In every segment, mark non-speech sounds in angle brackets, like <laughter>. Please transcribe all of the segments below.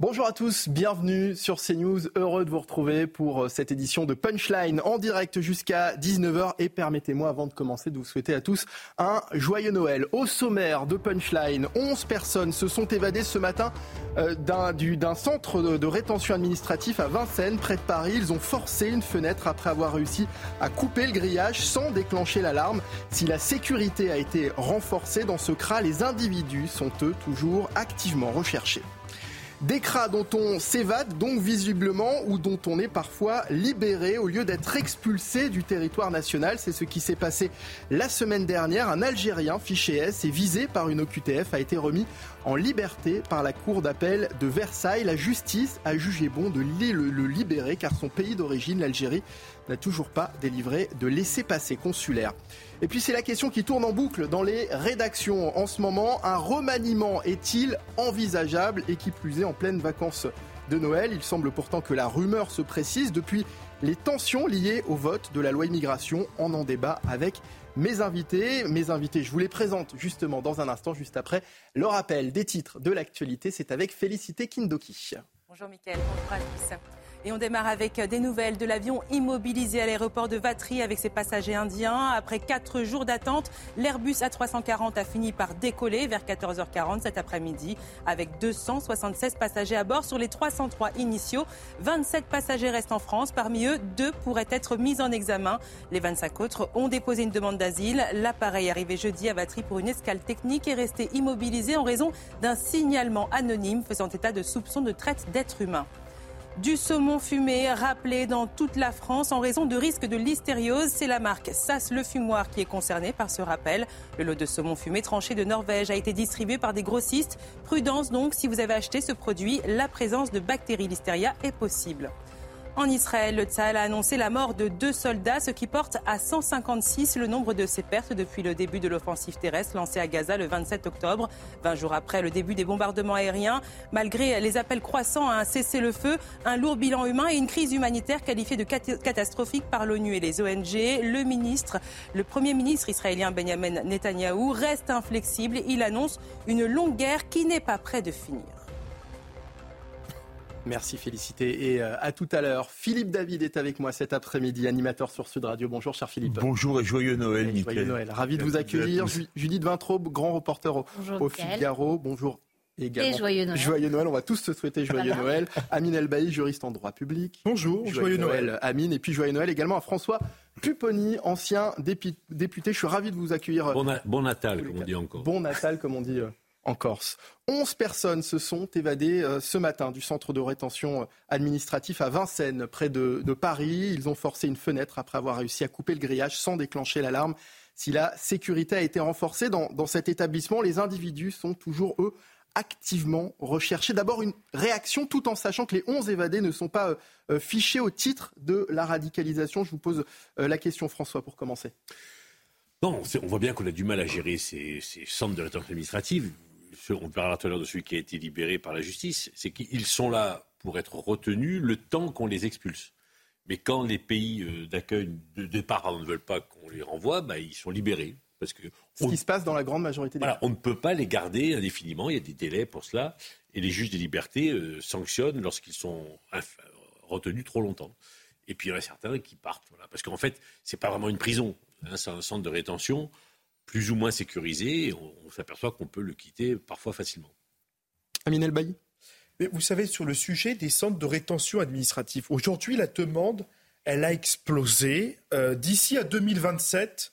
Bonjour à tous, bienvenue sur CNews. Heureux de vous retrouver pour euh, cette édition de Punchline en direct jusqu'à 19h. Et permettez-moi, avant de commencer, de vous souhaiter à tous un joyeux Noël. Au sommaire de Punchline, 11 personnes se sont évadées ce matin euh, d'un du- d'un centre de, de rétention administratif à Vincennes, près de Paris. Ils ont forcé une fenêtre après avoir réussi à couper le grillage sans déclencher l'alarme. Si la sécurité a été renforcée dans ce CRA, les individus sont eux toujours activement recherchés. Des dont on s'évade donc visiblement ou dont on est parfois libéré au lieu d'être expulsé du territoire national. C'est ce qui s'est passé la semaine dernière. Un Algérien fiché S et visé par une OQTF a été remis en liberté par la cour d'appel de Versailles. La justice a jugé bon de le libérer car son pays d'origine, l'Algérie, n'a toujours pas délivré de laissez-passer consulaire. Et puis c'est la question qui tourne en boucle dans les rédactions en ce moment. Un remaniement est-il envisageable et qui plus est en pleine vacances de Noël? Il semble pourtant que la rumeur se précise depuis les tensions liées au vote de la loi immigration. On en débat avec mes invités. Mes invités, je vous les présente justement dans un instant, juste après le rappel des titres de l'actualité. C'est avec Félicité Kindoki. Bonjour Mickaël, bonjour à tous. Et on démarre avec des nouvelles de l'avion immobilisé à l'aéroport de Vatry avec ses passagers indiens. Après quatre jours d'attente, l'Airbus A340 a fini par décoller vers 14h40 cet après-midi avec 276 passagers à bord sur les 303 initiaux. 27 passagers restent en France. Parmi eux, deux pourraient être mis en examen. Les 25 autres ont déposé une demande d'asile. L'appareil arrivé jeudi à Vatry pour une escale technique est resté immobilisé en raison d'un signalement anonyme faisant état de soupçons de traite d'êtres humains. Du saumon fumé rappelé dans toute la France en raison de risques de listériose. C'est la marque Sas le Fumoir qui est concernée par ce rappel. Le lot de saumon fumé tranché de Norvège a été distribué par des grossistes. Prudence donc, si vous avez acheté ce produit, la présence de bactéries listeria est possible. En Israël, le Tzahal a annoncé la mort de deux soldats, ce qui porte à 156 le nombre de ses pertes depuis le début de l'offensive terrestre lancée à Gaza le 27 octobre, 20 jours après le début des bombardements aériens. Malgré les appels croissants à un cessez-le-feu, un lourd bilan humain et une crise humanitaire qualifiée de cat- catastrophique par l'ONU et les ONG, le ministre, le premier ministre israélien Benjamin Netanyahou reste inflexible. Il annonce une longue guerre qui n'est pas près de finir. Merci Félicité et euh, à tout à l'heure. Philippe David est avec moi cet après-midi, animateur sur Sud Radio. Bonjour cher Philippe. Bonjour et joyeux Noël, Et. Joyeux Noël. Ravi de vous accueillir. Judith Vintraube, grand reporter au, Bonjour, au Mickaël. Figaro. Bonjour. également. Et joyeux Noël. Joyeux Noël. On va tous se souhaiter joyeux Voilà. Noël. Amine Elbaï, juriste en droit public. Bonjour, Joyeux, Noël. Amine. Et puis joyeux Noël également à François Pupponi, ancien député. Je suis ravi de vous accueillir. Bon, na- bon Natal, comme on dit encore. Bon Natal, comme on dit euh, en Corse. 11 personnes se sont évadées euh, ce matin du centre de rétention euh, administratif à Vincennes, près de, Paris. Ils ont forcé une fenêtre après avoir réussi à couper le grillage sans déclencher l'alarme. Si la sécurité a été renforcée dans, cet établissement, les individus sont toujours, eux, activement recherchés. D'abord, une réaction tout en sachant que les 11 évadés ne sont pas euh, fichés au titre de la radicalisation. Je vous pose la question, François, pour commencer. Non, on voit bien qu'on a du mal à gérer ces, ces centres de rétention administrative. Ce- On parlera tout à l'heure de celui qui a été libéré par la justice. C'est qu'ils sont là pour être retenus le temps qu'on les expulse. Mais quand les pays euh, d'accueil de départ ne veulent pas qu'on les renvoie, bah, ils sont libérés. Parce que Ce on, qui se passe dans la grande majorité des voilà, on ne peut pas les garder indéfiniment. Il y a des délais pour cela. Et les juges des libertés euh, sanctionnent lorsqu'ils sont inf- retenus trop longtemps. Et puis il y en a certains qui partent. Voilà. Parce qu'en fait, c'est pas vraiment une prison. hein, c'est un centre de rétention plus ou moins sécurisé. Et on, on s'aperçoit qu'on peut le quitter parfois facilement. Amine Mais vous savez, sur le sujet des centres de rétention administrative, aujourd'hui, la demande, elle a explosé. Euh, D'ici à 2027,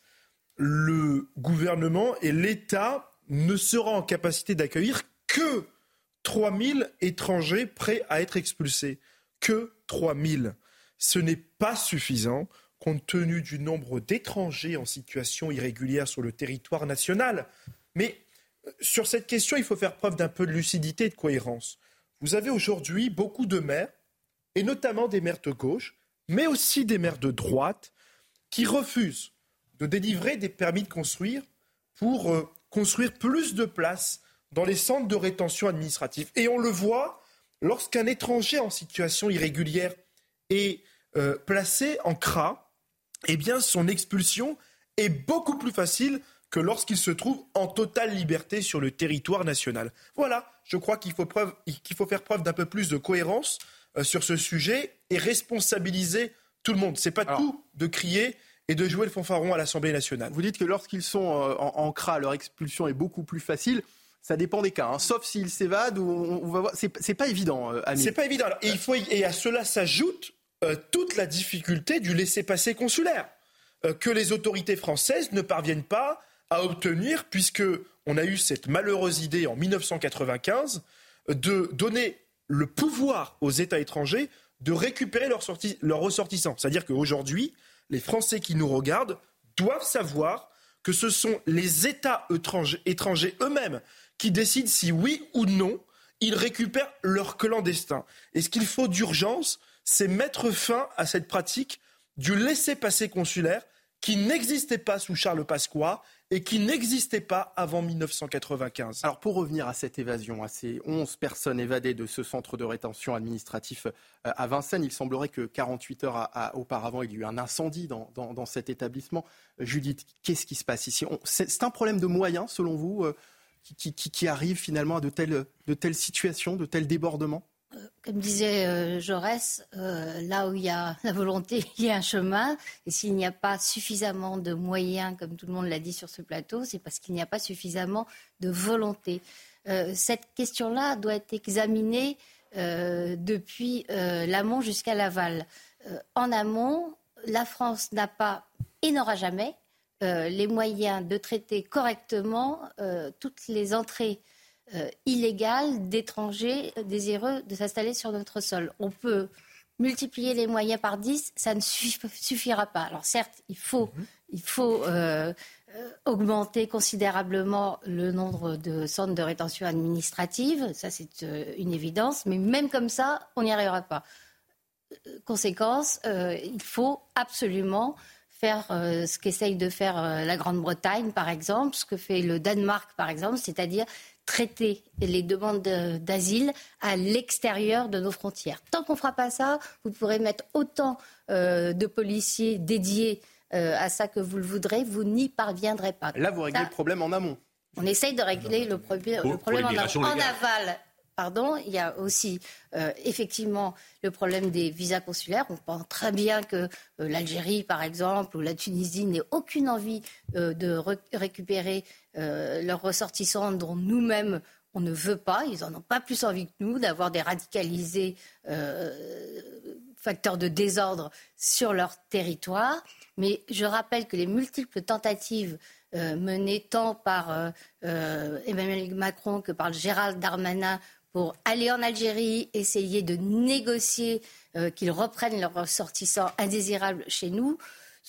le gouvernement et l'État ne seront en capacité d'accueillir que 3000 étrangers prêts à être expulsés. Que 3000. Ce n'est pas suffisant compte tenu du nombre d'étrangers en situation irrégulière sur le territoire national. Mais Sur cette question, il faut faire preuve d'un peu de lucidité et de cohérence. Vous avez aujourd'hui beaucoup de maires, et notamment des maires de gauche, mais aussi des maires de droite, qui refusent de délivrer des permis de construire pour euh, construire plus de places dans les centres de rétention administrative. Et on le voit lorsqu'un étranger en situation irrégulière est euh, placé en CRA, eh bien son expulsion est beaucoup plus facile que lorsqu'il se trouve en totale liberté sur le territoire national. Voilà, je crois qu'il faut, faut, faire preuve d'un peu plus de cohérence euh, sur ce sujet et responsabiliser tout le monde. C'est pas tout de crier et de jouer le fanfaron à l'Assemblée nationale. Vous dites que lorsqu'ils sont euh, en, CRA, leur expulsion est beaucoup plus facile. Ça dépend des cas, hein. sauf s'ils s'évadent ou on, va voir. C'est pas évident, euh, C'est pas évident. Et, il faut, et à cela s'ajoute euh, toute la difficulté du laisser-passer consulaire que les autorités françaises ne parviennent pas à obtenir, puisque on a eu cette malheureuse idée en 1995 de donner le pouvoir aux États étrangers de récupérer leurs, leurs ressortissants. C'est-à-dire qu'aujourd'hui, les Français qui nous regardent doivent savoir que ce sont les États étrangers, eux-mêmes qui décident si oui ou non ils récupèrent leur clandestin. Et ce qu'il faut d'urgence, c'est mettre fin à cette pratique du laisser-passer consulaire qui n'existait pas sous Charles Pasqua et qui n'existait pas avant 1995. Alors pour revenir à cette évasion, à ces 11 personnes évadées de ce centre de rétention administratif euh, à Vincennes, il semblerait que 48 heures auparavant, il y ait eu un incendie dans, cet établissement. Judith, qu'est-ce qui se passe ici? C'est un problème de moyens, selon vous, euh, qui, arrive finalement à de telles, de telles situations, de tels débordements? Comme disait euh, Jaurès, euh, là où il y a <laughs> la volonté, il y a un chemin. Et s'il n'y a pas suffisamment de moyens, comme tout le monde l'a dit sur ce plateau, c'est parce qu'il n'y a pas suffisamment de volonté. Euh, cette question-là doit être examinée depuis l'amont jusqu'à l'aval. en amont, la France n'a pas et n'aura jamais les moyens de traiter correctement toutes les entrées euh, illégale d'étrangers désireux de s'installer sur notre sol. On peut multiplier les moyens par 10, ça ne <laughs> suffira pas. Alors certes, il faut, mhm. il faut euh, euh, augmenter considérablement le nombre de centres de rétention administrative, ça c'est une évidence, mais même comme ça, on n'y arrivera pas. Conséquence, il faut absolument faire ce qu'essaye de faire la Grande-Bretagne, par exemple, ce que fait le Danemark, par exemple, c'est-à-dire traiter les demandes d'asile à l'extérieur de nos frontières. Tant qu'on ne fera pas ça, vous pourrez mettre autant euh, de policiers dédiés euh, à ça que vous le voudrez, vous n'y parviendrez pas. Là, vous réglez le problème en amont. On essaye de régler le, problème en, en aval pardon, il y a aussi euh, effectivement le problème des visas consulaires. On pense très bien que euh, l'Algérie, par exemple, ou la Tunisie n'aient aucune envie euh, de récupérer leurs ressortissants dont nous-mêmes on ne veut pas. Ils n'en ont pas plus envie que nous d'avoir des radicalisés facteurs de désordre sur leur territoire. Mais je rappelle que les multiples tentatives menées tant par Emmanuel Macron que par Gérald Darmanin pour aller en Algérie, essayer de négocier euh, qu'ils reprennent leurs ressortissants indésirables chez nous,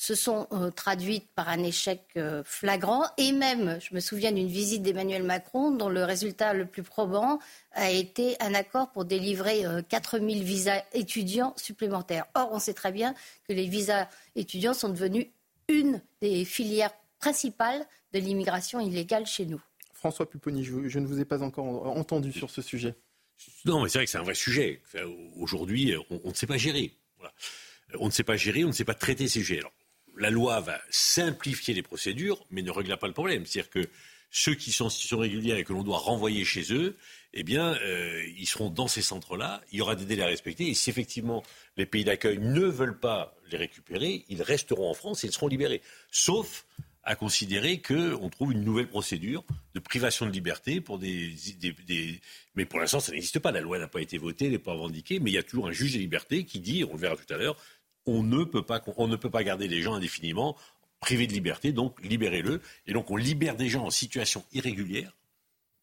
se sont euh, traduites par un échec euh, flagrant. Et même, je me souviens d'une visite d'Emmanuel Macron dont le résultat le plus probant a été un accord pour délivrer 4000 visas étudiants supplémentaires. Or, on sait très bien que les visas étudiants sont devenus une des filières principales de l'immigration illégale chez nous. François Pupponi, je, ne vous ai pas encore entendu sur ce sujet. Non, mais c'est vrai que c'est un vrai sujet. Aujourd'hui, on, ne sait pas gérer. On ne sait pas gérer, on ne sait pas traiter ces sujets. Alors, la loi va simplifier les procédures, mais ne règle pas le problème. C'est-à-dire que ceux qui sont régulière et que l'on doit renvoyer chez eux, eh bien, euh, ils seront dans ces centres-là. Il y aura des délais à respecter. Et si effectivement les pays d'accueil ne veulent pas les récupérer, ils resteront en France et ils seront libérés. Sauf à considérer qu'on trouve une nouvelle procédure de privation de liberté pour des... Mais pour l'instant, ça n'existe pas. La loi n'a pas été votée, elle n'est pas revendiquée, mais il y a toujours un juge des libertés qui dit, on le verra tout à l'heure, on ne peut pas, on ne peut pas garder les gens indéfiniment privés de liberté, donc libérez-le. Et donc on libère des gens en situation irrégulière,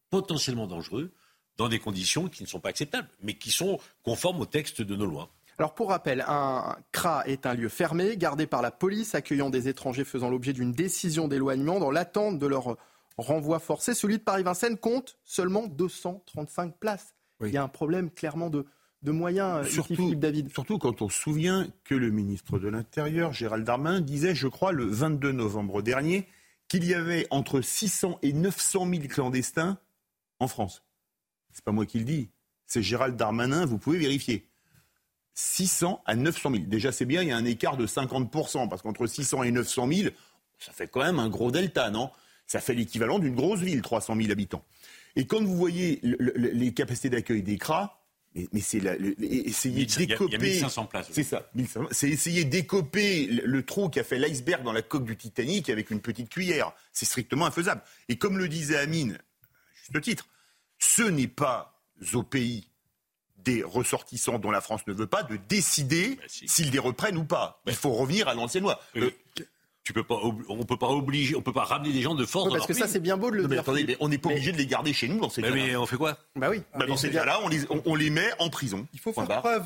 potentiellement dangereux, dans des conditions qui ne sont pas acceptables, mais qui sont conformes au texte de nos lois. Alors pour rappel, un CRA est un lieu fermé, gardé par la police, accueillant des étrangers faisant l'objet d'une décision d'éloignement dans l'attente de leur renvoi forcé. Celui de Paris-Vincennes compte seulement 235 places. Il y a un problème clairement de, de moyens, euh, surtout, Philippe David. Surtout quand on se souvient que le ministre de l'Intérieur, Gérald Darmanin, disait, je crois, le 22 novembre dernier, qu'il y avait entre 600 et 900 000 clandestins en France. C'est pas moi qui le dis, c'est Gérald Darmanin, vous pouvez vérifier. 600 à 900 000. Déjà, c'est bien, il y a un écart de 50%, parce qu'entre 600 et 900 000, ça fait quand même un gros delta, non? Ça fait l'équivalent d'une grosse ville, 300 000 habitants. Et quand vous voyez les capacités d'accueil des CRA, mais, c'est essayer d'écoper. Il y a 1500 places. C'est ça. C'est essayer d'écoper le, trou qui a fait l'iceberg dans la coque du Titanic avec une petite cuillère. C'est strictement infaisable. Et comme le disait Amine, juste titre, ce n'est pas au pays des ressortissants dont la France ne veut pas de décider bah, s'ils les reprennent ou pas. Il faut revenir à l'ancienne loi. Euh, tu peux pas, on peut pas obliger, on peut pas ramener des gens de force. parce que ça c'est bien beau de le dire. Mais on n'est pas obligé de les garder chez nous dans ces cas-là. Mais on fait quoi? Bah oui. Bah, dans ces cas-là, on les, on, les, met en prison. Il faut faire preuve.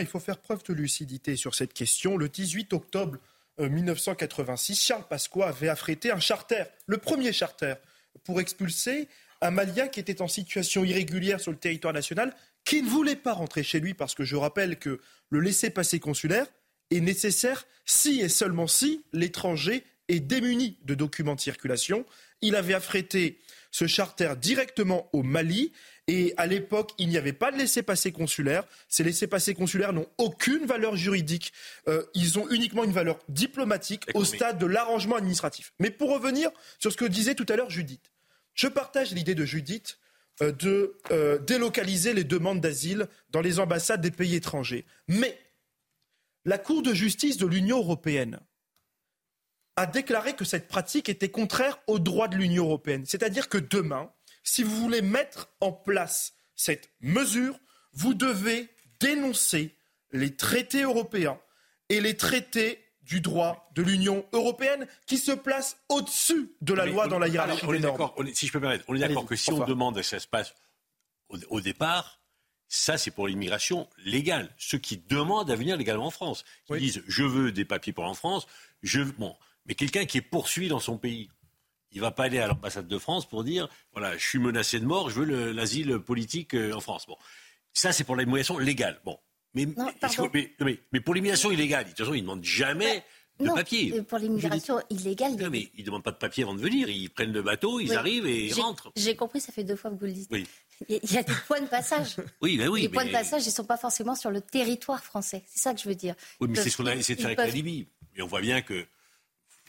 il faut faire preuve de lucidité sur cette question. Le 18 octobre 1986, euh, Charles Pasqua avait affrété un charter, le premier charter, pour expulser un Malien qui était en situation irrégulière sur le territoire national, qui ne voulait pas rentrer chez lui parce que je rappelle que le laisser-passer consulaire est nécessaire si et seulement si l'étranger est démuni de documents de circulation. Il avait affrété ce charter directement au Mali. Et à l'époque, il n'y avait pas de laissez-passer consulaire. Ces laissez-passer consulaires n'ont aucune valeur juridique. Euh, ils ont uniquement une valeur diplomatique au stade de l'arrangement administratif. Mais pour revenir sur ce que disait tout à l'heure Judith, je partage l'idée de Judith euh, de euh, délocaliser les demandes d'asile dans les ambassades des pays étrangers. Mais la Cour de justice de l'Union européenne a déclaré que cette pratique était contraire aux droits de l'Union européenne. C'est-à-dire que demain, si vous voulez mettre en place cette mesure, vous devez dénoncer les traités européens et les traités du droit de l'Union européenne qui se placent au-dessus de la loi dans la hiérarchie des normes. si je peux me permettre, on est d'accord que si on demande à ça se passe au départ, ça, c'est pour l'immigration légale. Ceux qui demandent à venir légalement en France. Qui disent je veux des papiers pour en France. Je... Bon. Mais quelqu'un qui est poursuivi dans son pays, il va pas aller à l'ambassade de France pour dire voilà, je suis menacé de mort, je veux l'asile politique euh, en France. Bon. Ça, c'est pour l'immigration légale. Bon. Mais, mais, pour l'immigration illégale, de toute façon, ils ne demandent jamais de non, papier. Pour l'immigration illégale. Non, mais ils ne demandent pas de papier avant de venir. Ils prennent le bateau, ils arrivent et ils rentrent. J'ai compris, ça fait deux fois que vous le dites. Il y a des points de passage. <laughs> Oui, ben oui. Les points de passage, ils ne sont pas forcément sur le territoire français. C'est ça que je veux dire. Oui, mais c'est ce qu'on a essayé de faire avec la Libye. Et on voit bien que.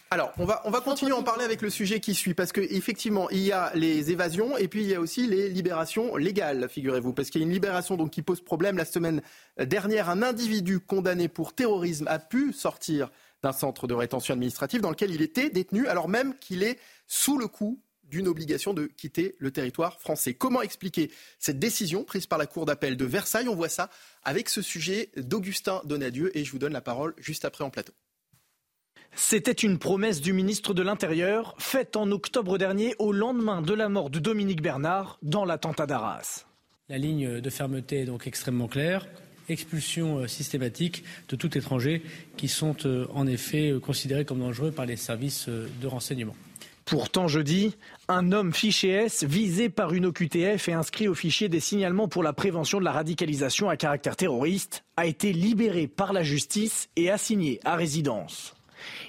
Alors, on va, on va continuer à en parler avec le sujet qui suit, parce qu'effectivement, il y a les évasions et puis il y a aussi les libérations légales, figurez-vous, parce qu'il y a une libération donc, qui pose problème. La semaine dernière, un individu condamné pour terrorisme a pu sortir d'un centre de rétention administrative dans lequel il était détenu, alors même qu'il est sous le coup d'une obligation de quitter le territoire français. Comment expliquer cette décision prise par la Cour d'appel de Versailles? On voit ça avec ce sujet d'Augustin Donadieu et je vous donne la parole juste après en plateau. C'était une promesse du ministre de l'Intérieur faite en octobre dernier au lendemain de la mort de Dominique Bernard dans l'attentat d'Arras. La ligne de fermeté est donc extrêmement claire. Expulsion euh, systématique de tout étranger qui sont euh, en effet euh, considérés comme dangereux par les services de renseignement. Pourtant, jeudi, un homme fiché S visé par une OQTF et inscrit au fichier des signalements pour la prévention de la radicalisation à caractère terroriste a été libéré par la justice et assigné à résidence.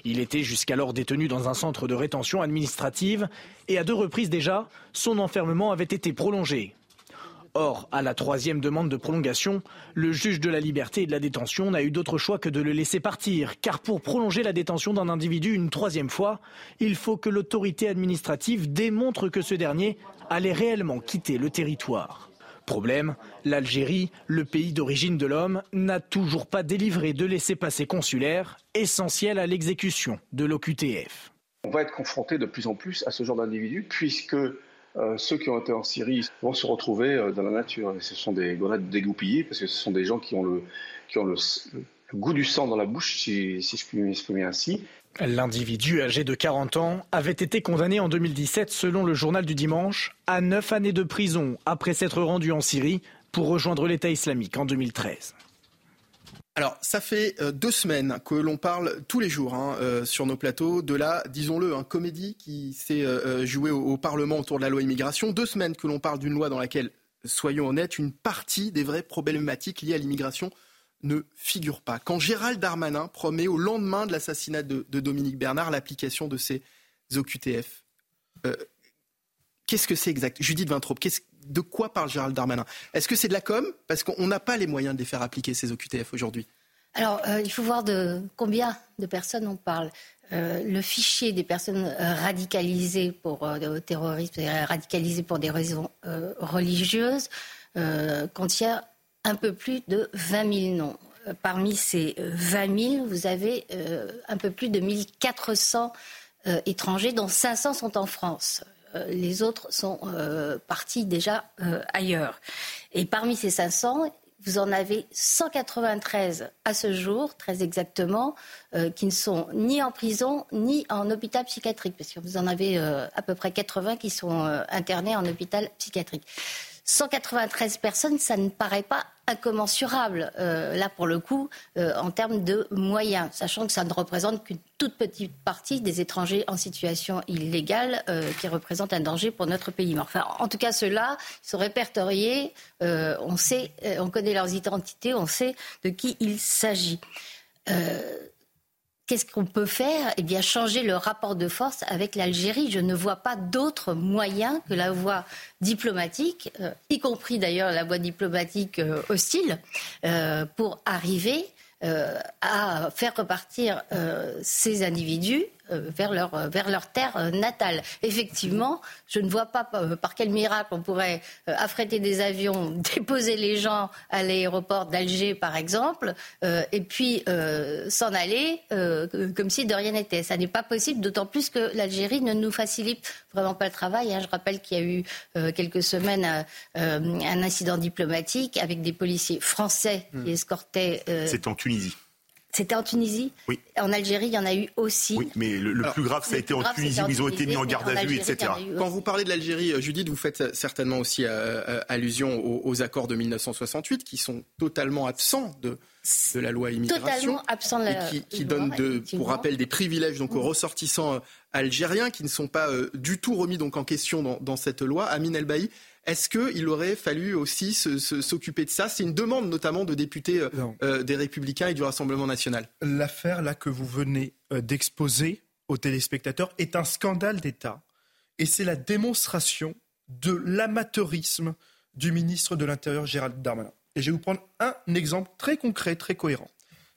Il était jusqu'alors détenu dans un centre de rétention administrative et à deux reprises déjà, son enfermement avait été prolongé. Or, à la troisième demande de prolongation, le juge de la liberté et de la détention n'a eu d'autre choix que de le laisser partir, car pour prolonger la détention d'un individu une troisième fois, il faut que l'autorité administrative démontre que ce dernier allait réellement quitter le territoire. Problème, l'Algérie, le pays d'origine de l'homme, n'a toujours pas délivré de laissez-passer consulaire, essentiel à l'exécution de l'OQTF. On va être confronté de plus en plus à ce genre d'individus, puisque euh, ceux qui ont été en Syrie vont se retrouver euh, dans la nature. Ce sont des grenades dégoupillées, parce que ce sont des gens qui ont le, qui ont le, goût du sang dans la bouche, si, si je puis m'exprimer ainsi. L'individu âgé de 40 ans avait été condamné en 2017, selon le journal du dimanche, à 9 années de prison après s'être rendu en Syrie pour rejoindre l'État islamique en 2013. Alors, ça fait euh, deux semaines que l'on parle tous les jours hein, euh, sur nos plateaux de la, disons-le, hein, comédie qui s'est euh, jouée au, Parlement autour de la loi immigration. Deux semaines que l'on parle d'une loi dans laquelle, soyons honnêtes, une partie des vraies problématiques liées à l'immigration ne figure pas. Quand Gérald Darmanin promet au lendemain de l'assassinat de, Dominique Bernard l'application de ces OQTF, qu'est-ce que c'est exact? Judith Vintraube, de quoi parle Gérald Darmanin? Est-ce que c'est de la com? Parce qu'on n'a pas les moyens de les faire appliquer, ces OQTF, aujourd'hui. Alors, euh, il faut voir de combien de personnes on parle. Euh, le fichier des personnes euh, radicalisées pour terrorisme, radicalisées pour des raisons religieuses, contient un peu plus de 20 000 noms. Parmi ces 20 000, vous avez un peu plus de 1400 étrangers, dont 500 sont en France. Euh, les autres sont euh, partis déjà euh, ailleurs. Et parmi ces 500, vous en avez 193 à ce jour, très exactement, qui ne sont ni en prison ni en hôpital psychiatrique, parce que vous en avez à peu près 80 qui sont internés en hôpital psychiatrique. 193 personnes, ça ne paraît pas incommensurable, euh, là pour le coup, euh, en termes de moyens, sachant que ça ne représente qu'une toute petite partie des étrangers en situation illégale euh, qui représentent un danger pour notre pays. Enfin, en tout cas, ceux-là sont répertoriés, on sait, on connaît leurs identités, on sait de qui il s'agit. Qu'est-ce qu'on peut faire Eh bien, changer le rapport de force avec l'Algérie. Je ne vois pas d'autre moyen que la voie diplomatique, euh, y compris d'ailleurs la voie diplomatique euh, hostile, euh, pour arriver à faire repartir ces individus vers leur, euh, vers leur terre euh, natale. Effectivement, je ne vois pas par quel miracle on pourrait affréter des avions, <laughs> déposer les gens à l'aéroport d'Alger, par exemple, et puis s'en aller comme si de rien n'était. Ça n'est pas possible, d'autant plus que l'Algérie ne nous facilite vraiment pas le travail. Hein. Je rappelle qu'il y a eu quelques semaines un incident diplomatique avec des policiers français qui hmm. escortaient. C'est en Tunisie. C'était en Tunisie Oui. En Algérie, il y en a eu aussi. Oui, mais le, plus grave, ça a été en Tunisie, où ils ont été mis en garde à vue, etc. Quand vous parlez de l'Algérie, euh, Judith, vous faites certainement aussi euh, euh, allusion aux, accords de 1968, qui sont totalement absents de, de la loi immigration. Totalement absents de la Et qui, qui donnent, de, pour rappel, des privilèges donc, aux mm. ressortissants algériens qui ne sont pas du tout remis donc, en question dans, dans cette loi. Amin El Bailly, est-ce qu'il aurait fallu aussi s'occuper de ça? C'est une demande notamment de députés euh, euh, des Républicains et du Rassemblement national. L'affaire là que vous venez euh, d'exposer aux téléspectateurs est un scandale d'État et c'est la démonstration de l'amateurisme du ministre de l'Intérieur Gérald Darmanin. Et je vais vous prendre un exemple très concret, très cohérent.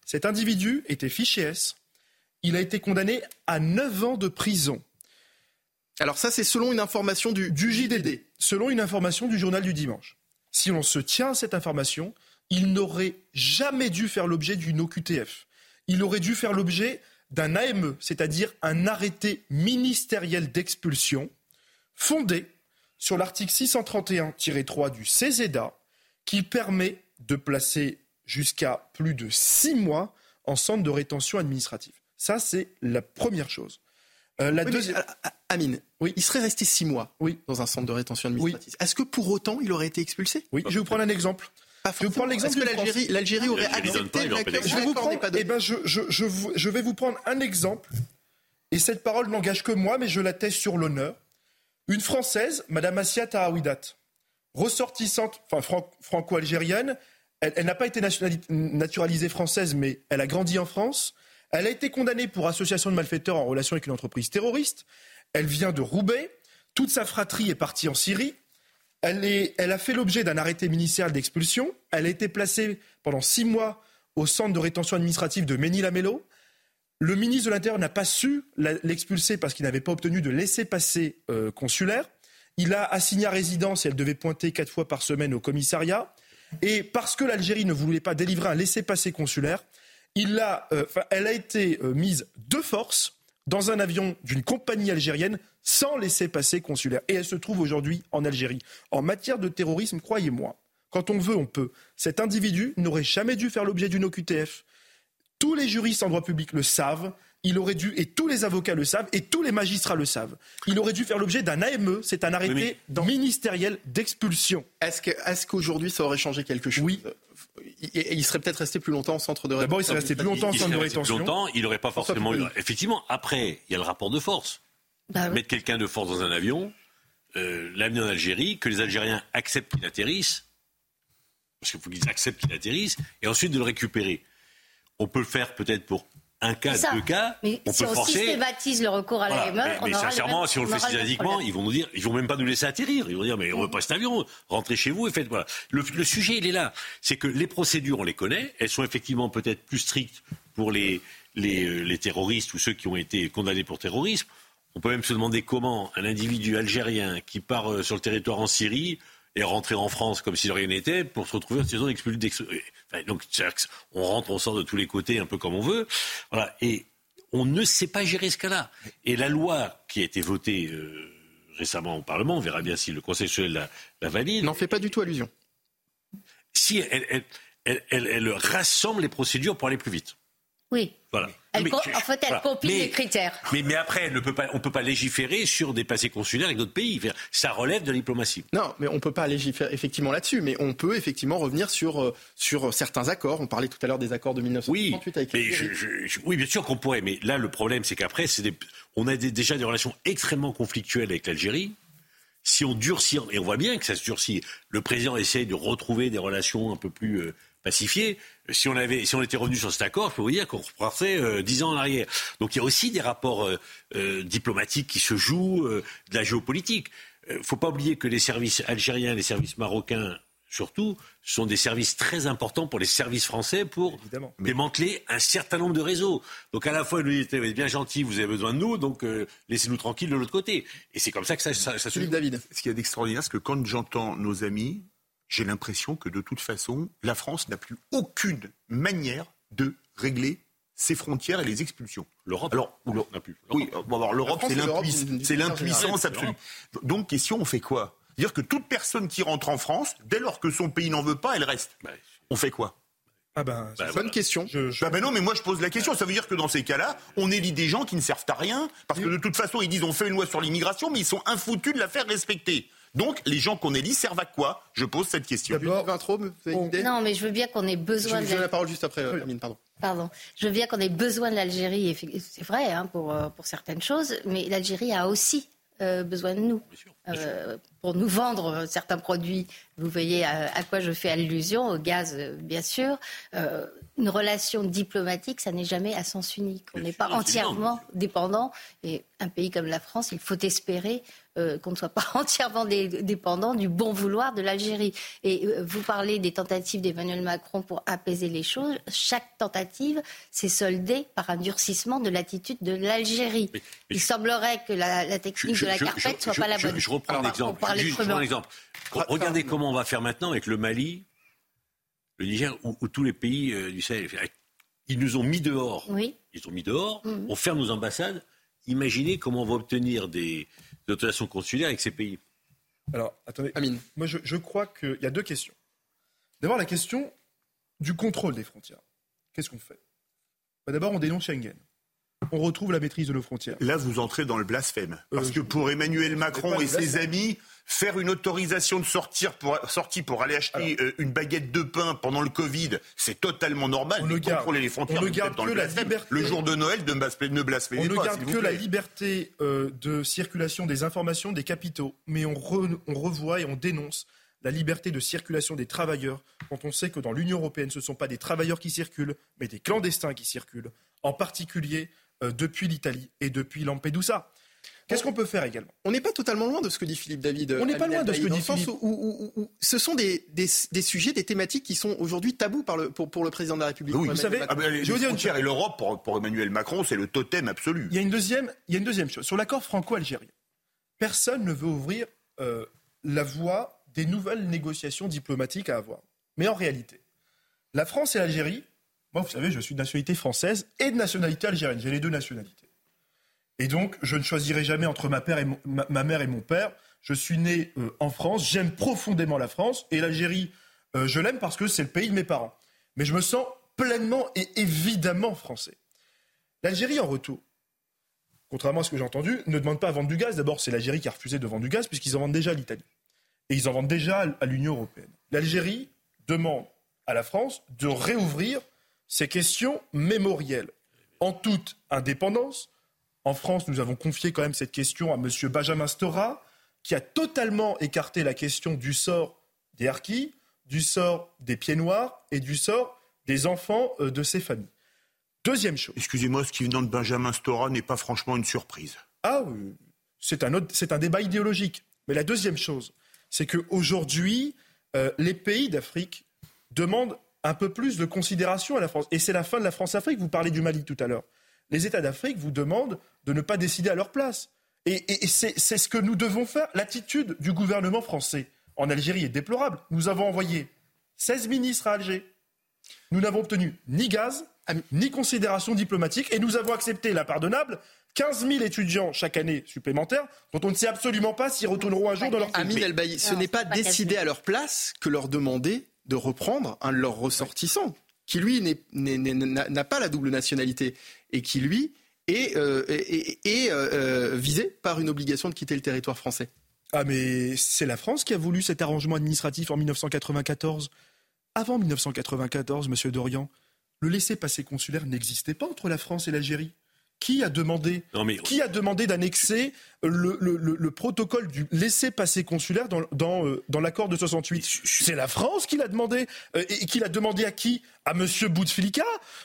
Cet individu était fiché S. Il a été condamné à 9 ans de prison alors ça, c'est selon une information du, JDD. Selon une information du journal du dimanche. Si on se tient à cette information, il n'aurait jamais dû faire l'objet d'une OQTF. Il aurait dû faire l'objet d'un AME, c'est-à-dire un arrêté ministériel d'expulsion, fondé sur l'article 631-3 du CESEDA, qui permet de placer jusqu'à plus de six mois en centre de rétention administrative. Ça, c'est la première chose. Euh, la deuxième... Amine, oui. il serait resté six mois oui. dans un centre de rétention administrative. Est-ce que pour autant il aurait été expulsé? Oui, je vais vous prendre un exemple. je vais vous prendre l'exemple que l'Algérie aurait accepté Je vais vous prendre, eh ben je, je, je, je, vais vous prendre un exemple, et cette parole n'engage que moi, mais je l'atteste sur l'honneur. Une Française, Madame Assia Tahawidat, ressortissante, enfin franco-algérienne, elle, elle n'a pas été naturalisée française, mais elle a grandi en France. Elle a été condamnée pour association de malfaiteurs en relation avec une entreprise terroriste. Elle vient de Roubaix. Toute sa fratrie est partie en Syrie. Elle, a fait l'objet d'un arrêté ministériel d'expulsion. Elle a été placée pendant six mois au centre de rétention administrative de Ménil-Amello. Le ministre de l'Intérieur n'a pas su l'expulser parce qu'il n'avait pas obtenu de laissez-passer euh, consulaire. Il a assigné à résidence et elle devait pointer quatre fois par semaine au commissariat. Et parce que l'Algérie ne voulait pas délivrer un laissez-passer consulaire, euh, elle a été euh, mise de force dans un avion d'une compagnie algérienne sans laisser passer consulaire. Et elle se trouve aujourd'hui en Algérie. En matière de terrorisme, croyez-moi, quand on veut, on peut. Cet individu n'aurait jamais dû faire l'objet d'une OQTF. Tous les juristes en droit public le savent. il aurait dû, et tous les avocats le savent, et tous les magistrats le savent, il aurait dû faire l'objet d'un AME, c'est un arrêté ministériel d'expulsion. Est-ce qu'aujourd'hui ça aurait changé quelque chose? Oui. Il serait peut-être resté plus longtemps en centre de rétention. D'abord, il serait resté plus longtemps en centre de rétention. longtemps, il n'aurait pas forcément eu. Effectivement, après, il y a le rapport de force. Bah Mettre quelqu'un de force dans un avion, euh, l'amener en Algérie, que les Algériens acceptent qu'il atterrisse, parce qu'il faut qu'ils acceptent qu'il atterrisse, et ensuite de le récupérer. On peut le faire peut-être pour un cas, deux cas, mais on si peut on forcer. systématise le recours à la mais, mais sincèrement, si on le fait systématiquement, ils vont nous dire, ils vont même pas nous laisser atterrir. Ils vont dire, mais on veut pas cet avion, rentrez chez vous et faites voilà. Le, le sujet, il est là. C'est que les procédures, on les connaît. Elles sont effectivement peut-être plus strictes pour les, les, euh, les terroristes ou ceux qui ont été condamnés pour terrorisme. On peut même se demander comment un individu algérien qui part euh, sur le territoire en Syrie est rentré en France comme si de rien n'était pour se retrouver en situation d'expulsion. Enfin, donc, on rentre, on sort de tous les côtés un peu comme on veut. Voilà. Et on ne sait pas gérer ce cas-là. Et la loi qui a été votée euh, récemment au Parlement, on verra bien si le Conseil constitutionnel la, valide. N'en fait pas du tout allusion. Si elle, elle rassemble les procédures pour aller plus vite. Oui. Voilà. En fait, elle copie les critères. Mais, mais après, ne peut pas, on ne peut pas légiférer sur des passés consulaires avec d'autres pays. Ça relève de la diplomatie. Non, mais on ne peut pas légiférer effectivement là-dessus. Mais on peut effectivement revenir sur, euh, sur certains accords. On parlait tout à l'heure des accords de 1938 avec mais Oui, bien sûr qu'on pourrait. Mais là, le problème, c'est qu'après, on a déjà des relations extrêmement conflictuelles avec l'Algérie si on durcit, et on voit bien que ça se durcit, le président essaye de retrouver des relations un peu plus euh, pacifiées. Si on, avait, si on était revenu sur cet accord, je peux vous dire qu'on repartait euh, dix ans en arrière. Donc il y a aussi des rapports euh, diplomatiques qui se jouent, de la géopolitique. Il ne faut pas oublier que les services algériens, les services marocains surtout, sont des services très importants pour les services français pour démanteler un certain nombre de réseaux. Donc à la fois, nous dites, vous êtes bien gentil, vous avez besoin de nous, donc euh, laissez-nous tranquilles de l'autre côté. Et c'est comme ça que ça, ça, se joue. David. Ce qui est d'extraordinaire, c'est que quand j'entends nos amis, j'ai l'impression que de toute façon, la France n'a plus aucune manière de régler ses frontières et les expulsions. L'Europe Alors, n'a plus. Oui, l'Europe, c'est l'impuissance absolue. Donc, question, on fait quoi? Dire que toute personne qui rentre en France, dès lors que son pays n'en veut pas, elle reste. Bah, on fait quoi? Ah ben, c'est une bonne question. Bah ben non, mais moi je pose la question. Ça veut dire que dans ces cas-là, on élit des gens qui ne servent à rien, parce que de toute façon, ils disent on fait une loi sur l'immigration, mais ils sont infoutus de la faire respecter. Donc, les gens qu'on élit servent à quoi? Je pose cette question. D'abord, vous avez une idée? Non, mais je veux bien qu'on ait besoin. Je, de la parole juste après, Amine, pardon. Pardon. Je veux bien qu'on ait besoin de l'Algérie. C'est vrai hein, pour, euh, pour certaines choses, mais l'Algérie a aussi euh, besoin de nous euh, pour nous vendre certains produits. Vous voyez à, quoi je fais allusion, au gaz bien sûr. une relation diplomatique, ça n'est jamais à sens unique. On n'est pas entièrement dépendant. Et un pays comme la France, il faut espérer euh, qu'on ne soit pas <laughs> entièrement dépendant du bon vouloir de l'Algérie. Et euh, vous parlez des tentatives d'Emmanuel Macron pour apaiser les choses. Chaque tentative s'est soldée par un durcissement de l'attitude de l'Algérie. Il semblerait que la, technique de la carpette ne soit pas la bonne. Je, reprends un exemple. exemple. Regardez comment on va faire maintenant avec le Mali, le Niger, ou, tous les pays euh, du Sahel. Ils nous ont mis dehors. Oui. Ils ont mis dehors. Mhm. On ferme nos ambassades. Imaginez comment on va obtenir des, dotations consulaires avec ces pays. Alors, attendez. Amine. Moi, je, crois qu'il y a deux questions. D'abord, la question du contrôle des frontières. Qu'est-ce qu'on fait? Bah, D'abord, on dénonce Schengen on retrouve la maîtrise de nos frontières. Là, vous entrez dans le blasphème. Parce euh, que pour Emmanuel Macron et ses amis, faire une autorisation de sortir pour, sortie pour aller acheter euh, une baguette de pain pendant le Covid, c'est totalement normal. On ne garde, contrôler les frontières, on ne garde que la liberté. Le jour de Noël, ne blasphémez pas. On ne garde que la liberté euh, de circulation des informations des capitaux, mais on, on revoit et on dénonce la liberté de circulation des travailleurs quand on sait que dans l'Union européenne, ce ne sont pas des travailleurs qui circulent, mais des clandestins qui circulent, en particulier euh, depuis l'Italie et depuis Lampedusa. Qu'est-ce qu'on peut faire également? On n'est pas totalement loin de ce que dit Philippe David. On n'est pas loin de ce que dit Philippe. Où, ce sont des, des, sujets, des thématiques qui sont aujourd'hui tabous par le, pour, pour, le président de la République. Oui, vous savez, ah ben, je dire une et l'Europe pour, pour, Emmanuel Macron, c'est le totem absolu. Il y a une deuxième, il y a une deuxième chose sur l'accord franco-algérien. Personne ne veut ouvrir euh, la voie des nouvelles négociations diplomatiques à avoir. Mais en réalité, la France et l'Algérie moi, vous savez, je suis de nationalité française et de nationalité algérienne. J'ai les deux nationalités. Et donc, je ne choisirai jamais entre ma, mère et mon père. Je suis né euh, en France, j'aime profondément la France et l'Algérie, euh, je l'aime parce que c'est le pays de mes parents. Mais je me sens pleinement et évidemment français. L'Algérie, en retour, contrairement à ce que j'ai entendu, ne demande pas à vendre du gaz. D'abord, c'est l'Algérie qui a refusé de vendre du gaz puisqu'ils en vendent déjà à l'Italie. Et ils en vendent déjà à l'Union européenne. L'Algérie demande à la France de réouvrir ces questions mémorielles en toute indépendance. En France, nous avons confié quand même cette question à M. Benjamin Stora, qui a totalement écarté la question du sort des harkis, du sort des pieds noirs et du sort des enfants euh, de ces familles. Deuxième chose. Excusez-moi, ce qui vient de Benjamin Stora n'est pas franchement une surprise. Ah oui, c'est un, c'est un débat idéologique. Mais la deuxième chose, c'est qu'aujourd'hui, euh, les pays d'Afrique demandent un peu plus de considération à la France. Et c'est la fin de la France-Afrique. Vous parlez du Mali tout à l'heure. Les États d'Afrique vous demandent de ne pas décider à leur place. Et, c'est ce que nous devons faire. L'attitude du gouvernement français en Algérie est déplorable. Nous avons envoyé 16 ministres à Alger. Nous n'avons obtenu ni gaz, ni considération diplomatique. Et nous avons accepté l'impardonnable 15 000 étudiants chaque année supplémentaires, dont on ne sait absolument pas s'ils retourneront un jour dans leur pays. Ce n'est pas, pas décider à leur place que leur demander de reprendre un de leurs ressortissants, qui lui n'a pas la double nationalité et qui lui est, euh, euh, visé par une obligation de quitter le territoire français. Ah mais c'est la France qui a voulu cet arrangement administratif en 1994. Avant 1994, Monsieur Dorian, le laissez-passer consulaire n'existait pas entre la France et l'Algérie. Qui a demandé, qui a demandé d'annexer le, protocole du laissez-passer consulaire dans, dans, euh, dans l'accord de 68 C'est la France qui l'a demandé. Euh, et qui l'a demandé à qui? À M. Bouteflika?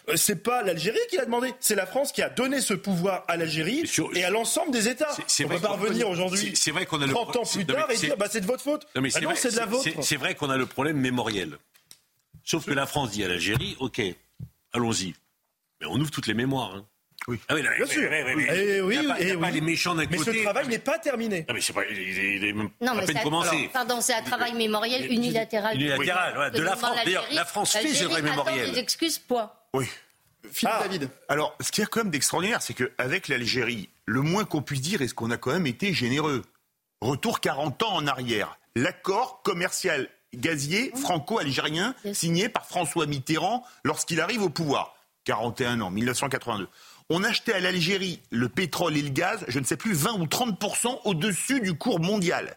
Euh, C'est pas l'Algérie qui l'a demandé. C'est la France qui a donné ce pouvoir à l'Algérie et à l'ensemble des États. On ne peut pas revenir aujourd'hui, 30 ans plus tard, et dire bah, c'est de votre faute. Non, bah c'est de la vôtre. C'est vrai qu'on a le problème mémoriel. Sauf que la France dit à l'Algérie, OK, allons-y. Mais on ouvre toutes les mémoires. Hein. Oui. Ah oui, bien sûr. Eh oui, il n'y a, pas, y a pas les méchants d'un côté. Mais ce travail n'est pas terminé. Non, mais c'est pas, il, est non, à peine commencé. pardon, c'est un travail mémoriel unilatéral. Unilatéral, voilà, de la France. D'ailleurs, la France fait ce travail mémoriel. des excuses, point. Oui. Philippe ah, David. Alors, ce qui est quand même d'extraordinaire, c'est qu'avec l'Algérie, le moins qu'on puisse dire est ce qu'on a quand même été généreux? Retour 40 ans en arrière. L'accord commercial gazier franco-algérien signé par François Mitterrand lorsqu'il arrive au pouvoir. 41 ans, 1982 on achetait à l'Algérie le pétrole et le gaz, je ne sais plus, 20 ou 30% au-dessus du cours mondial.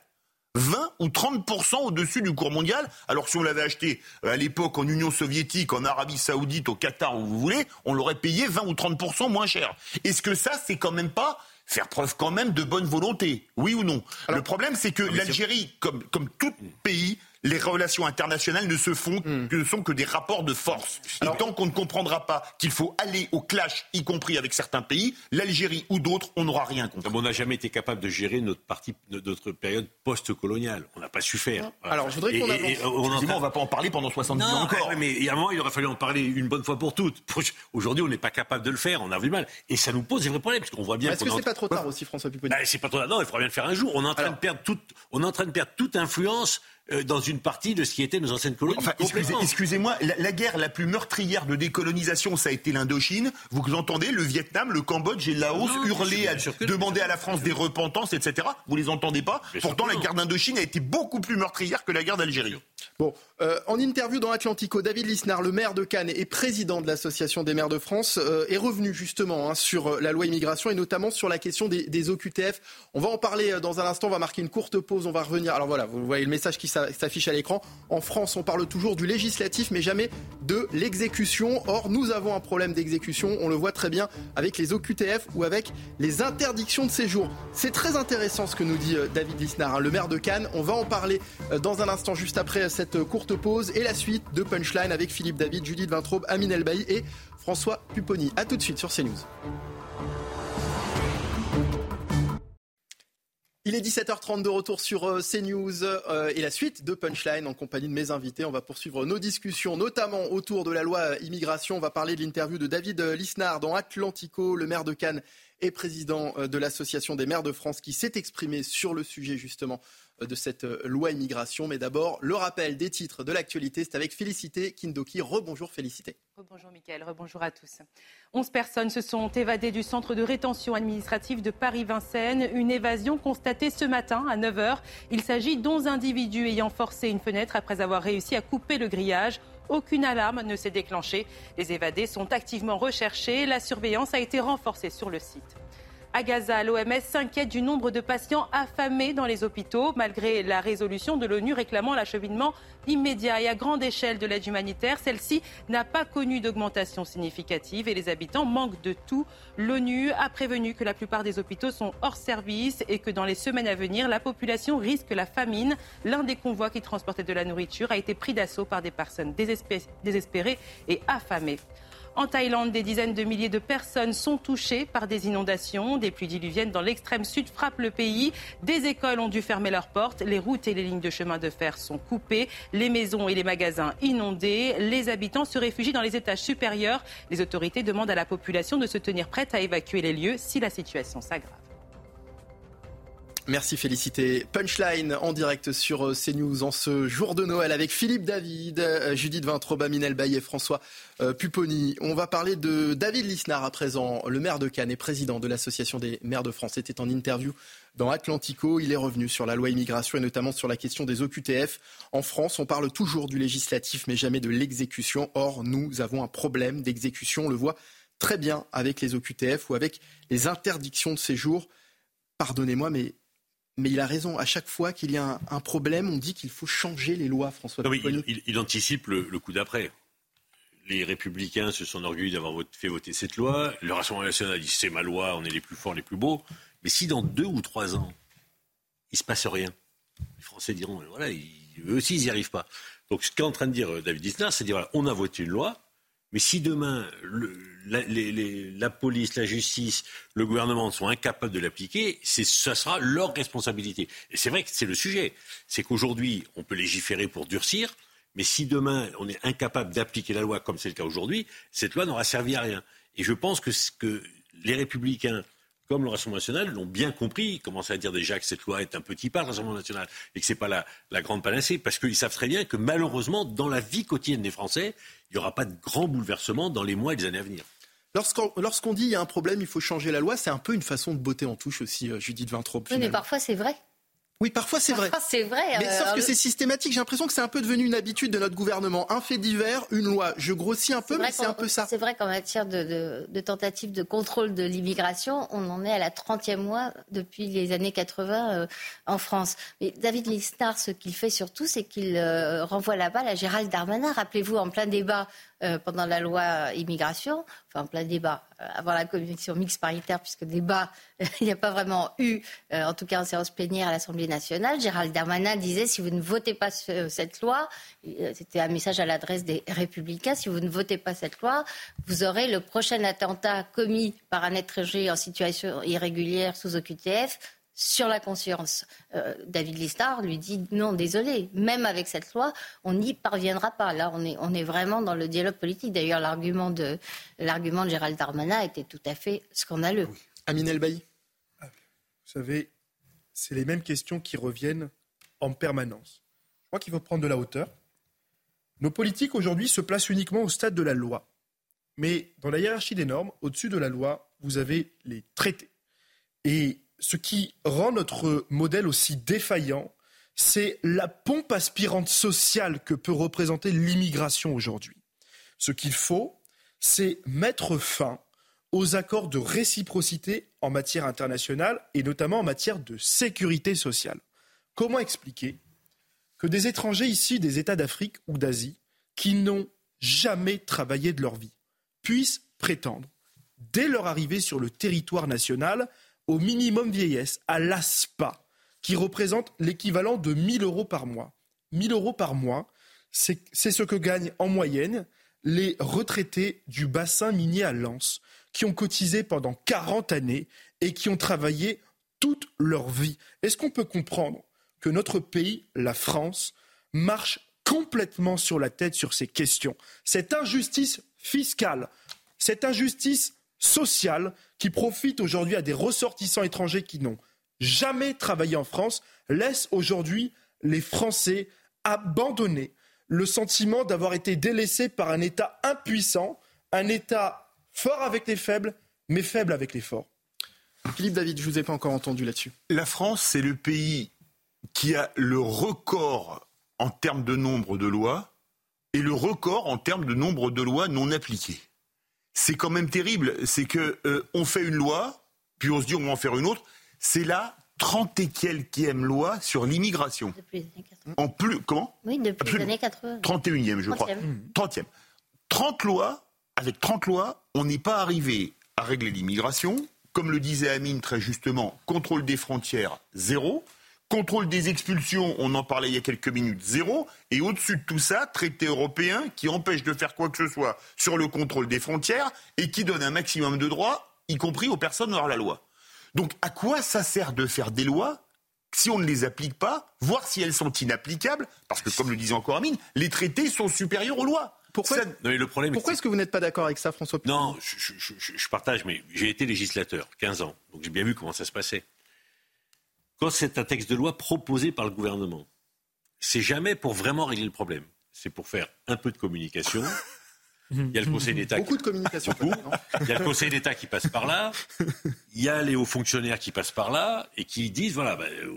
20 ou 30% au-dessus du cours mondial. Alors si on l'avait acheté euh, à l'époque en Union soviétique, en Arabie saoudite, au Qatar, où vous voulez, on l'aurait payé 20 ou 30% moins cher. Est-ce que ça, c'est quand même pas faire preuve quand même de bonne volonté? Oui ou non? Le problème, c'est que l'Algérie, comme, comme tout pays, les relations internationales ne se font hmm. que ne sont que des rapports de force. Et tant qu'on ne comprendra pas qu'il faut aller au clash, y compris avec certains pays, l'Algérie ou d'autres, on n'aura rien compris. on n'a jamais été capable de gérer notre partie, notre période post-coloniale. On n'a pas su faire. Alors, je voudrais qu'on avance. on, ne va pas en parler pendant 70 ans encore. mais il y a un moment, il aurait fallu en parler une bonne fois pour toutes. <laughs> Aujourd'hui, on n'est pas capable de le faire. On a vu mal. Et ça nous pose des vrais problèmes, parce qu'on voit bien. Est-ce que c'est pas trop tard aussi, François Pupponi bah, C'est pas trop tard. Non, il faudra bien le faire un jour. On est en train de perdre toute, on est en train de perdre toute influence dans une partie de ce qui était nos anciennes colonies. Enfin, excusez-moi, la, guerre la plus meurtrière de décolonisation, ça a été l'Indochine. Vous entendez le Vietnam, le Cambodge et le Laos hurler, à, demander à la France des repentances, etc. Vous les entendez pas Pourtant, la guerre d'Indochine a été beaucoup plus meurtrière que la guerre d'Algérie. Bon, euh, en interview dans Atlantico, David Lisnard, le maire de Cannes et président de l'Association des maires de France, euh, est revenu justement hein, sur la loi immigration et notamment sur la question des, des, OQTF. On va en parler dans un instant, on va marquer une courte pause, on va revenir. Alors voilà, vous voyez le message qui s'affiche à l'écran. En France, on parle toujours du législatif, mais jamais de l'exécution. Or, nous avons un problème d'exécution. On le voit très bien avec les OQTF ou avec les interdictions de séjour. C'est très intéressant ce que nous dit euh, David Lisnard, hein, le maire de Cannes. On va en parler euh, dans un instant, juste après cette courte pause et la suite de Punchline avec Philippe David, Judith Vintraube, Amine Elbaï et François Pupponi. A tout de suite sur CNews. Il est 17h30 de retour sur euh, CNews euh, et la suite de Punchline en compagnie de mes invités. On va poursuivre nos discussions, notamment autour de la loi immigration. On va parler de l'interview de David Lisnard dans Atlantico, le maire de Cannes et président euh, de l'Association des maires de France qui s'est exprimé sur le sujet justement de cette loi immigration. Mais d'abord, le rappel des titres de l'actualité, c'est avec Félicité Kindoki. Rebonjour Félicité. Bonjour Mickaël, rebonjour à tous. 11 personnes se sont évadées du centre de rétention administrative de Paris-Vincennes. Une évasion constatée ce matin à 9h. Il s'agit d'11 individus ayant forcé une fenêtre après avoir réussi à couper le grillage. Aucune alarme ne s'est déclenchée. Les évadés sont activement recherchés. La surveillance a été renforcée sur le site. À Gaza, l'OMS s'inquiète du nombre de patients affamés dans les hôpitaux, malgré la résolution de l'ONU réclamant l'acheminement immédiat et à grande échelle de l'aide humanitaire. Celle-ci n'a pas connu d'augmentation significative et les habitants manquent de tout. L'ONU a prévenu que la plupart des hôpitaux sont hors service et que dans les semaines à venir, la population risque la famine. L'un des convois qui transportait de la nourriture a été pris d'assaut par des personnes désespérées et affamées. En Thaïlande, des dizaines de milliers de personnes sont touchées par des inondations. Des pluies diluviennes dans l'extrême sud frappent le pays. Des écoles ont dû fermer leurs portes. Les routes et les lignes de chemin de fer sont coupées. Les maisons et les magasins inondés. Les habitants se réfugient dans les étages supérieurs. Les autorités demandent à la population de se tenir prête à évacuer les lieux si la situation s'aggrave. Merci Félicité. Punchline en direct sur euh, CNews en ce jour de Noël avec Philippe David, euh, Judith Vintroba, Minel Baillet, François euh, Pupponi. On va parler de David Lisnard à présent, le maire de Cannes et président de l'Association des maires de France. C'était en interview dans Atlantico. Il est revenu sur la loi immigration et notamment sur la question des OQTF. En France, on parle toujours du législatif mais jamais de l'exécution. Or, nous avons un problème d'exécution. On le voit très bien avec les OQTF ou avec les interdictions de séjour. Pardonnez-moi, mais mais il a raison. À chaque fois qu'il y a un, problème, on dit qu'il faut changer les lois, François oui, il, anticipe le, coup d'après. Les Républicains se sont orgueillis d'avoir fait voter cette loi. Le Rassemblement national a dit c'est ma loi, on est les plus forts, les plus beaux. Mais si dans deux ou trois ans, il ne se passe rien, les Français diront voilà, eux aussi, ils n'y arrivent pas. Donc ce qu'est en train de dire euh, David Isner, c'est dire voilà, on a voté une loi, mais si demain la, police, la justice, le gouvernement sont incapables de l'appliquer, ça sera leur responsabilité. Et c'est vrai que c'est le sujet. C'est qu'aujourd'hui, on peut légiférer pour durcir, mais si demain on est incapable d'appliquer la loi comme c'est le cas aujourd'hui, cette loi n'aura servi à rien. Et je pense que, que les républicains comme le Rassemblement national, l'ont bien compris. Ils commencent à dire déjà que cette loi est un petit pas, le Rassemblement national, et que ce n'est pas la, la, grande panacée, parce qu'ils savent très bien que malheureusement, dans la vie quotidienne des Français, il n'y aura pas de grands bouleversements dans les mois et les années à venir. Lorsqu'on dit qu'il y a un problème, il faut changer la loi, c'est un peu une façon de botter en touche aussi, euh, Judith Vintraube. Oui, mais parfois c'est vrai. Oui, parfois c'est vrai. c'est vrai. Mais sauf que c'est systématique. J'ai l'impression que c'est un peu devenu une habitude de notre gouvernement. Un fait divers, une loi. Je grossis un peu, mais c'est un peu ça. C'est vrai qu'en matière de, de, tentative de contrôle de l'immigration, on en est à la 30e mois depuis les années 80 euh, en France. Mais David Lisnard, ce qu'il fait surtout, c'est qu'il euh, renvoie la balle à Gérald Darmanin. Rappelez-vous, en plein débat euh, pendant la loi immigration, enfin en plein débat, euh, avant la commission mixte paritaire, puisque débat, <laughs> il n'y a pas vraiment eu, euh, en tout cas en séance plénière à l'Assemblée nationale. Gérald Darmanin disait si vous ne votez pas cette loi, c'était un message à l'adresse des Républicains, si vous ne votez pas cette loi, vous aurez le prochain attentat commis par un étranger en situation irrégulière sous OQTF sur la conscience. Euh, David Listard lui dit non, désolé, même avec cette loi, on n'y parviendra pas. Là, on est, on est vraiment dans le dialogue politique. D'ailleurs, l'argument de, l'argument de Gérald Darmanin était tout à fait scandaleux. Oui. Amine Elbaï ah, Vous savez, c'est les mêmes questions qui reviennent en permanence. Je crois qu'il faut prendre de la hauteur. Nos politiques aujourd'hui se placent uniquement au stade de la loi. Mais dans la hiérarchie des normes, au-dessus de la loi, vous avez les traités. Et ce qui rend notre modèle aussi défaillant, c'est la pompe aspirante sociale que peut représenter l'immigration aujourd'hui. Ce qu'il faut, c'est mettre fin aux accords de réciprocité en matière internationale et notamment en matière de sécurité sociale. Comment expliquer que des étrangers issus des États d'Afrique ou d'Asie qui n'ont jamais travaillé de leur vie puissent prétendre, dès leur arrivée sur le territoire national, au minimum vieillesse, à l'ASPA, qui représente l'équivalent de 1000 euros par mois. 1000 euros par mois, c'est ce que gagnent en moyenne les retraités du bassin minier à Lens, qui ont cotisé pendant 40 années et qui ont travaillé toute leur vie. Est-ce qu'on peut comprendre que notre pays, la France, marche complètement sur la tête sur ces questions? Cette injustice fiscale, cette injustice sociale qui profite aujourd'hui à des ressortissants étrangers qui n'ont jamais travaillé en France laisse aujourd'hui les Français abandonner le sentiment d'avoir été délaissés par un État impuissant un État fort avec les faibles, mais faible avec les forts. Philippe David, je ne vous ai pas encore entendu là-dessus. La France, c'est le pays qui a le record en termes de nombre de lois et le record en termes de nombre de lois non appliquées. C'est quand même terrible. C'est que euh, on fait une loi, puis on se dit on va en faire une autre. C'est la trente et quelques loi sur l'immigration. Depuis les années 80. En plus, comment? Oui, depuis Absolument. les années 80. 31e, je crois. 30e. 30 lois, avec 30 lois, on n'est pas arrivé à régler l'immigration. Comme le disait Amine très justement, contrôle des frontières, zéro. Contrôle des expulsions, on en parlait il y a quelques minutes, zéro. Et au-dessus de tout ça, traité européen qui empêche de faire quoi que ce soit sur le contrôle des frontières et qui donne un maximum de droits, y compris aux personnes hors la loi. Donc à quoi ça sert de faire des lois si on ne les applique pas, voir si elles sont inapplicables? Parce que comme le disait encore Amine, les traités sont supérieurs aux lois. Pourquoi, Ça- Non, mais le problème, pourquoi est-ce que vous n'êtes pas d'accord avec ça, François Non, je, je- je- je partage, mais j'ai été législateur, 15 ans, donc j'ai bien vu comment ça se passait. Quand c'est un texte de loi proposé par le gouvernement, c'est jamais pour vraiment régler le problème. C'est pour faire un peu de communication. <laughs> Il y a le Conseil d'État. Beaucoup de communication. Beaucoup. Il y a le Conseil d'État qui passe par là. Il y a les hauts fonctionnaires qui passent par là et qui disent voilà, ben, euh,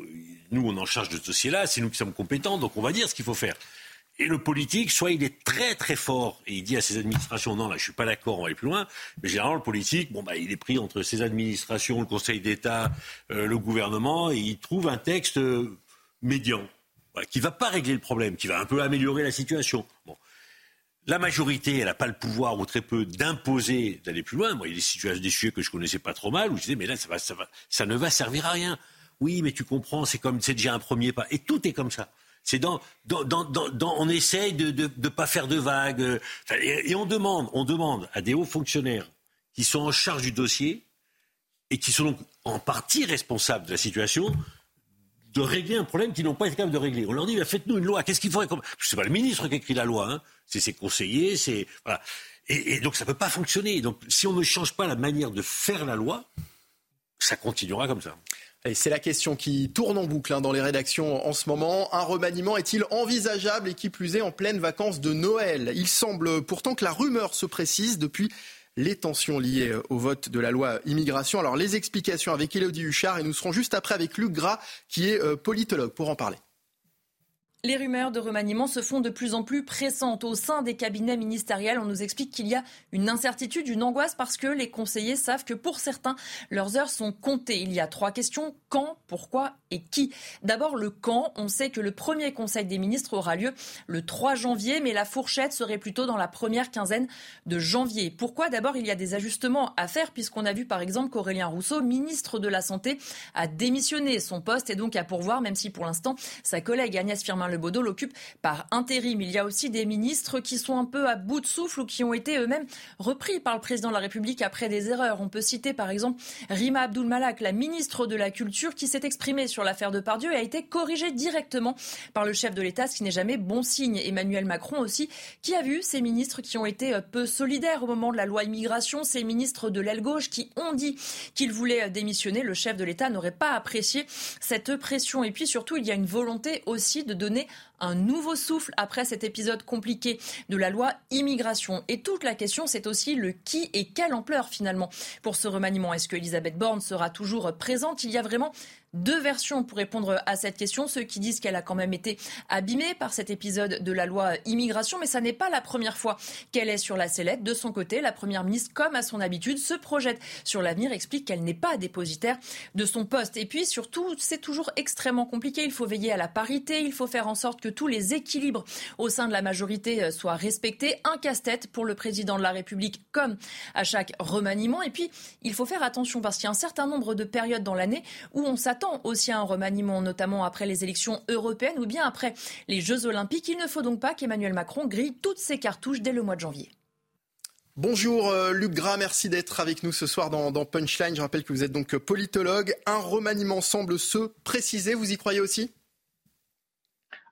nous on est en charge de ce dossier-là, c'est nous qui sommes compétents, donc on va dire ce qu'il faut faire. Et le politique, soit il est très très fort et il dit à ses administrations non là je suis pas d'accord, on va aller plus loin. Mais généralement le politique, bon bah il est pris entre ses administrations, le Conseil d'État, euh, le gouvernement et il trouve un texte euh, médian qui va pas régler le problème, qui va un peu améliorer la situation. La majorité, elle n'a pas le pouvoir ou très peu d'imposer d'aller plus loin. Moi, il y a des situations, des sujets que je connaissais pas trop mal où je disais mais là ça ça ne va servir à rien. Oui, mais tu comprends, c'est comme c'est déjà un premier pas. Et tout est comme ça. C'est dans, on essaye de de pas faire de vagues. euh, et, on demande, on demande à des hauts fonctionnaires qui sont en charge du dossier et qui sont donc en partie responsables de la situation de régler un problème qu'ils n'ont pas été capables de régler. On leur dit, bah, faites-nous une loi. Qu'est-ce qu'il faudrait. C'est pas le ministre qui écrit la loi, hein. c'est ses conseillers. Et, et donc ça ne peut pas fonctionner. Donc si on ne change pas la manière de faire la loi, ça continuera comme ça. C'est la question qui tourne en boucle hein, dans les rédactions en ce moment. Un remaniement est-il envisageable et qui plus est en pleine vacances de Noël? Il semble pourtant que la rumeur se précise depuis les tensions liées au vote de la loi immigration. Alors les explications avec Elodie Huchard et nous serons juste après avec Luc Gras qui est euh, politologue pour en parler. Les rumeurs de remaniement se font de plus en plus pressantes au sein des cabinets ministériels. On nous explique qu'il y a une incertitude, une angoisse parce que les conseillers savent que pour certains, leurs heures sont comptées. Il y a trois questions. Quand, pourquoi et qui? D'abord, le quand. On sait que le premier conseil des ministres aura lieu le 3 janvier, mais la fourchette serait plutôt dans la première quinzaine de janvier. Pourquoi? D'abord, il y a des ajustements à faire puisqu'on a vu par exemple qu'Aurélien Rousseau, ministre de la Santé, a démissionné. Son poste est donc à pourvoir, même si pour l'instant, sa collègue Agnès Firmin-Lebaudot l'occupe par intérim. Il y a aussi des ministres qui sont un peu à bout de souffle ou qui ont été eux-mêmes repris par le président de la République après des erreurs. On peut citer par exemple Rima Abdul-Malak, la ministre de la Culture, qui s'est exprimée sur l'affaire de Pardieu et a été corrigée directement par le chef de l'État, ce qui n'est jamais bon signe. Emmanuel Macron aussi, qui a vu ces ministres qui ont été euh, peu solidaires au moment de la loi immigration, ces ministres de l'aile gauche qui ont dit qu'ils voulaient euh, démissionner. Le chef de l'État n'aurait pas apprécié cette pression. Et puis surtout, il y a une volonté aussi de donner est un nouveau souffle après cet épisode compliqué de la loi immigration. Et toute la question, c'est aussi le qui et quelle ampleur finalement pour ce remaniement. Est-ce que Elisabeth Borne sera toujours présente? Il y a vraiment deux versions pour répondre à cette question. Ceux qui disent qu'elle a quand même été abîmée par cet épisode de la loi immigration, mais ça n'est pas la première fois qu'elle est sur la sellette. De son côté, la Première ministre, comme à son habitude, se projette sur l'avenir, explique qu'elle n'est pas dépositaire de son poste. Et puis surtout, c'est toujours extrêmement compliqué. Il faut veiller à la parité, il faut faire en sorte que tous les équilibres au sein de la majorité euh, soient respectés. Un casse-tête pour le président de la République, comme à chaque remaniement. Et puis, il faut faire attention parce qu'il y a un certain nombre de périodes dans l'année où on s'attend aussi à un remaniement, notamment après les élections européennes ou bien après les Jeux olympiques. Il ne faut donc pas qu'Emmanuel Macron grille toutes ses cartouches dès le mois de janvier. Bonjour euh, Luc Gras, merci d'être avec nous ce soir dans Punchline. Je rappelle que vous êtes donc politologue. Un remaniement semble se préciser, vous y croyez aussi?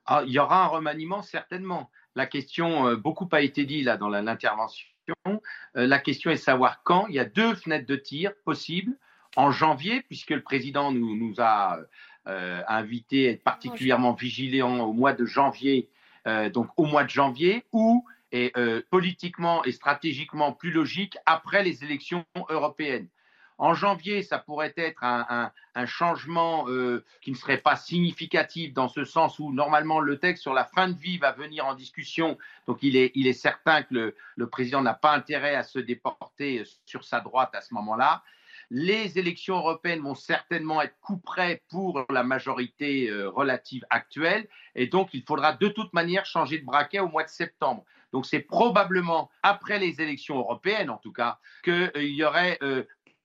Ah, il y aura un remaniement certainement. La question, euh, beaucoup a été dit là dans l'intervention. Euh, la question est de savoir quand. Il y a deux fenêtres de tir possibles. En janvier, puisque le président nous, nous a euh, invités à être particulièrement vigilants au mois de janvier, euh, donc au mois de janvier, ou politiquement et stratégiquement plus logique après les élections européennes. En janvier, ça pourrait être un, changement euh, qui ne serait pas significatif dans ce sens où normalement le texte sur la fin de vie va venir en discussion. Donc il est, il est certain que le, président n'a pas intérêt à se déporter sur sa droite à ce moment-là. Les élections européennes vont certainement être coup près pour la majorité euh, relative actuelle et donc il faudra de toute manière changer de braquet au mois de septembre. Donc c'est probablement après les élections européennes, en tout cas, qu'il euh, y aurait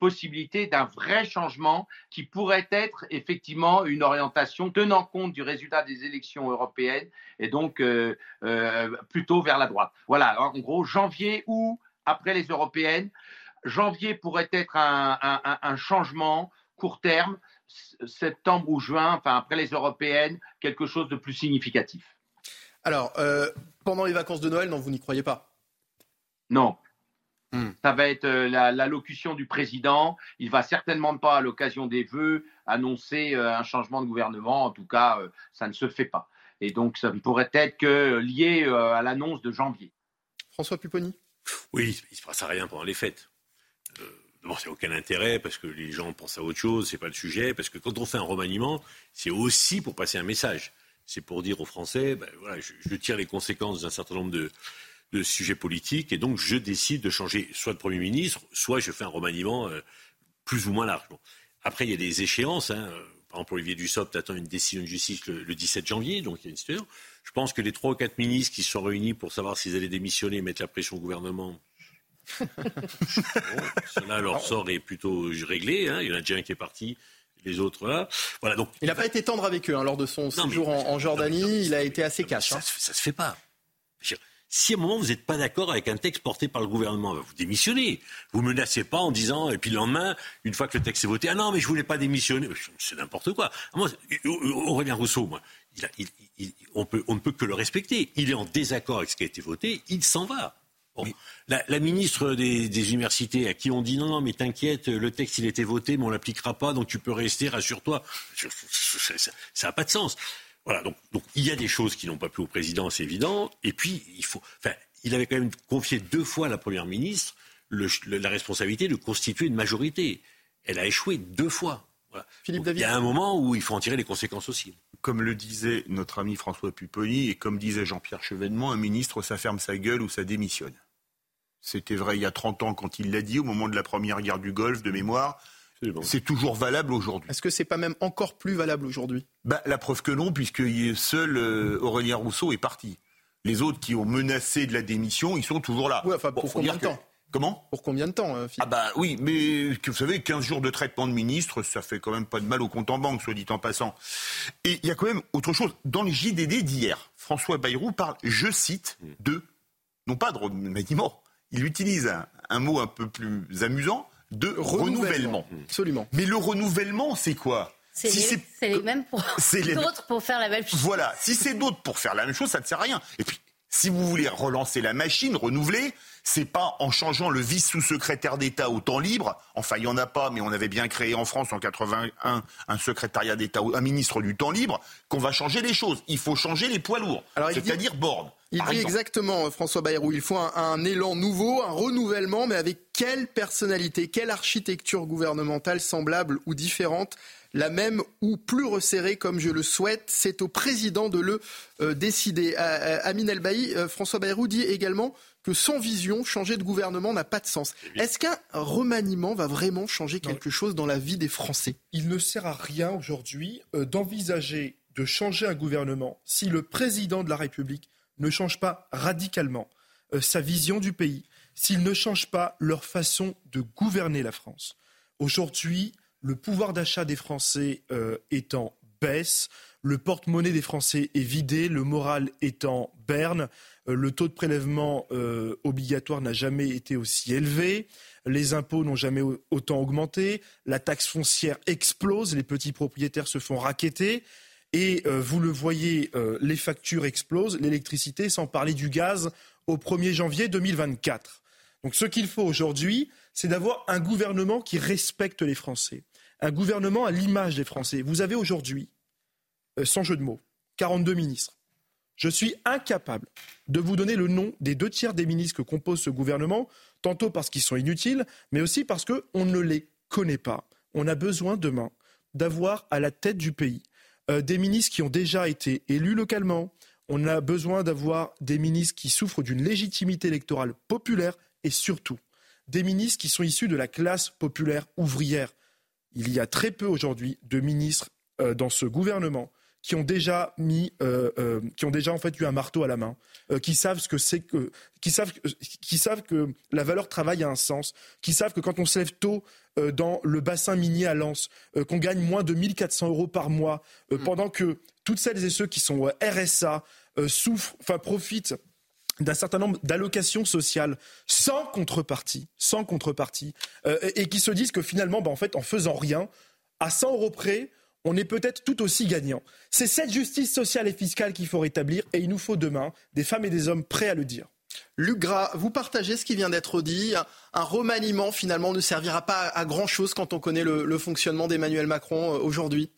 possibilité d'un vrai changement qui pourrait être effectivement une orientation tenant compte du résultat des élections européennes et donc euh, euh, plutôt vers la droite. Voilà, en gros, janvier ou après les européennes. Janvier pourrait être un, changement court terme, septembre ou juin, enfin après les européennes, quelque chose de plus significatif. Alors, euh, pendant les vacances de Noël, non, vous n'y croyez pas? Non, Hmm. Ça va être euh, l'allocution du président. Il va certainement pas, à l'occasion des vœux, annoncer euh, un changement de gouvernement. En tout cas, euh, ça ne se fait pas. Et donc, ça ne pourrait être que lié à l'annonce de janvier. François Pupponi? Oui, il ne se passe rien pendant les fêtes. D'abord, c'est aucun intérêt parce que les gens pensent à autre chose, c'est pas le sujet. Parce que quand on fait un remaniement, c'est aussi pour passer un message. C'est pour dire aux Français, ben, voilà, je tire les conséquences d'un certain nombre de, de sujets politiques et donc je décide de changer soit de Premier ministre, soit je fais un remaniement euh, plus ou moins large. Après, il y a des échéances. Hein. Par exemple, Olivier Dussopt attend une décision de justice le, 17 janvier, donc il y a une situation. Je pense que les trois ou quatre ministres qui se sont réunis pour savoir s'ils allaient démissionner et mettre la pression au gouvernement, bon, <laughs> cela, leur sort est plutôt réglé. Hein. Il y en a déjà un qui est parti les autres là. Voilà, donc, il n'a pas été tendre avec eux hein, lors de son séjour en, Jordanie. il a été assez cash. Ça, ça, se fait pas. Si à un moment vous n'êtes pas d'accord avec un texte porté par le gouvernement, vous démissionnez. Vous menacez pas en disant, et puis le lendemain, une fois que le texte est voté, ah non, mais je voulais pas démissionner. C'est n'importe quoi. Moi, Aurélien Rousseau, moi, on, peut, on ne peut que le respecter. Il est en désaccord avec ce qui a été voté, il s'en va. La, ministre des, universités à qui on dit non, non, mais t'inquiète, le texte il a été voté, mais on l'appliquera pas, donc tu peux rester, rassure-toi. Ça n'a pas de sens. Voilà, donc, donc il y a des choses qui n'ont pas plu au président, c'est évident. Et puis, il faut. Enfin, il avait quand même confié deux fois à la première ministre la responsabilité de constituer une majorité. Elle a échoué deux fois. Philippe David. Il y a un moment où il faut en tirer les conséquences aussi. Comme le disait notre ami François Pupponi et comme disait Jean-Pierre Chevènement, un ministre, ça ferme sa gueule ou ça démissionne. C'était vrai il y a 30 ans quand il l'a dit, au moment de la première guerre du Golfe, de mémoire. C'est toujours valable aujourd'hui. Est-ce que c'est pas même encore plus valable aujourd'hui? Bah, La preuve que non, puisque seul euh, Aurélien Rousseau est parti. Les autres qui ont menacé de la démission, ils sont toujours là. Ouais, enfin, pour combien de temps? Comment? Pour combien de temps, euh, Ah bah oui, mais vous savez, 15 jours de traitement de ministre, ça fait quand même pas de mal au compte en banque, soit dit en passant. Et il y a quand même autre chose. Dans les JDD d'hier, François Bayrou parle, je cite, de, non pas de remaniement, il utilise un mot un peu plus amusant, de renouvellement. Absolument. Mais le renouvellement, c'est quoi c'est les, mêmes pour <laughs> d'autres pour faire la même chose. <laughs> Voilà, si c'est d'autres pour faire la même chose, ça ne sert à rien. Et puis, si vous voulez relancer la machine, renouveler, c'est pas en changeant le vice-sous-secrétaire d'État au temps libre. Enfin, il y en a pas, mais on avait bien créé en France en 81 un secrétariat d'État, un ministre du temps libre, qu'on va changer les choses. Il faut changer les poids lourds, c'est-à-dire Borne. Il dit exactement, euh, François Bayrou, il faut un, élan nouveau, un renouvellement, mais avec quelle personnalité, quelle architecture gouvernementale semblable ou différente la même ou plus resserrée comme je le souhaite. C'est au président de le euh, décider. Euh, Amin Elbaï, François Bayrou dit également que sans vision, changer de gouvernement n'a pas de sens. Est-ce qu'un remaniement va vraiment changer quelque chose dans la vie des Français? Il ne sert à rien aujourd'hui d'envisager de changer un gouvernement si le président de la République ne change pas radicalement euh, sa vision du pays, s'ils ne changent pas leur façon de gouverner la France. Aujourd'hui, le pouvoir d'achat des Français euh, est en baisse, le porte-monnaie des Français est vidé, le moral est en berne, euh, le taux de prélèvement obligatoire n'a jamais été aussi élevé, les impôts n'ont jamais autant augmenté, la taxe foncière explose, les petits propriétaires se font raqueter. Et euh, vous le voyez, euh, les factures explosent, l'électricité, sans parler du gaz, au 1er janvier 2024. Donc ce qu'il faut aujourd'hui, c'est d'avoir un gouvernement qui respecte les Français, un gouvernement à l'image des Français. Vous avez aujourd'hui, euh, sans jeu de mots, 42 ministres. Je suis incapable de vous donner le nom des deux tiers des ministres que compose ce gouvernement, tantôt parce qu'ils sont inutiles, mais aussi parce qu'on ne les connaît pas. On a besoin demain d'avoir à la tête du pays euh, des ministres qui ont déjà été élus localement. On a besoin d'avoir des ministres qui souffrent d'une légitimité électorale populaire et surtout des ministres qui sont issus de la classe populaire ouvrière. Il y a très peu aujourd'hui de ministres euh, dans ce gouvernement qui ont déjà mis, euh, euh, qui ont déjà en fait eu un marteau à la main, euh, qui savent ce que c'est que, qui savent, qui savent que la valeur travail a un sens, qui savent que quand on se lève tôt dans le bassin minier à Lens, qu'on gagne moins de 1400 euros par mois, mm. pendant que toutes celles et ceux qui sont RSA souffrent, enfin profitent d'un certain nombre d'allocations sociales sans contrepartie, sans contrepartie, et, qui se disent que finalement, bah, en fait, en faisant rien, à 100 euros près, on est peut-être tout aussi gagnant. C'est cette justice sociale et fiscale qu'il faut rétablir et il nous faut demain des femmes et des hommes prêts à le dire. Luc Gras, vous partagez ce qui vient d'être dit. Un remaniement, finalement, ne servira pas à grand-chose quand on connaît le, fonctionnement d'Emmanuel Macron euh, aujourd'hui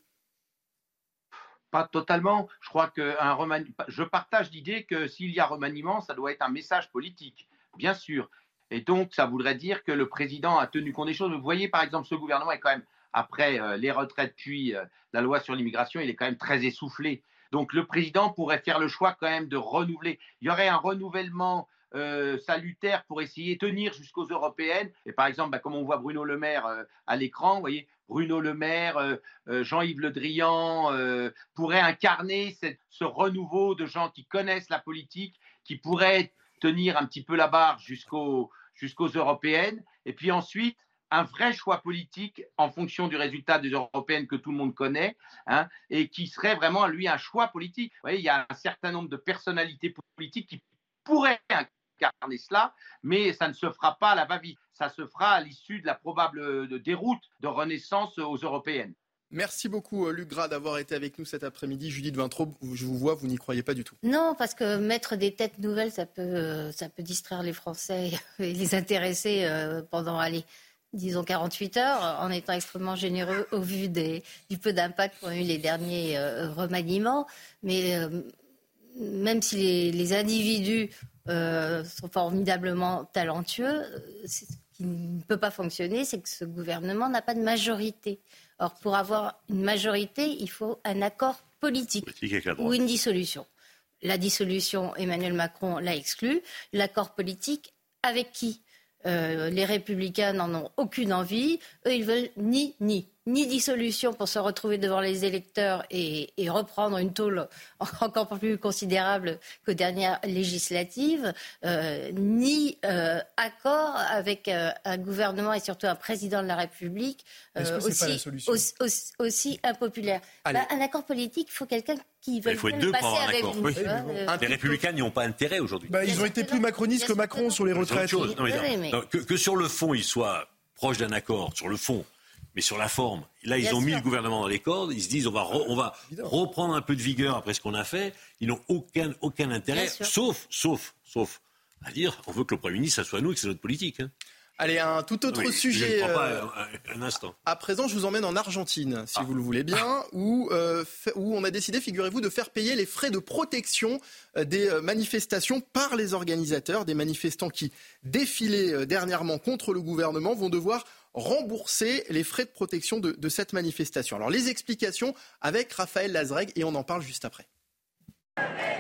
Pas totalement. Je crois que un je partage l'idée que s'il y a remaniement, ça doit être un message politique, bien sûr. Et donc, ça voudrait dire que le président a tenu compte des choses. Vous voyez, par exemple, ce gouvernement est quand même après euh, les retraites puis euh, la loi sur l'immigration, il est quand même très essoufflé. Donc le président pourrait faire le choix quand même de renouveler. Il y aurait un renouvellement euh, salutaire pour essayer de tenir jusqu'aux européennes. Et par exemple, bah, comme on voit Bruno Le Maire à l'écran, vous voyez, Bruno Le Maire, Jean-Yves Le Drian pourraient incarner ce renouveau de gens qui connaissent la politique, qui pourraient tenir un petit peu la barre jusqu'aux européennes. Et puis ensuite, un vrai choix politique en fonction du résultat des européennes que tout le monde connaît, hein, et qui serait vraiment, lui, un choix politique. Vous voyez, il y a un certain nombre de personnalités politiques qui pourraient incarner cela, mais ça ne se fera pas à la va-vite. Ça se fera à l'issue de la probable déroute de renaissance aux européennes. Merci beaucoup, euh, Luc Gras, d'avoir été avec nous cet après-midi. Judith Vintraud, je vous vois, vous n'y croyez pas du tout. Non, parce que mettre des têtes nouvelles, ça peut, euh, ça peut distraire les Français <laughs> et les intéresser euh, pendant, allez, disons 48 heures, en étant extrêmement généreux au vu des, du peu d'impact qu'ont eu les derniers euh, remaniements. Mais euh, même si les, individus euh, sont formidablement talentueux, ce qui ne peut pas fonctionner, c'est que ce gouvernement n'a pas de majorité. Or, pour avoir une majorité, il faut un accord politique, ou une dissolution. La dissolution, Emmanuel Macron l'a exclu. L'accord politique, avec qui? Euh, les républicains n'en ont aucune envie. Eux, ils veulent ni, ni ni dissolution pour se retrouver devant les électeurs et, reprendre une tôle <laughs> encore plus considérable qu'aux dernières législatives, euh, ni euh, accord avec un gouvernement et surtout un président de la République aussi, aussi, impopulaire. Bah, un accord politique, il faut quelqu'un qui veut il faut être deux pour avoir un accord. les républicains n'y ont pas intérêt aujourd'hui. Bah, ils ont été plus macronistes que Macron sur les retraites. que, que sur le fond, ils soient proches d'un accord, sur le fond, mais sur la forme. Là, ils ont mis le gouvernement dans les cordes. Ils se disent on va, on va reprendre un peu de vigueur après ce qu'on a fait. Ils n'ont aucun, aucun intérêt, sauf, sauf, sauf à dire on veut que le Premier ministre, ça soit nous et que c'est notre politique. Hein. Allez, un tout autre sujet. Je pas euh, un, instant. À présent, je vous emmène en Argentine, si ah. vous le voulez bien, où, euh, où on a décidé, figurez-vous, de faire payer les frais de protection euh, des manifestations par les organisateurs. Des manifestants qui défilaient dernièrement contre le gouvernement vont devoir rembourser les frais de protection de, cette manifestation. Alors, les explications avec Raphaël Lazreg et on en parle juste après.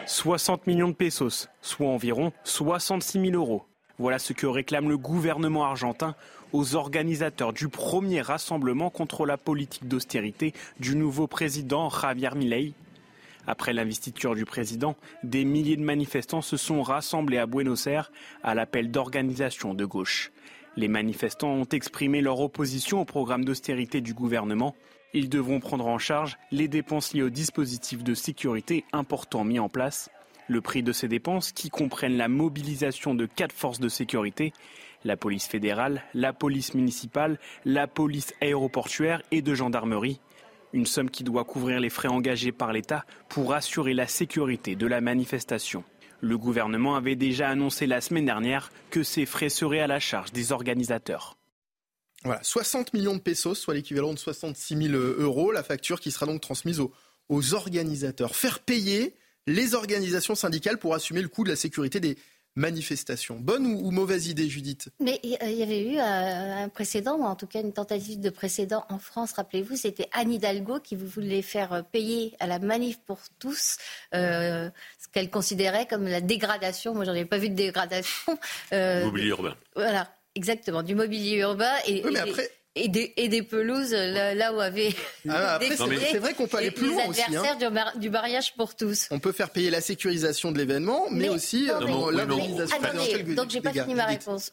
60 millions de pesos, soit environ 66 000 euros. Voilà ce que réclame le gouvernement argentin aux organisateurs du premier rassemblement contre la politique d'austérité du nouveau président Javier Milei. Après l'investiture du président, des milliers de manifestants se sont rassemblés à Buenos Aires à l'appel d'organisations de gauche. Les manifestants ont exprimé leur opposition au programme d'austérité du gouvernement. Ils devront prendre en charge les dépenses liées aux dispositifs de sécurité importants mis en place le prix de ces dépenses, qui comprennent la mobilisation de quatre forces de sécurité, la police fédérale, la police municipale, la police aéroportuaire et de gendarmerie. Une somme qui doit couvrir les frais engagés par l'État pour assurer la sécurité de la manifestation. Le gouvernement avait déjà annoncé la semaine dernière que ces frais seraient à la charge des organisateurs. Voilà, 60 millions de pesos, soit l'équivalent de 66 000 euros, la facture qui sera donc transmise aux, aux organisateurs. Faire payer les organisations syndicales pour assumer le coût de la sécurité des manifestation. Bonne ou, mauvaise idée, Judith Mais il y avait eu euh, un précédent, ou en tout cas une tentative de précédent en France, rappelez-vous, c'était Anne Hidalgo qui voulait faire payer à la manif pour tous euh, ce qu'elle considérait comme la dégradation. Moi, j'en ai pas vu de dégradation. Euh, mobilier urbain. Voilà, exactement, du mobilier urbain. Et, mais après et des, et des pelouses là, où avait ah, <laughs> c'est vrai qu'on peut aller plus loin aussi. Hein. Du, du, mariage pour tous. On peut faire payer la sécurisation de l'événement, mais, aussi l'organisation. Euh, donc j'ai pas fini ma réponse.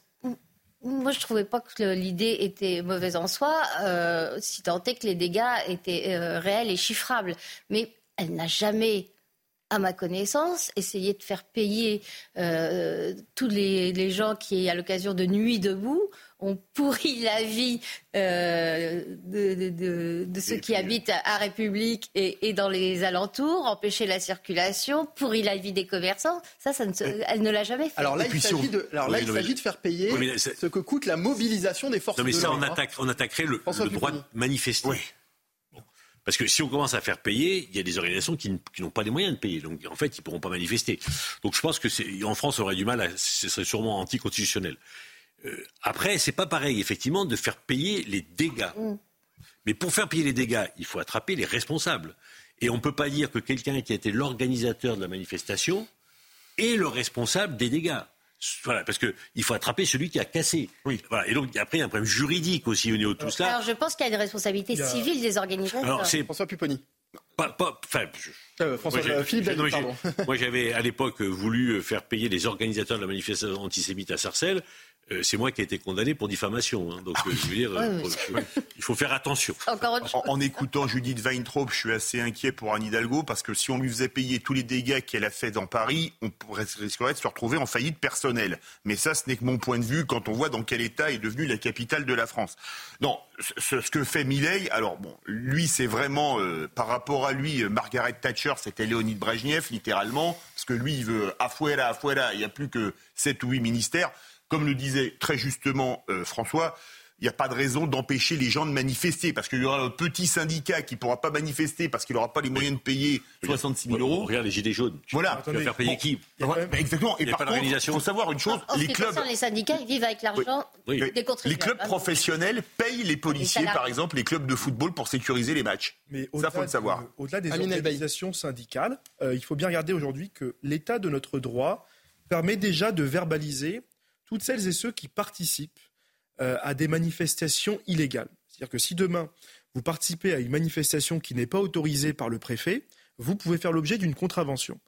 Moi, je trouvais pas que l'idée était mauvaise en soi, euh, si tant est que les dégâts étaient euh, réels et chiffrables. Mais elle n'a jamais à ma connaissance, essayé de faire payer euh, tous les, les, gens qui, à l'occasion de Nuit debout, ont pourri la vie euh, de, de, de, ceux qui habitent à, République et, et, dans les alentours, empêcher la circulation, pourri la vie des commerçants. Ça, ça ne elle ne l'a jamais fait. Alors là, il s'agit de, alors là, il s'agit de faire payer ce que coûte la mobilisation des forces non, mais ça, on, attaque, on attaquerait le, le droit de manifester. Parce que si on commence à faire payer, il y a des organisations qui, n'ont pas les moyens de payer. Donc en fait, ils ne pourront pas manifester. Donc je pense que en France, on aurait du mal, à, ce serait sûrement anticonstitutionnel. Euh, après, c'est pas pareil, effectivement, de faire payer les dégâts. Mm. Mais pour faire payer les dégâts, il faut attraper les responsables. Et on ne peut pas dire que quelqu'un qui a été l'organisateur de la manifestation est le responsable des dégâts. Voilà, parce qu'il faut attraper celui qui a cassé. Oui. Voilà. Et donc, après, il y a un problème juridique aussi au niveau de tout cela. Alors, je pense qu'il y a des responsabilités civiles des organisateurs. Alors, c'est François Pupponi. Pas, pas, enfin, euh, François, moi, Philippe pardon. Moi, j'avais à l'époque voulu faire payer les organisateurs de la manifestation antisémite à Sarcelles. Euh, c'est moi qui ai été condamné pour diffamation. Hein. donc, euh, je veux dire, euh, <laughs> il faut faire attention. en, écoutant Judith Weintraub, je suis assez inquiet pour Anne Hidalgo parce que si on lui faisait payer tous les dégâts qu'elle a fait dans Paris, on risquerait de se retrouver en faillite personnelle. Mais ça, ce n'est que mon point de vue quand on voit dans quel état est devenue la capitale de la France. Non, ce, que fait Milei, alors bon, lui, c'est vraiment, par rapport à lui, Margaret Thatcher, c'était Léonide Brejnev, littéralement, parce que lui, il veut afuera, afuera, il n'y a plus que 7 ou 8 ministères. Comme le disait très justement euh, François, il n'y a pas de raison d'empêcher les gens de manifester, parce qu'il y aura un petit syndicat qui ne pourra pas manifester parce qu'il n'aura pas les moyens de payer 66 000 euros. Regarde les gilets jaunes. Voilà. Tu vas faire payer qui Exactement. Et par contre, il faut savoir une chose. les clubs, les syndicats, ils vivent avec l'argent des contribuables. Les clubs professionnels payent les policiers, par exemple, les clubs de football pour sécuriser les matchs. Mais ça, faut le savoir. Au-delà des organisations syndicales, euh, il faut bien regarder aujourd'hui que l'état de notre droit permet déjà de verbaliser toutes celles et ceux qui participent euh, à des manifestations illégales. C'est-à-dire que si demain, vous participez à une manifestation qui n'est pas autorisée par le préfet, vous pouvez faire l'objet d'une contravention.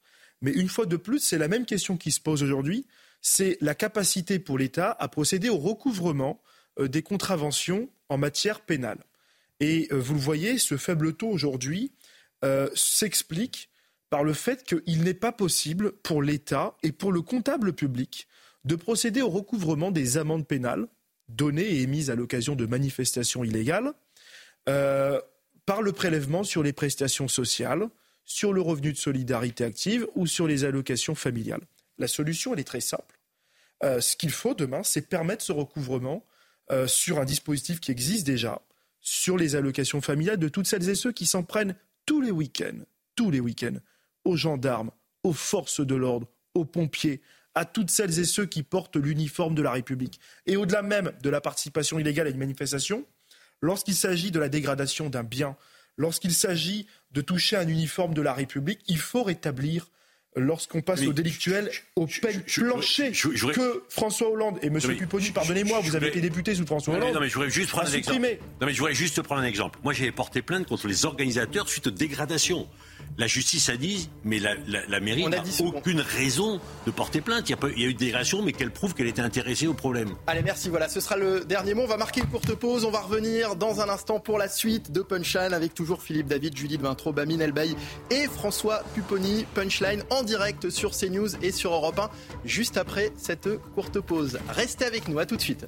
Mais une fois de plus, c'est la même question qui se pose aujourd'hui, c'est la capacité pour l'État à procéder au recouvrement euh, des contraventions en matière pénale. Et euh, vous le voyez, ce faible taux aujourd'hui s'explique par le fait qu'il n'est pas possible pour l'État et pour le comptable public de procéder au recouvrement des amendes pénales données et émises à l'occasion de manifestations illégales euh, par le prélèvement sur les prestations sociales, sur le revenu de solidarité active ou sur les allocations familiales. La solution, elle est très simple. Euh, ce qu'il faut demain, c'est permettre ce recouvrement euh, sur un dispositif qui existe déjà, sur les allocations familiales de toutes celles et ceux qui s'en prennent tous les week-ends, tous les week-ends, aux gendarmes, aux forces de l'ordre, aux pompiers, à toutes celles et ceux qui portent l'uniforme de la République. Et au-delà même de la participation illégale à une manifestation, lorsqu'il s'agit de la dégradation d'un bien, lorsqu'il s'agit de toucher un uniforme de la République, il faut rétablir lorsqu'on passe au délictuel, aux peines planchées que François Hollande et M. Pupponi, pardonnez-moi, vous avez été député sous François Hollande. Non, mais je voudrais juste prendre un exemple. Non, mais je voudrais juste prendre un exemple. Moi, j'avais porté plainte contre les organisateurs suite aux dégradations. La justice a dit, mais la, mairie n'a aucune raison de porter plainte. Il y, a, il y a eu dégradation, mais qu'elle prouve qu'elle était intéressée au problème. Allez, merci. Voilà, ce sera le dernier mot. On va marquer une courte pause. On va revenir dans un instant pour la suite de Punchline avec toujours Philippe David, Judith Vintraud, Bamine Elbaï et François Pupponi. Punchline en direct sur CNews et sur Europe 1 juste après cette courte pause. Restez avec nous, à tout de suite.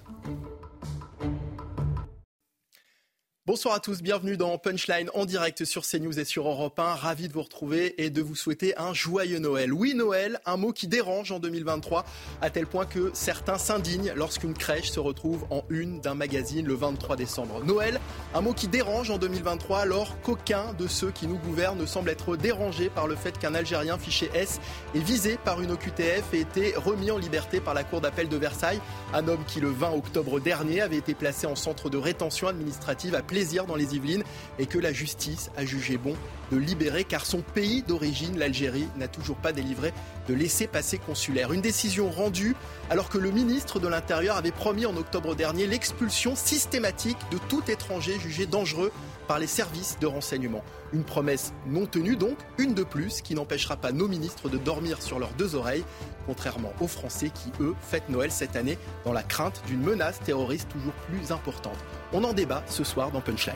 Bonsoir à tous, bienvenue dans Punchline en direct sur CNews et sur Europe 1. Ravi de vous retrouver et de vous souhaiter un joyeux Noël. Oui, Noël, un mot qui dérange en 2023, à tel point que certains s'indignent lorsqu'une crèche se retrouve en une d'un magazine le 23 décembre. Noël, un mot qui dérange en 2023 alors qu'aucun de ceux qui nous gouvernent ne semble être dérangé par le fait qu'un Algérien fiché S est visé par une OQTF et été remis en liberté par la Cour d'appel de Versailles. Un homme qui le 20 octobre dernier avait été placé en centre de rétention administrative à plaisir dans les Yvelines et que la justice a jugé bon de libérer car son pays d'origine, l'Algérie, n'a toujours pas délivré de laisser-passer consulaire. Une décision rendue alors que le ministre de l'Intérieur avait promis en octobre dernier l'expulsion systématique de tout étranger jugé dangereux par les services de renseignement. Une promesse non tenue donc, une de plus, qui n'empêchera pas nos ministres de dormir sur leurs deux oreilles, contrairement aux Français qui, eux, fêtent Noël cette année dans la crainte d'une menace terroriste toujours plus importante. On en débat ce soir dans Punchline.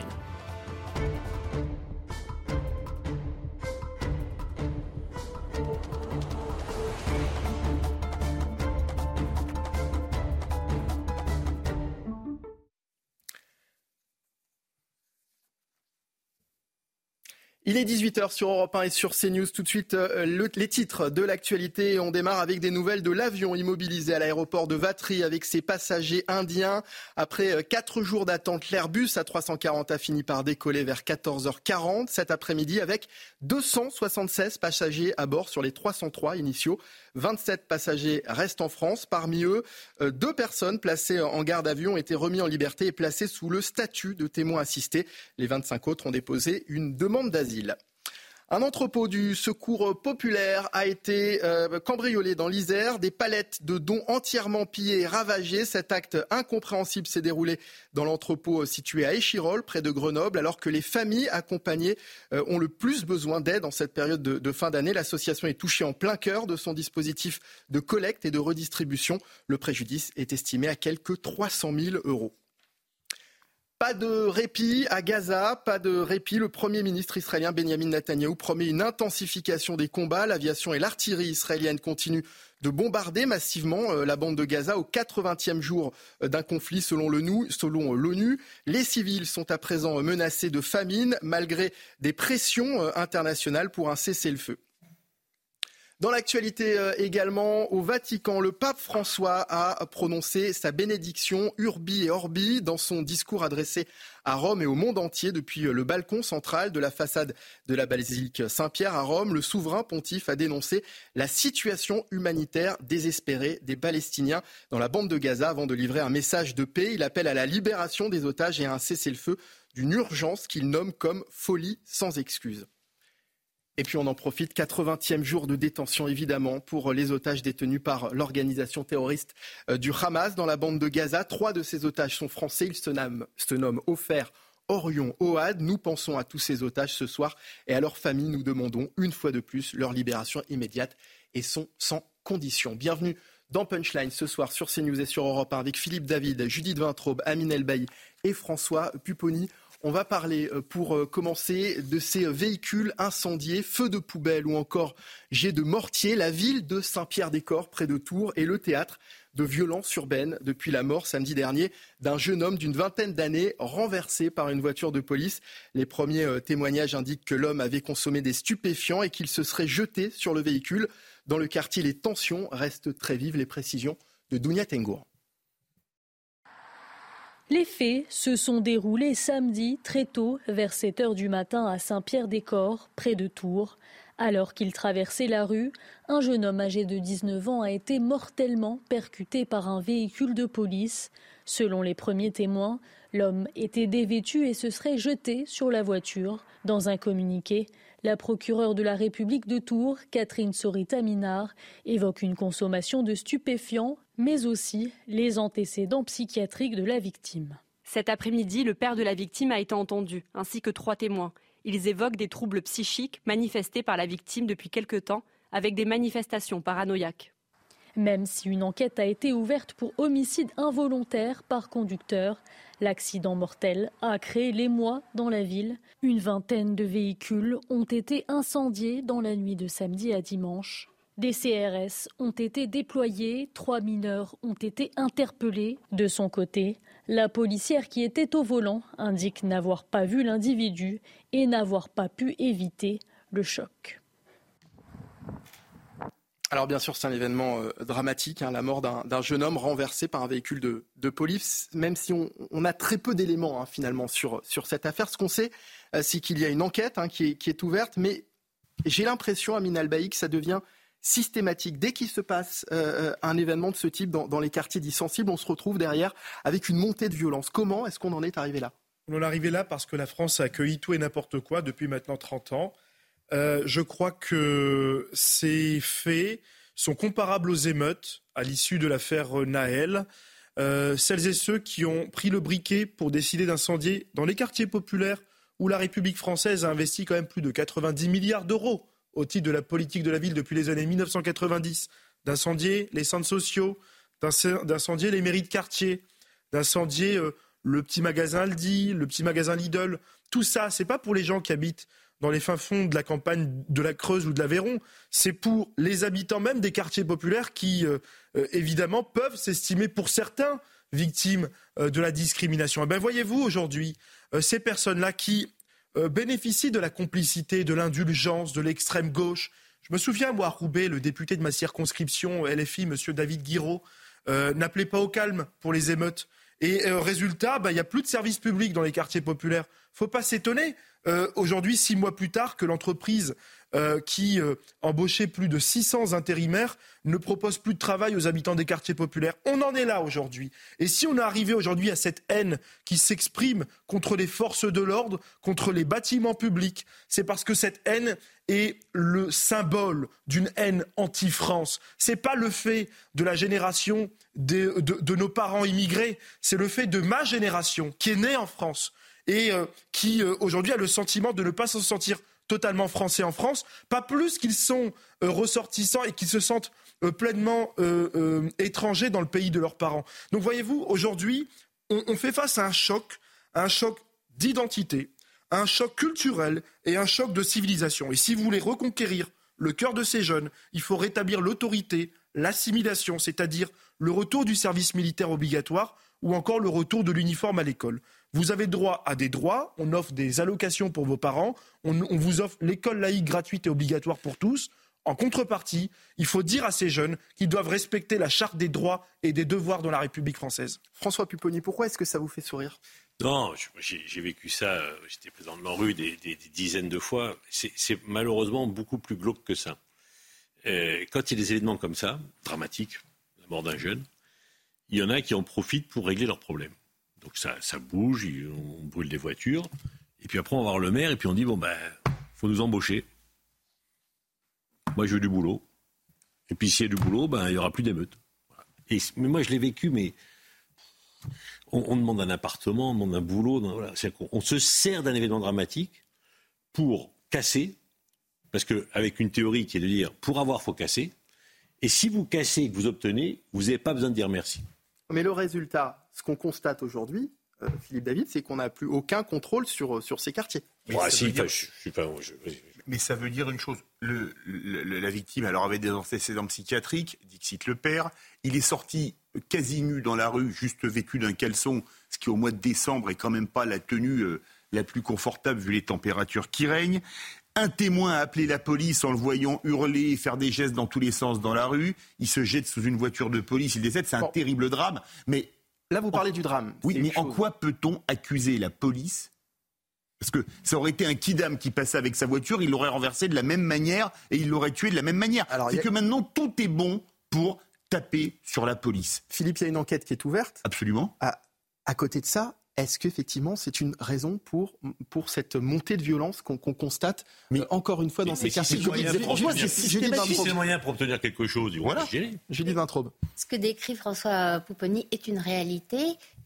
Il est 18h sur Europe 1 et sur CNews. Tout de suite, euh, les titres de l'actualité. On démarre avec des nouvelles de l'avion immobilisé à l'aéroport de Vatry avec ses passagers indiens. Après euh, quatre jours d'attente, l'Airbus A340 a fini par décoller vers 14h40 cet après-midi avec 276 passagers à bord sur les 303 initiaux. 27 passagers restent en France. Parmi eux, euh, deux personnes placées en garde à vue ont été remises en liberté et placées sous le statut de témoins assistés. Les 25 autres ont déposé une demande d'asile. Un entrepôt du secours populaire a été euh, cambriolé dans l'Isère. Des palettes de dons entièrement pillées et ravagées. Cet acte incompréhensible s'est déroulé dans l'entrepôt situé à Échirol, près de Grenoble, alors que les familles accompagnées euh, ont le plus besoin d'aide en cette période de, fin d'année. L'association est touchée en plein cœur de son dispositif de collecte et de redistribution. Le préjudice est estimé à quelques 300 000 euros. Pas de répit à Gaza, pas de répit. Le Premier ministre israélien Benjamin Netanyahu promet une intensification des combats. L'aviation et l'artillerie israélienne continuent de bombarder massivement euh, la bande de Gaza au 80e jour euh, d'un conflit selon euh, l'ONU. Les civils sont à présent menacés de famine malgré des pressions internationales pour un cessez-le-feu. Dans l'actualité euh, également, au Vatican, le pape François a prononcé sa bénédiction Urbi et Orbi dans son discours adressé à Rome et au monde entier depuis le balcon central de la façade de la basilique Saint-Pierre à Rome. Le souverain pontife a dénoncé la situation humanitaire désespérée des Palestiniens dans la bande de Gaza avant de livrer un message de paix. Il appelle à la libération des otages et à un cessez-le-feu d'une urgence qu'il nomme comme folie sans excuse. Et puis on en profite, 80e jour de détention évidemment pour les otages détenus par l'organisation terroriste euh, du Hamas dans la bande de Gaza. Trois de ces otages sont français, ils se nomment, se Ofer, Orion, Oad. Nous pensons à tous ces otages ce soir et à leurs familles. Nous demandons une fois de plus leur libération immédiate et sont sans condition. Bienvenue dans Punchline ce soir sur CNews et sur Europe 1 avec Philippe David, Judith Vintraube, Amine Elbaï et François Pupponi. On va parler euh, pour euh, commencer de ces véhicules incendiés, feux de poubelle ou encore jets de mortier. La ville de Saint-Pierre-des-Corps, près de Tours, est le théâtre de violences urbaines depuis la mort samedi dernier d'un jeune homme d'une vingtaine d'années renversé par une voiture de police. Les premiers euh, témoignages indiquent que l'homme avait consommé des stupéfiants et qu'il se serait jeté sur le véhicule. Dans le quartier, les tensions restent très vives. Les précisions de Dounia Tengour. Les faits se sont déroulés samedi très tôt, vers 7 heures du matin à Saint-Pierre-des-Corps, près de Tours. Alors qu'il traversait la rue, un jeune homme âgé de 19 ans a été mortellement percuté par un véhicule de police. Selon les premiers témoins, l'homme était dévêtu et se serait jeté sur la voiture. Dans un communiqué, la procureure de la République de Tours, Catherine Sorita Minard, évoque une consommation de stupéfiants mais aussi les antécédents psychiatriques de la victime. Cet après-midi, le père de la victime a été entendu, ainsi que trois témoins. Ils évoquent des troubles psychiques manifestés par la victime depuis quelque temps, avec des manifestations paranoïaques. Même si une enquête a été ouverte pour homicide involontaire par conducteur, l'accident mortel a créé l'émoi dans la ville. Une vingtaine de véhicules ont été incendiés dans la nuit de samedi à dimanche. Des CRS ont été déployés, trois mineurs ont été interpellés. De son côté, la policière qui était au volant indique n'avoir pas vu l'individu et n'avoir pas pu éviter le choc. Alors bien sûr, c'est un événement euh, dramatique, hein, la mort d'un jeune homme renversé par un véhicule de, police, même si on, a très peu d'éléments hein, finalement sur, cette affaire. Ce qu'on sait, euh, c'est qu'il y a une enquête hein, qui, est, ouverte, mais j'ai l'impression, Amin Albaï, que ça devient systématique. Dès qu'il se passe euh, un événement de ce type dans, les quartiers dits sensibles, on se retrouve derrière avec une montée de violence. Comment est-ce qu'on en est arrivé là? On en est arrivé là parce que la France a accueilli tout et n'importe quoi depuis maintenant 30 ans. Euh, je crois que ces faits sont comparables aux émeutes à l'issue de l'affaire Naël. Euh, celles et ceux qui ont pris le briquet pour décider d'incendier dans les quartiers populaires où la République française a investi quand même plus de 90 milliards d'euros au titre de la politique de la ville depuis les années 1990, d'incendier les centres sociaux, d'incendier les mairies de quartier, d'incendier euh, le petit magasin Aldi, le petit magasin Lidl. Tout ça, c'est pas pour les gens qui habitent dans les fins fonds de la campagne de la Creuse ou de l'Aveyron. C'est pour les habitants même des quartiers populaires qui, euh, euh, évidemment, peuvent s'estimer pour certains victimes de la discrimination. Eh bien, voyez-vous aujourd'hui, ces personnes-là qui bénéficient de la complicité, de l'indulgence de l'extrême gauche. Je me souviens, moi, Roubaix, le député de ma circonscription LFI, M. David Guiraud, n'appelait pas au calme pour les émeutes. Et résultat, ben, il n'y a plus de services publics dans les quartiers populaires. Faut pas s'étonner euh, aujourd'hui, six mois plus tard, que l'entreprise euh, qui euh, embauchait plus de 600 intérimaires ne propose plus de travail aux habitants des quartiers populaires. On en est là aujourd'hui. Et si on est arrivé aujourd'hui à cette haine qui s'exprime contre les forces de l'ordre, contre les bâtiments publics, c'est parce que cette haine est le symbole d'une haine anti-France. Ce n'est pas le fait de la génération de, nos parents immigrés, c'est le fait de ma génération qui est née en France et euh, qui euh, aujourd'hui a le sentiment de ne pas se sentir totalement français en France, pas plus qu'ils sont euh, ressortissants et qu'ils se sentent pleinement étrangers dans le pays de leurs parents. Donc voyez-vous, aujourd'hui, on, fait face à un choc, un choc d'identité, un choc culturel et un choc de civilisation. Et si vous voulez reconquérir le cœur de ces jeunes, il faut rétablir l'autorité, l'assimilation, c'est-à-dire le retour du service militaire obligatoire ou encore le retour de l'uniforme à l'école. Vous avez droit à des droits, on offre des allocations pour vos parents, on, vous offre l'école laïque gratuite et obligatoire pour tous. En contrepartie, il faut dire à ces jeunes qu'ils doivent respecter la charte des droits et des devoirs dans la République française. François Pupponi, pourquoi est-ce que ça vous fait sourire? Non, j'ai vécu ça, j'étais président de l'ANRU des, des, dizaines de fois. C'est malheureusement beaucoup plus glauque que ça. Euh, quand il y a des événements comme ça, dramatiques, la mort d'un jeune, il y en a qui en profitent pour régler leurs problèmes. Donc ça, bouge, on brûle des voitures. Et puis après, on va voir le maire et puis on dit bon, ben, faut nous embaucher. Moi, je veux du boulot. Et puis s'il y a du boulot, ben, il n'y aura plus d'émeutes. Et, mais moi, je l'ai vécu, mais on, demande un appartement, on demande un boulot. Voilà. On, se sert d'un événement dramatique pour casser, parce qu'avec une théorie qui est de dire pour avoir, faut casser. Et si vous cassez et que vous obtenez, vous n'avez pas besoin de dire merci. Mais le résultat, ce qu'on constate aujourd'hui, euh, Philippe David, c'est qu'on n'a plus aucun contrôle sur, sur ces quartiers. Mais ça veut dire une chose. Le, la victime alors avait des antécédents psychiatriques, Dixit le père. Il est sorti quasi nu dans la rue, juste vêtu d'un caleçon, ce qui au mois de décembre est quand même pas la tenue euh, la plus confortable vu les températures qui règnent. Un témoin a appelé la police en le voyant hurler et faire des gestes dans tous les sens dans la rue. Il se jette sous une voiture de police, il décède. C'est un terrible drame. Mais là, vous parlez du drame. Oui, mais en quoi peut-on accuser la police? Parce que ça aurait été un kidam qui passait avec sa voiture, il l'aurait renversé de la même manière et il l'aurait tué de la même manière. C'est que maintenant tout est bon pour taper sur la police. Philippe, il y a une enquête qui est ouverte. Absolument. à côté de ça, est-ce qu'effectivement c'est une raison pour, pour cette montée de violence qu'on constate mais, euh, encore une fois dans ces quartiers? Si c'est le moyen pour obtenir quelque chose, voilà. Julie Vintraube. Ce que décrit François Pouponi est une réalité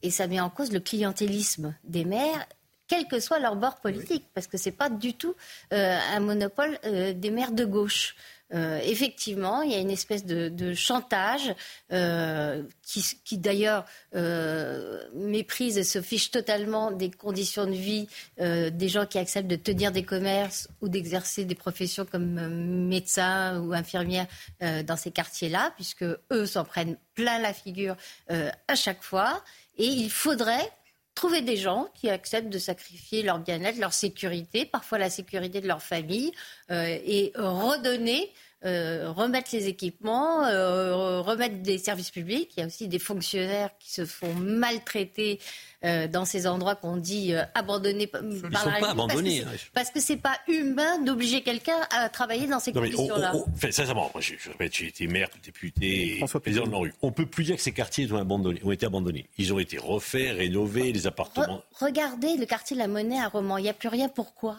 et ça met en cause le clientélisme des maires quel que soit leur bord politique, parce que ce n'est pas du tout euh, un monopole euh, des maires de gauche. Euh, effectivement, il y a une espèce de, chantage euh, qui, d'ailleurs euh, méprise et se fiche totalement des conditions de vie des gens qui acceptent de tenir des commerces ou d'exercer des professions comme médecin ou infirmière dans ces quartiers-là, puisque eux s'en prennent plein la figure à chaque fois. Et il faudrait trouver des gens qui acceptent de sacrifier leur bien-être, leur sécurité, parfois la sécurité de leur famille, euh, et redonner euh, remettre les équipements, euh, remettre des services publics. Il y a aussi des fonctionnaires qui se font maltraiter euh, dans ces endroits qu'on dit abandonnés par Ils ne sont pas abandonnés. Parce que c'est pas humain d'obliger quelqu'un à travailler dans ces conditions-là. sincèrement, moi, je, répète, j'ai été maire, député, président de la rue. On peut plus dire que ces quartiers ont, abandonné, ont été abandonnés. Ils ont été refaits, rénovés, les appartements. regardez le quartier de la Monnaie à Romans. Il n'y a plus rien. Pourquoi?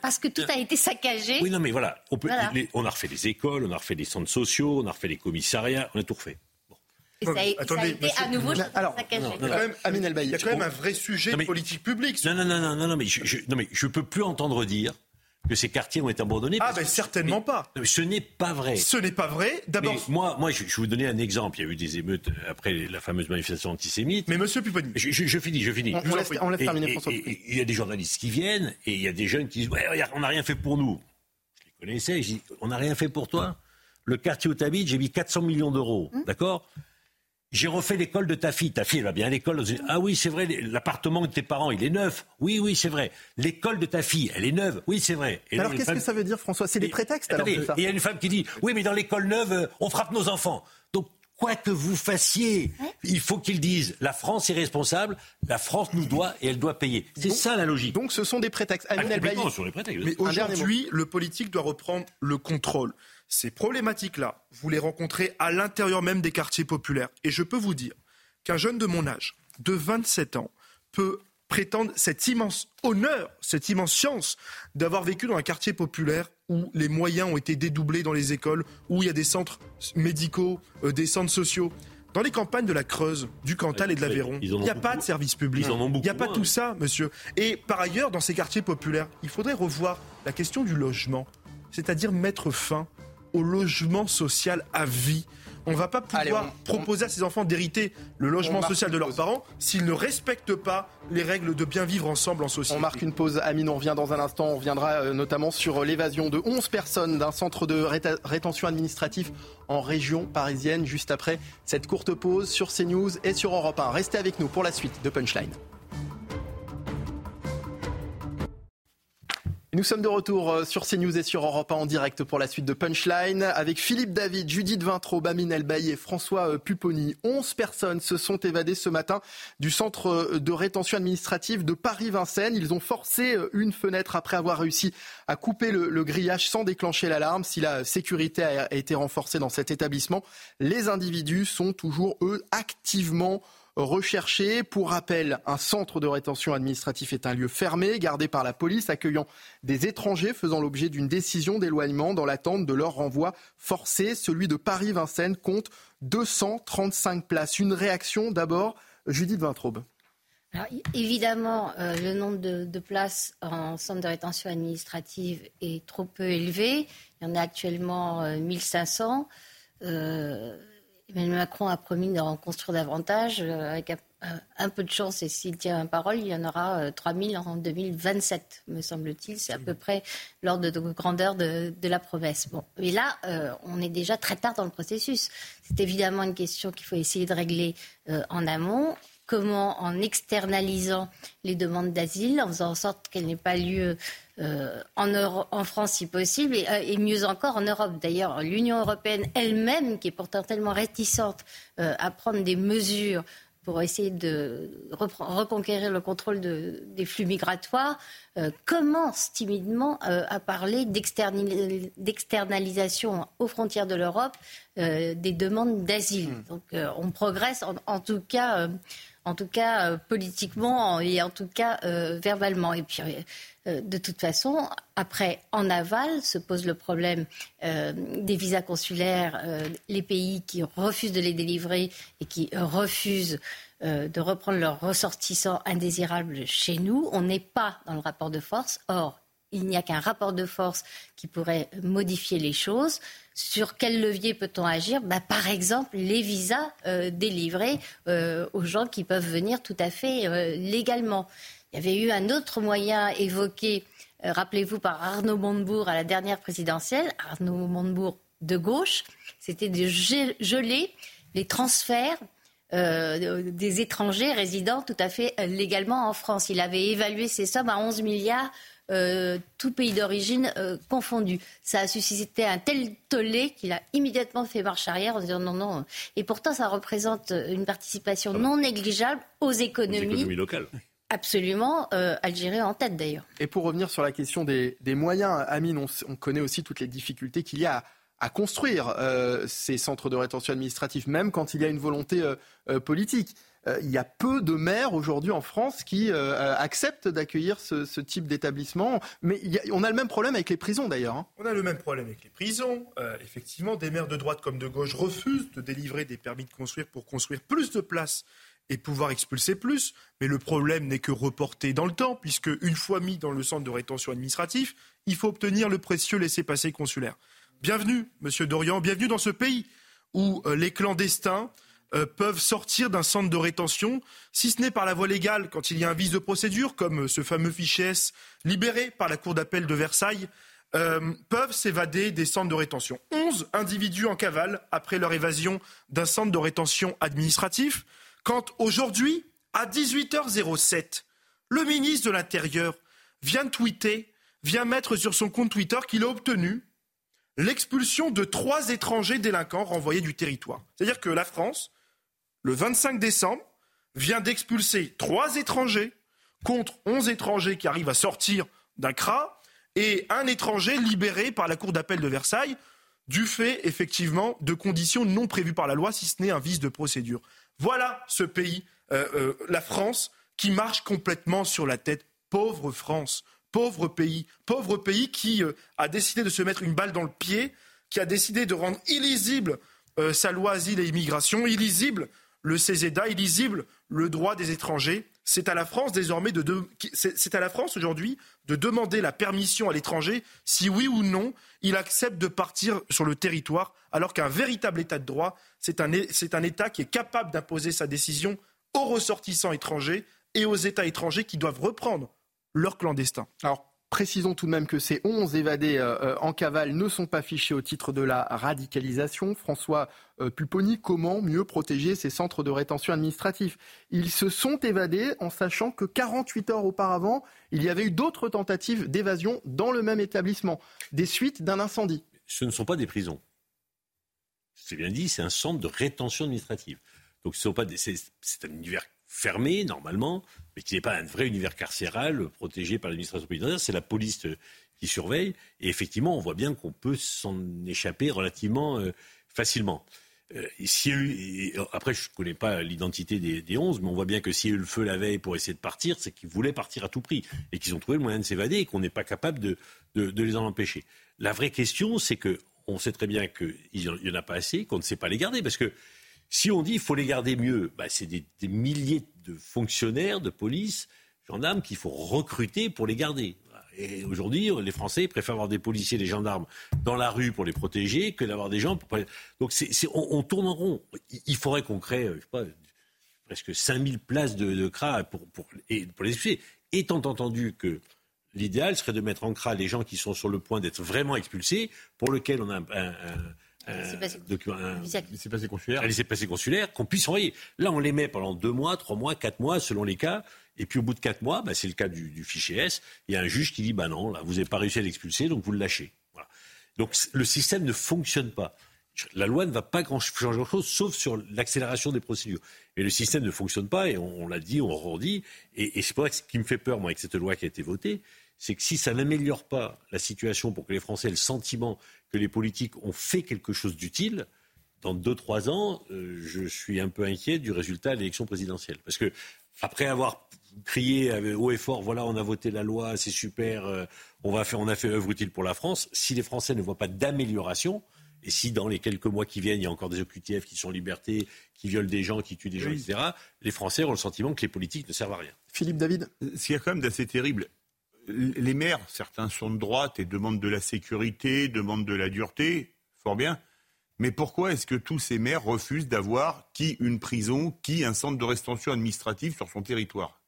Parce que tout a été saccagé. Oui, non, mais voilà. On, peut, on a refait les écoles, on a refait les centres sociaux, on a refait les commissariats, on a tout refait. Et ça a, attendez, ça a été à nouveau alors, saccagé. il y a quand même un vrai sujet de politique publique. Non, non, non, non, non, mais je, non, mais je peux plus entendre dire que ces quartiers ont été abandonnés. Ah, ben certainement pas. Ce n'est pas vrai. Ce n'est pas vrai. D'abord. Moi, moi je, vais vous donner un exemple. Il y a eu des émeutes après la fameuse manifestation antisémite. Mais monsieur Pupponi. Je, je, finis, je finis. On, laisse, terminer. Il y a des journalistes qui viennent et il y a des jeunes qui disent Ouais, on n'a rien fait pour nous. Je les connaissais. Je dis On n'a rien fait pour toi. Le quartier où tu habites, j'ai mis 400 millions d'euros. Hum. D'accord? J'ai refait l'école de ta fille. Ta fille, elle va bien à l'école. Ah oui, c'est vrai, l'appartement de tes parents, il est neuf. Oui, oui, c'est vrai. L'école de ta fille, elle est neuve. Oui, c'est vrai. Et alors, qu'est-ce que ça veut dire, François? C'est des prétextes alors, Et il y a une femme qui dit Oui, mais dans l'école neuve, euh, on frappe nos enfants. Donc, quoi que vous fassiez, il faut qu'ils disent la France est responsable, la France nous doit et elle doit payer. C'est ça la logique. Donc, ce sont des prétextes. Ah, sur les prétextes. Mais aujourd'hui, le politique doit reprendre le contrôle. Ces problématiques-là, vous les rencontrez à l'intérieur même des quartiers populaires. Et je peux vous dire qu'un jeune de mon âge, de 27 ans, peut prétendre cet immense honneur, cette immense chance d'avoir vécu dans un quartier populaire où les moyens ont été dédoublés dans les écoles, où il y a des centres médicaux, euh, des centres sociaux. Dans les campagnes de la Creuse, du Cantal et de l'Aveyron, il n'y a pas de service public. Il n'y a pas tout ça, monsieur. Et par ailleurs, dans ces quartiers populaires, il faudrait revoir la question du logement, c'est-à-dire mettre fin au logement social à vie. On ne va pas pouvoir proposer à ces enfants d'hériter le logement social de leurs parents s'ils ne respectent pas les règles de bien vivre ensemble en société. On marque une pause. Amine, on revient dans un instant. On reviendra euh, notamment sur l'évasion de 11 personnes d'un centre de rétention administrative en région parisienne juste après cette courte pause sur CNews et sur Europe 1. Restez avec nous pour la suite de Punchline. Nous sommes de retour euh, sur CNews et sur Europe 1 en direct pour la suite de Punchline avec Philippe David, Judith Vintraud, Bamine Elbaï et François euh, Pupponi. 11 personnes se sont évadées ce matin du centre euh, de rétention administrative de Paris-Vincennes. Ils ont forcé une fenêtre après avoir réussi à couper le grillage sans déclencher l'alarme. Si la sécurité a été renforcée dans cet établissement, les individus sont toujours, eux, activement recherchés. Pour rappel, un centre de rétention administratif est un lieu fermé, gardé par la police, accueillant des étrangers faisant l'objet d'une décision d'éloignement dans l'attente de leur renvoi forcé. Celui de Paris-Vincennes compte 235 places. Une réaction d'abord, Judith Vintraube. évidemment, euh, le nombre de, places en centre de rétention administrative est trop peu élevé. Il y en a actuellement 1500. Euh, Emmanuel Macron a promis d'en construire davantage. Euh, avec un, peu de chance, et s'il tient un parole, il y en aura 3000 euh, en 2027, me semble-t-il. C'est à peu près l'ordre de grandeur de, la promesse. Bon, mais là, euh, on est déjà très tard dans le processus. C'est évidemment une question qu'il faut essayer de régler en amont comment en externalisant les demandes d'asile, en faisant en sorte qu'elles n'aient pas lieu euh, en, France si possible, et, euh, mieux encore en Europe. D'ailleurs, l'Union européenne elle-même, qui est pourtant tellement réticente euh, à prendre des mesures pour essayer de reconquérir le contrôle des flux migratoires, commence timidement à parler d'externalisation aux frontières de l'Europe des demandes d'asile. Hmm. Donc on progresse, en tout cas en tout cas euh, politiquement et en tout cas euh, verbalement. Et euh, de toute façon, après, en aval, se pose le problème des visas consulaires, les pays qui refusent de les délivrer et qui refusent de reprendre leurs ressortissants indésirables chez nous. On n'est pas dans le rapport de force. Or, il n'y a qu'un rapport de force qui pourrait modifier les choses. Sur quel levier peut-on agir? Bah, Par exemple, les visas euh, délivrés euh, aux gens qui peuvent venir tout à fait euh, légalement. Il y avait eu un autre moyen évoqué, rappelez-vous, par Arnaud Montebourg à la dernière présidentielle, Arnaud Montebourg de gauche, c'était de geler les transferts des étrangers résidant tout à fait légalement en France. Il avait évalué ces sommes à 11 milliards euh, tout pays d'origine euh, confondu. Ça a suscité un tel tollé qu'il a immédiatement fait marche arrière en disant non, non. Et pourtant, ça représente une participation non négligeable aux économies. locales. Absolument, euh, Algérie en tête d'ailleurs. Et pour revenir sur la question des, moyens, Amine, on, connaît aussi toutes les difficultés qu'il y a à, construire ces centres de rétention administrative, même quand il y a une volonté politique. Euh, il y a peu de maires aujourd'hui en France qui euh, acceptent d'accueillir ce, type d'établissement. Mais on a le même problème avec les prisons d'ailleurs. Hein. On a le même problème avec les prisons. Euh, effectivement, des maires de droite comme de gauche refusent de délivrer des permis de construire pour construire plus de places et pouvoir expulser plus. Mais le problème n'est que reporté dans le temps, puisque une fois mis dans le centre de rétention administratif, il faut obtenir le précieux laissez-passer consulaire. Bienvenue, Monsieur Dorian, bienvenue dans ce pays où les clandestins euh, peuvent sortir d'un centre de rétention, si ce n'est par la voie légale, quand il y a un vice de procédure, comme ce fameux fichier libéré par la Cour d'appel de Versailles, euh, peuvent s'évader des centres de rétention. 11 individus en cavale après leur évasion d'un centre de rétention administratif, quand aujourd'hui, à 18h07, le ministre de l'Intérieur vient tweeter, vient mettre sur son compte Twitter qu'il a obtenu l'expulsion de trois étrangers délinquants renvoyés du territoire. C'est-à-dire que la France le 25 décembre, vient d'expulser trois étrangers contre 11 étrangers qui arrivent à sortir d'un CRA et un étranger libéré par la Cour d'appel de Versailles du fait effectivement de conditions non prévues par la loi, si ce n'est un vice de procédure. Voilà ce pays, euh, euh, la France, qui marche complètement sur la tête. Pauvre France, pauvre pays, pauvre pays qui euh, a décidé de se mettre une balle dans le pied, qui a décidé de rendre illisible sa loi asile et immigration, illisible le CESEDA illisible le droit des étrangers. C'est à la France désormais de, la France aujourd'hui de demander la permission à l'étranger si oui ou non il accepte de partir sur le territoire, alors qu'un véritable État de droit, c'est un, État qui est capable d'imposer sa décision aux ressortissants étrangers et aux États étrangers qui doivent reprendre leurs clandestins. Précisons tout de même que ces 11 évadés euh, euh, en cavale ne sont pas fichés au titre de la radicalisation. François euh, Pupponi, comment mieux protéger ces centres de rétention administratifs Ils se sont évadés en sachant que 48 heures auparavant, il y avait eu d'autres tentatives d'évasion dans le même établissement, des suites d'un incendie. Ce ne sont pas des prisons. C'est bien dit, c'est un centre de rétention administrative. Donc ce pas c'est un univers fermé normalement, mais qui n'est pas un vrai univers carcéral protégé par l'administration pénitentiaire. C'est la police euh, qui surveille. Et effectivement, on voit bien qu'on peut s'en échapper relativement euh, facilement. Euh, après, je ne connais pas l'identité des, des 11, mais on voit bien que s'il y a eu le feu la veille pour essayer de partir, c'est qu'ils voulaient partir à tout prix et qu'ils ont trouvé le moyen de s'évader et qu'on n'est pas capable de, de, les en empêcher. La vraie question, c'est que on sait très bien qu'il n'y en a pas assez, qu'on ne sait pas les garder, parce que si on dit qu'il faut les garder mieux, bah, c'est des, milliers de fonctionnaires de police, gendarmes qu'il faut recruter pour les garder. Et aujourd'hui, les Français préfèrent avoir des policiers, des gendarmes dans la rue pour les protéger que d'avoir des gens pour. Donc on, tourne en rond. Il faudrait qu'on crée, je sais pas, presque 5000 places de, de CRA pour, pour, les expulser. Étant entendu que l'idéal serait de mettre en CRA les gens qui sont sur le point d'être vraiment expulsés, pour lesquels on a un euh, laissez passer consulaire. laissez passer consulaire qu'on puisse envoyer. Là, on les met pendant deux mois, trois mois, quatre mois, selon les cas. Et puis au bout de quatre mois, bah, c'est le cas du, fichier S, il y a un juge qui dit bah non, là, vous n'avez pas réussi à l'expulser, donc vous le lâchez. Voilà. Donc le système ne fonctionne pas. La loi ne va pas changer grand-chose, sauf sur l'accélération des procédures. Et le système ne fonctionne pas, et on, l'a dit, on le redit. Et, et c'est pour ça que ce qui me fait peur, moi, avec cette loi qui a été votée, c'est que si ça n'améliore pas la situation pour que les Français aient le sentiment que les politiques ont fait quelque chose d'utile, dans deux, trois ans, euh, je suis un peu inquiet du résultat de l'élection présidentielle. Parce que, après avoir crié haut et fort, voilà, on a voté la loi, c'est super, euh, on, va faire, on a fait œuvre utile pour la France, si les Français ne voient pas d'amélioration, et si dans les quelques mois qui viennent, il y a encore des OQTF qui sont en liberté, qui violent des gens, qui tuent des gens, etc., les Français ont le sentiment que les politiques ne servent à rien. Philippe David Ce qui est quand même d'assez terrible, les maires, certains sont de droite et demandent de la sécurité, demandent de la dureté, fort bien. Mais pourquoi est-ce que tous ces maires refusent d'avoir qui une prison, qui un centre de restauration administrative sur son territoire?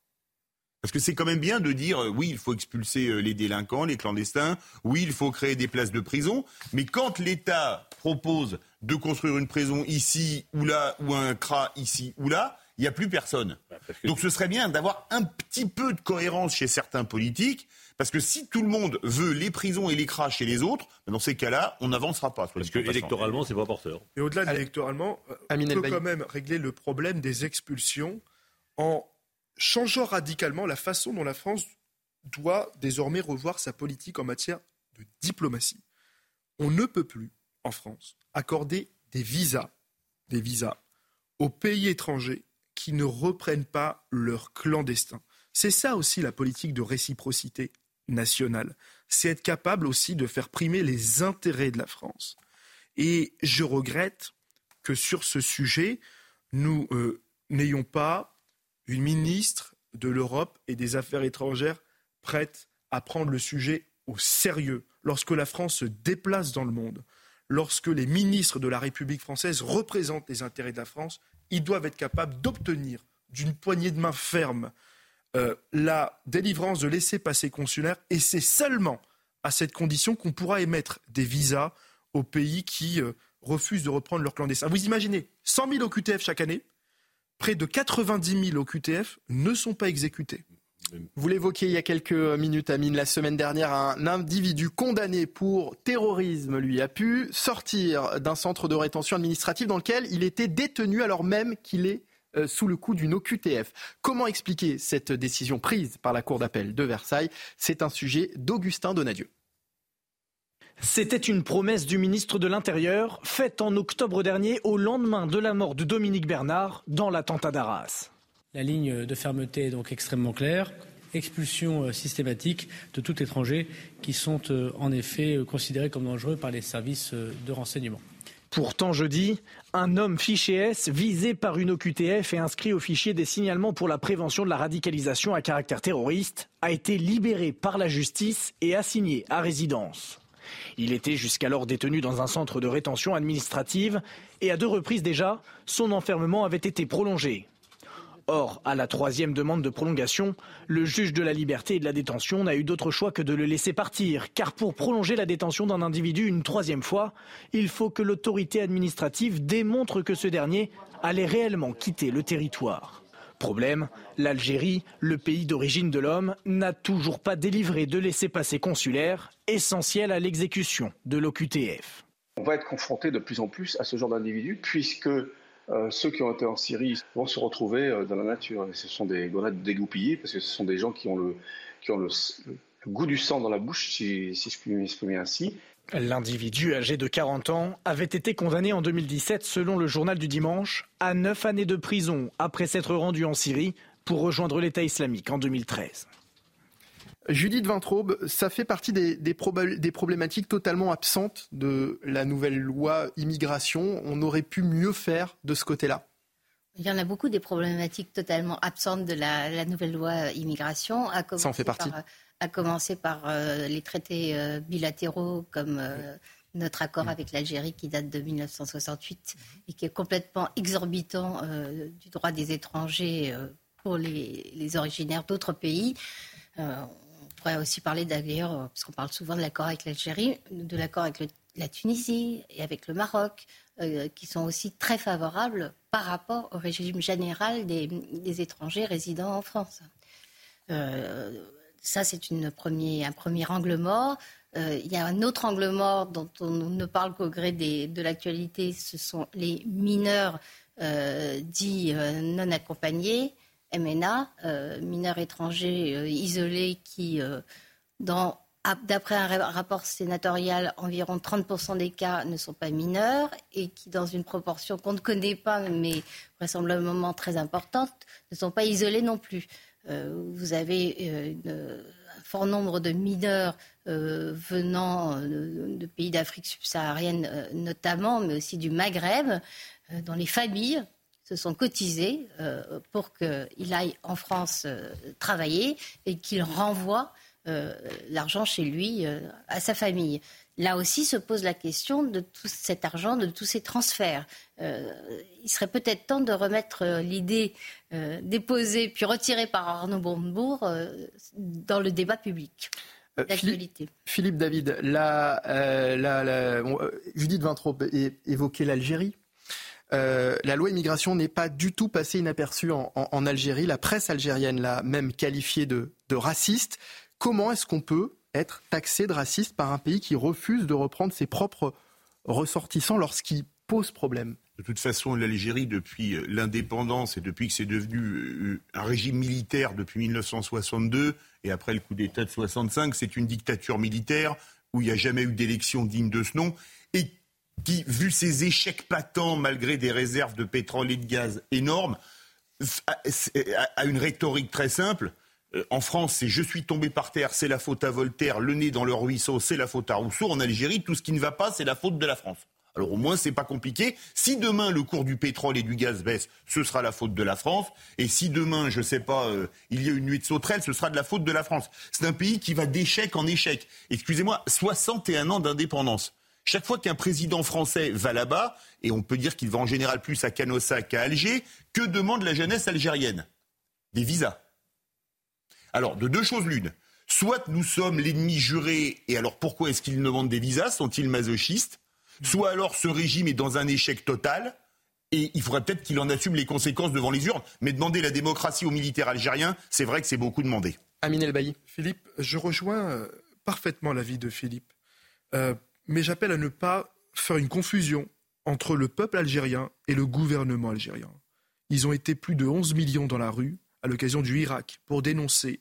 Parce que c'est quand même bien de dire euh, oui, il faut expulser euh, les délinquants, les clandestins, oui, il faut créer des places de prison, mais quand l'État propose de construire une prison ici ou là, ou un CRA ici ou là, il n'y a plus personne. Bah, Donc ce serait bien d'avoir un petit peu de cohérence chez certains politiques, parce que si tout le monde veut les prisons et les CRA chez les autres, dans ces cas-là, on n'avancera pas. Parce que électoralement, c'est pas porteur. Et au-delà de l'électoralement, euh, on peut quand même régler le problème des expulsions en changeant radicalement la façon dont la France doit désormais revoir sa politique en matière de diplomatie. On ne peut plus, en France, accorder des visas, des visas aux pays étrangers qui ne reprennent pas leurs clandestins. C'est ça aussi la politique de réciprocité nationale. C'est être capable aussi de faire primer les intérêts de la France. Et je regrette que sur ce sujet, nous euh, n'ayons pas une ministre de l'Europe et des Affaires étrangères prête à prendre le sujet au sérieux lorsque la France se déplace dans le monde, lorsque les ministres de la République française représentent les intérêts de la France, ils doivent être capables d'obtenir d'une poignée de main ferme euh, la délivrance de laissez-passer consulaires et c'est seulement à cette condition qu'on pourra émettre des visas aux pays qui euh, refusent de reprendre leurs clandestins. Vous imaginez 100 000 OQTF chaque année, près de 90 000 OQTF ne sont pas exécutés. Vous l'évoquiez il y a quelques minutes, Amine. La semaine dernière, un individu condamné pour terrorisme, lui, a pu sortir d'un centre de rétention administrative dans lequel il était détenu alors même qu'il est euh, sous le coup d'une OQTF. Comment expliquer cette décision prise par la Cour d'appel de Versailles? C'est un sujet d'Augustin Donadieu. C'était une promesse du ministre de l'Intérieur faite en octobre dernier au lendemain de la mort de Dominique Bernard dans l'attentat d'Arras. La ligne de fermeté est donc extrêmement claire. Expulsion euh, systématique de tout étranger qui sont euh, en effet euh, considérés comme dangereux par les services de renseignement. Pourtant, jeudi, un homme fiché S visé par une OQTF et inscrit au fichier des signalements pour la prévention de la radicalisation à caractère terroriste a été libéré par la justice et assigné à résidence. Il était jusqu'alors détenu dans un centre de rétention administrative et à deux reprises déjà, son enfermement avait été prolongé. Or, à la troisième demande de prolongation, le juge de la liberté et de la détention n'a eu d'autre choix que de le laisser partir, car pour prolonger la détention d'un individu une troisième fois, il faut que l'autorité administrative démontre que ce dernier allait réellement quitter le territoire. Problème, l'Algérie, le pays d'origine de l'homme, n'a toujours pas délivré de laissez-passer consulaire, essentiel à l'exécution de l'OQTF. On va être confronté de plus en plus à ce genre d'individus, puisque euh, ceux qui ont été en Syrie vont se retrouver euh, dans la nature. ce sont des grenades dégoupillées, parce que ce sont des gens qui ont le, qui ont le, goût du sang dans la bouche, si, si je puis m'exprimer ainsi, L'individu âgé de 40 ans avait été condamné en 2017, selon le journal du dimanche, à 9 années de prison après s'être rendu en Syrie pour rejoindre l'État islamique en 2013. Judith Vintraube, ça fait partie des, des, problématiques totalement absentes de la nouvelle loi immigration. On aurait pu mieux faire de ce côté-là il y en a beaucoup des problématiques totalement absentes de la, nouvelle loi immigration. Ça en fait partie à commencer par euh, les traités euh, bilatéraux comme euh, notre accord avec l'Algérie qui date de 1968 et qui est complètement exorbitant du droit des étrangers pour les, originaires d'autres pays. Pourrait aussi parler d'ailleurs, parce qu'on parle souvent de l'accord avec l'Algérie, de l'accord avec la Tunisie et avec le Maroc, qui sont aussi très favorables par rapport au régime général des, étrangers résidant en France. Ça, c'est un premier angle mort. Euh, il y a un autre angle mort dont on ne parle qu'au gré de l'actualité, ce sont les mineurs euh, dits euh, non accompagnés, MNA, mineurs étrangers isolés qui, d'après un rapport sénatorial, environ 30% des cas ne sont pas mineurs et qui, dans une proportion qu'on ne connaît pas, mais vraisemblablement très importante, ne sont pas isolés non plus. Euh, vous avez euh, un fort nombre de mineurs euh, venant de, pays d'Afrique subsaharienne notamment, mais aussi du Maghreb, dont les familles se sont cotisées pour qu'ils aillent en France travailler et qu'ils renvoient l'argent chez lui, à sa famille. Là aussi se pose la question de tout cet argent, de tous ces transferts. il serait peut-être temps de remettre l'idée déposée puis retirée par Arnaud Montebourg dans le débat public. Euh, Philippe, David, la, euh, euh, Judith évoquait l'Algérie. La loi immigration n'est pas du tout passée inaperçue en, Algérie. La presse algérienne l'a même qualifiée de, raciste. Comment est-ce qu'on peut être taxé de raciste par un pays qui refuse de reprendre ses propres ressortissants lorsqu'il pose problème? De toute façon, l'Algérie, depuis l'indépendance et depuis que c'est devenu un régime militaire depuis 1962, et après le coup d'État de 65, c'est une dictature militaire où il n'y a jamais eu d'élection digne de ce nom et qui, vu ses échecs patents malgré des réserves de pétrole et de gaz énormes, a une rhétorique très simple. Euh, en France, c'est je suis tombé par terre, c'est la faute à Voltaire, le nez dans le ruisseau, c'est la faute à Rousseau. En Algérie, tout ce qui ne va pas, c'est la faute de la France. Alors au moins, c'est pas compliqué. Si demain le cours du pétrole et du gaz baisse, ce sera la faute de la France. Et si demain, je sais pas, euh, il y a une nuit de sauterelles, ce sera de la faute de la France. C'est un pays qui va d'échec en échec. Excusez-moi, 61 ans d'indépendance. Chaque fois qu'un président français va là-bas, et on peut dire qu'il va en général plus à Canossa qu'à Alger, que demande la jeunesse algérienne? Des visas. Alors, de deux choses l'une. Soit nous sommes l'ennemi juré, et alors pourquoi est-ce qu'ils demandent des visas? Sont-ils masochistes? Soit alors ce régime est dans un échec total, et il faudrait peut-être qu'il en assume les conséquences devant les urnes. Mais demander la démocratie aux militaires algériens, c'est vrai que c'est beaucoup demandé. Amin El Bailly. Philippe, je rejoins euh, parfaitement l'avis de Philippe. Euh, mais j'appelle à ne pas faire une confusion entre le peuple algérien et le gouvernement algérien. Ils ont été plus de 11 millions dans la rue à l'occasion du Irak pour dénoncer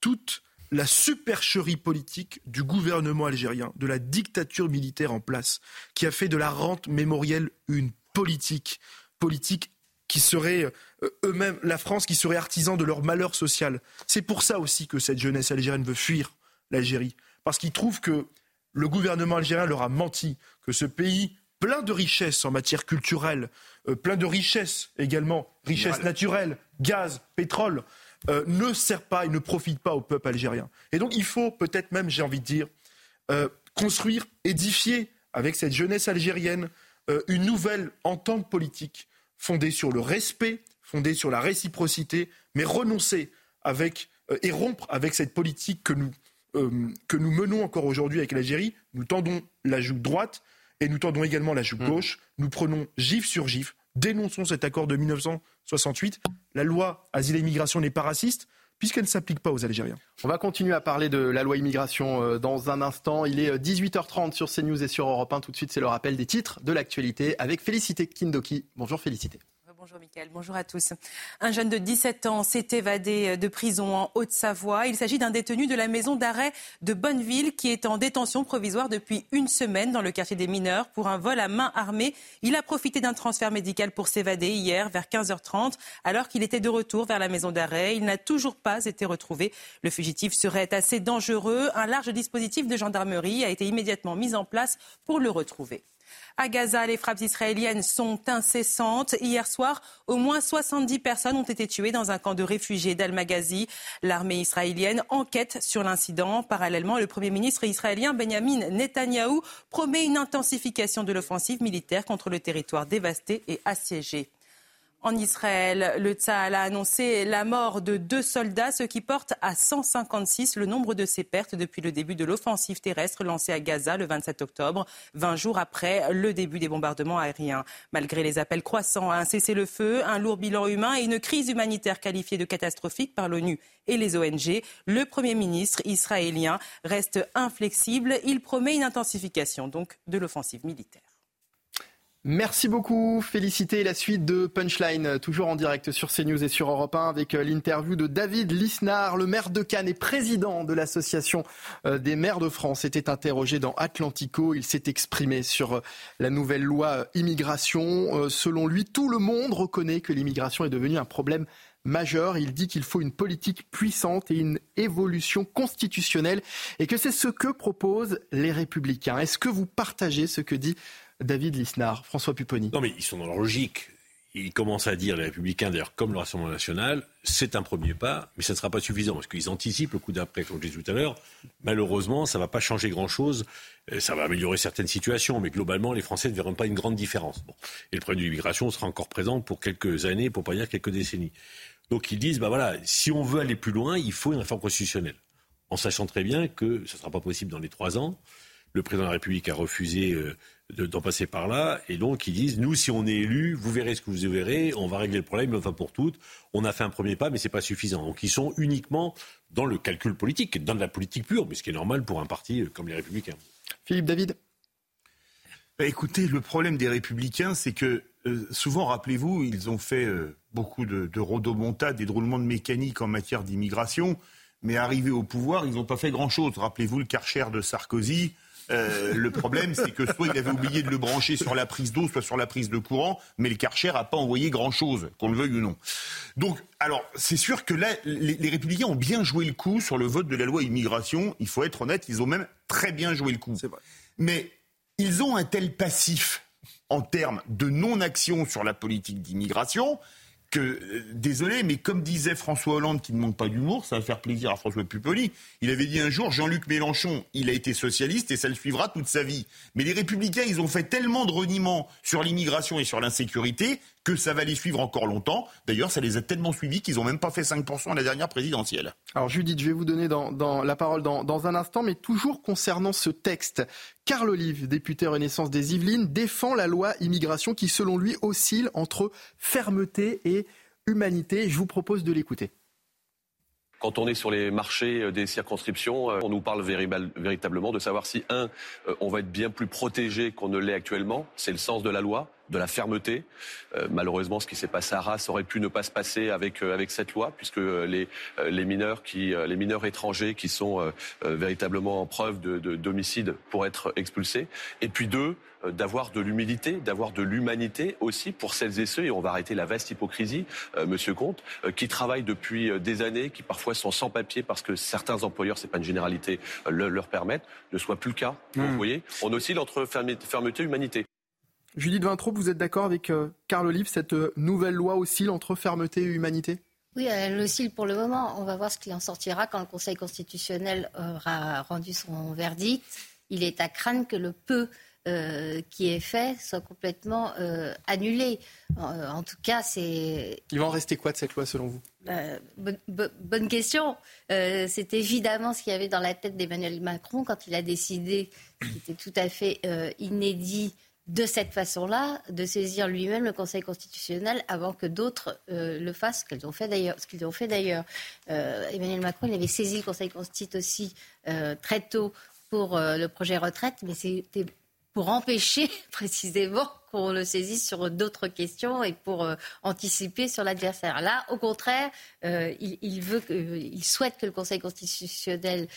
toute la supercherie politique du gouvernement algérien, de la dictature militaire en place, qui a fait de la rente mémorielle une politique, politique qui serait euh, eux-mêmes, la France qui serait artisan de leur malheur social. C'est pour ça aussi que cette jeunesse algérienne veut fuir l'Algérie, parce qu'ils trouvent que le gouvernement algérien leur a menti, que ce pays plein de richesses en matière culturelle, euh, plein de richesses également, richesses naturelles, gaz, pétrole, euh, ne sert pas et ne profite pas au peuple algérien. Et donc il faut peut-être même, j'ai envie de dire, euh, construire, édifier avec cette jeunesse algérienne une nouvelle entente politique fondée sur le respect, fondée sur la réciprocité, mais renoncer avec et rompre avec cette politique que nous, que nous menons encore aujourd'hui avec l'Algérie. Nous tendons la joue droite et nous tendons également la joue mmh. gauche. Nous prenons gif sur gif. Dénonçons cet accord de 1900 68. La loi asile et immigration n'est pas raciste puisqu'elle ne s'applique pas aux Algériens. On va continuer à parler de la loi immigration euh, dans un instant. Il est 18h30 euh, sur CNews et sur Europe 1. Tout de suite, c'est le rappel des titres de l'actualité avec Félicité Kindoki. Bonjour Félicité. Bonjour Mickaël, bonjour à tous. Un jeune de 17 ans s'est évadé de prison en Haute-Savoie. Il s'agit d'un détenu de la maison d'arrêt de Bonneville qui est en détention provisoire depuis une semaine dans le quartier des mineurs pour un vol à main armée. Il a profité d'un transfert médical pour s'évader hier vers 15h30 alors qu'il était de retour vers la maison d'arrêt. Il n'a toujours pas été retrouvé. Le fugitif serait assez dangereux. Un large dispositif de gendarmerie a été immédiatement mis en place pour le retrouver. À Gaza, les frappes israéliennes sont incessantes. Hier soir, au moins 70 personnes ont été tuées dans un camp de réfugiés d'Al-Maghazi. L'armée israélienne enquête sur l'incident. Parallèlement, le Premier ministre israélien Benjamin Netanyahou promet une intensification de l'offensive militaire contre le territoire dévasté et assiégé. En Israël, le Tzahal a annoncé la mort de deux soldats, ce qui porte à 156 le nombre de ses pertes depuis le début de l'offensive terrestre lancée à Gaza le 27 octobre, 20 jours après le début des bombardements aériens. Malgré les appels croissants à un cessez-le-feu, un lourd bilan humain et une crise humanitaire qualifiée de catastrophique par l'ONU et les ONG, le Premier ministre israélien reste inflexible. Il promet une intensification donc de l'offensive militaire. Merci beaucoup, Félicité. La suite de Punchline, toujours en direct sur CNews et sur Europe 1, avec euh, l'interview de David Lisnard, le maire de Cannes et président de l'Association euh, des maires de France, était interrogé dans Atlantico. Il s'est exprimé sur euh, la nouvelle loi immigration. Selon lui, tout le monde reconnaît que l'immigration est devenue un problème majeur. Il dit qu'il faut une politique puissante et une évolution constitutionnelle et que c'est ce que proposent les républicains. Est-ce que vous partagez ce que dit David Lisnard, François Pupponi. Non, mais ils sont dans leur logique. ils commencent à dire, les Républicains d'ailleurs, comme le Rassemblement national, c'est un premier pas, mais ça ne sera pas suffisant, parce qu'ils anticipent le coup d'après, comme je disais tout à l'heure. Malheureusement, ça ne va pas changer grand-chose. Euh, ça va améliorer certaines situations, mais globalement, les Français ne verront pas une grande différence. Et le problème de l'immigration sera encore présent pour quelques années, pour pas dire quelques décennies. Donc ils disent, bah voilà, si on veut aller plus loin, il faut une réforme constitutionnelle. En sachant très bien que ce ne sera pas possible dans les trois ans. Le président de la République a refusé euh, d'en passer par là. Et donc, ils disent, nous, si on est élu, vous verrez ce que vous verrez, on va régler le problème, une fois pour toutes. On a fait un premier pas, mais ce n'est pas suffisant. Donc, ils sont uniquement dans le calcul politique, dans la politique pure, mais ce qui est normal pour un parti comme les Républicains. Philippe David bah, Écoutez, le problème des Républicains, c'est que euh, souvent, rappelez-vous, ils ont fait euh, beaucoup de, de rodomontades et de roulements de mécanique en matière d'immigration, mais arrivés au pouvoir, ils n'ont pas fait grand-chose. Rappelez-vous le Karcher de Sarkozy. Euh, le problème, c'est que soit il avait oublié de le brancher sur la prise d'eau, soit sur la prise de courant, mais le Karcher n'a pas envoyé grand-chose, qu'on le veuille ou non. Donc, alors, c'est sûr que là, les, les, Républicains ont bien joué le coup sur le vote de la loi immigration. Il faut être honnête, ils ont même très bien joué le coup. Mais ils ont un tel passif en termes de non-action sur la politique d'immigration que, euh, désolé, mais comme disait François Hollande, qui ne manque pas d'humour, ça va faire plaisir à François Pupoli, il avait dit un jour, Jean-Luc Mélenchon, il a été socialiste et ça le suivra toute sa vie. Mais les républicains, ils ont fait tellement de reniements sur l'immigration et sur l'insécurité que ça va les suivre encore longtemps. D'ailleurs, ça les a tellement suivis qu'ils n'ont même pas fait 5% à la dernière présidentielle. Alors Judith, je vais vous donner dans, la parole dans, un instant, mais toujours concernant ce texte. Carl Olive, député Renaissance des Yvelines, défend la loi immigration qui, selon lui, oscille entre fermeté et humanité. Je vous propose de l'écouter. Quand on est sur les marchés euh, des circonscriptions, euh, on nous parle véritablement de savoir si, un, euh, on va être bien plus protégé qu'on ne l'est actuellement. C'est le sens de la loi de la fermeté. Euh, malheureusement, ce qui s'est passé à Arras aurait pu ne pas se passer avec euh, avec cette loi, puisque les euh, les mineurs qui les mineurs étrangers qui sont véritablement en preuve de, de d'homicide pour être expulsés. Et puis deux, d'avoir de l'humilité, d'avoir de l'humanité aussi pour celles et ceux, et on va arrêter la vaste hypocrisie, Monsieur Comte, qui travaillent depuis des années, qui parfois sont sans papier parce que certains employeurs, c'est pas une généralité, le, leur permettent, ne soit plus le cas. Vous mmh. voyez, on oscille entre fermeté et humanité. Judith Vintraud, vous êtes d'accord avec euh, Carl Olive, cette euh, nouvelle loi oscille entre fermeté et humanité? Oui, elle oscille pour le moment. On va voir ce qu'il en sortira quand le Conseil constitutionnel aura rendu son verdict. Il est à craindre que le peu euh, qui est fait soit complètement annulé. En, tout cas, c'est. Il va en rester quoi de cette loi selon vous? Bonne, question. c'est évidemment ce qu'il y avait dans la tête d'Emmanuel Macron quand il a décidé, qui était tout à fait inédit, de cette façon-là, de saisir lui-même le Conseil constitutionnel avant que d'autres euh, le fassent, ont fait d'ailleurs. Ce qu'ils ont fait d'ailleurs. Euh, Emmanuel Macron, il avait saisi le Conseil constitutionnel aussi euh, très tôt pour le projet retraite, mais c'était pour empêcher <laughs> précisément qu'on le saisisse sur d'autres questions et pour anticiper sur l'adversaire. Là, au contraire, il, veut il souhaite que le Conseil constitutionnel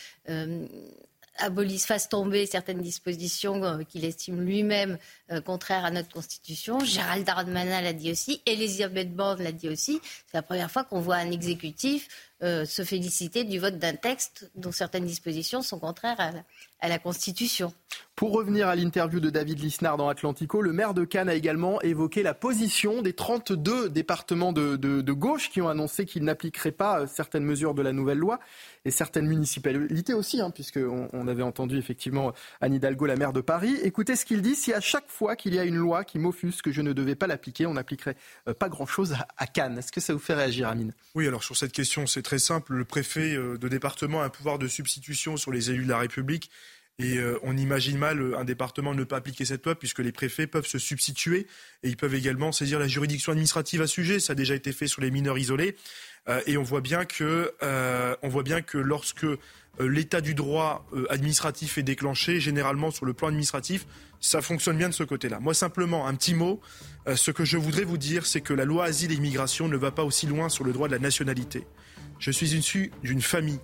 abolisse, fasse tomber certaines dispositions euh, qu'il estime lui-même euh, contraires à notre Constitution. Gérald Darmanin l'a dit aussi, Elisabeth Borne l'a dit aussi. C'est la première fois qu'on voit un exécutif euh, se féliciter du vote d'un texte dont certaines dispositions sont contraires à la, Constitution. Pour revenir à l'interview de David Lisnard dans Atlantico, le maire de Cannes a également évoqué la position des 32 départements de, de gauche qui ont annoncé qu'ils n'appliqueraient pas certaines mesures de la nouvelle loi et certaines municipalités aussi, hein, puisqu'on on avait entendu effectivement Anne Hidalgo, la maire de Paris. Écoutez ce qu'il dit, si à chaque fois qu'il y a une loi qui m'offusque que je ne devais pas l'appliquer, on n'appliquerait euh, pas grand-chose à, Cannes. Est-ce que ça vous fait réagir, Amine? Oui, alors sur cette question, c'est très simple. Le préfet euh, de département a un pouvoir de substitution sur les élus de la République. Et euh, on imagine mal un département ne pas appliquer cette loi puisque les préfets peuvent se substituer et ils peuvent également saisir la juridiction administrative à sujet. Ça a déjà été fait sur les mineurs isolés. Euh, et on voit bien que, euh, on voit bien que lorsque euh, l'état du droit administratif est déclenché, généralement sur le plan administratif, ça fonctionne bien de ce côté-là. Moi, simplement, un petit mot. ce que je voudrais vous dire, c'est que la loi asile et immigration ne va pas aussi loin sur le droit de la nationalité. Je suis issu d'une famille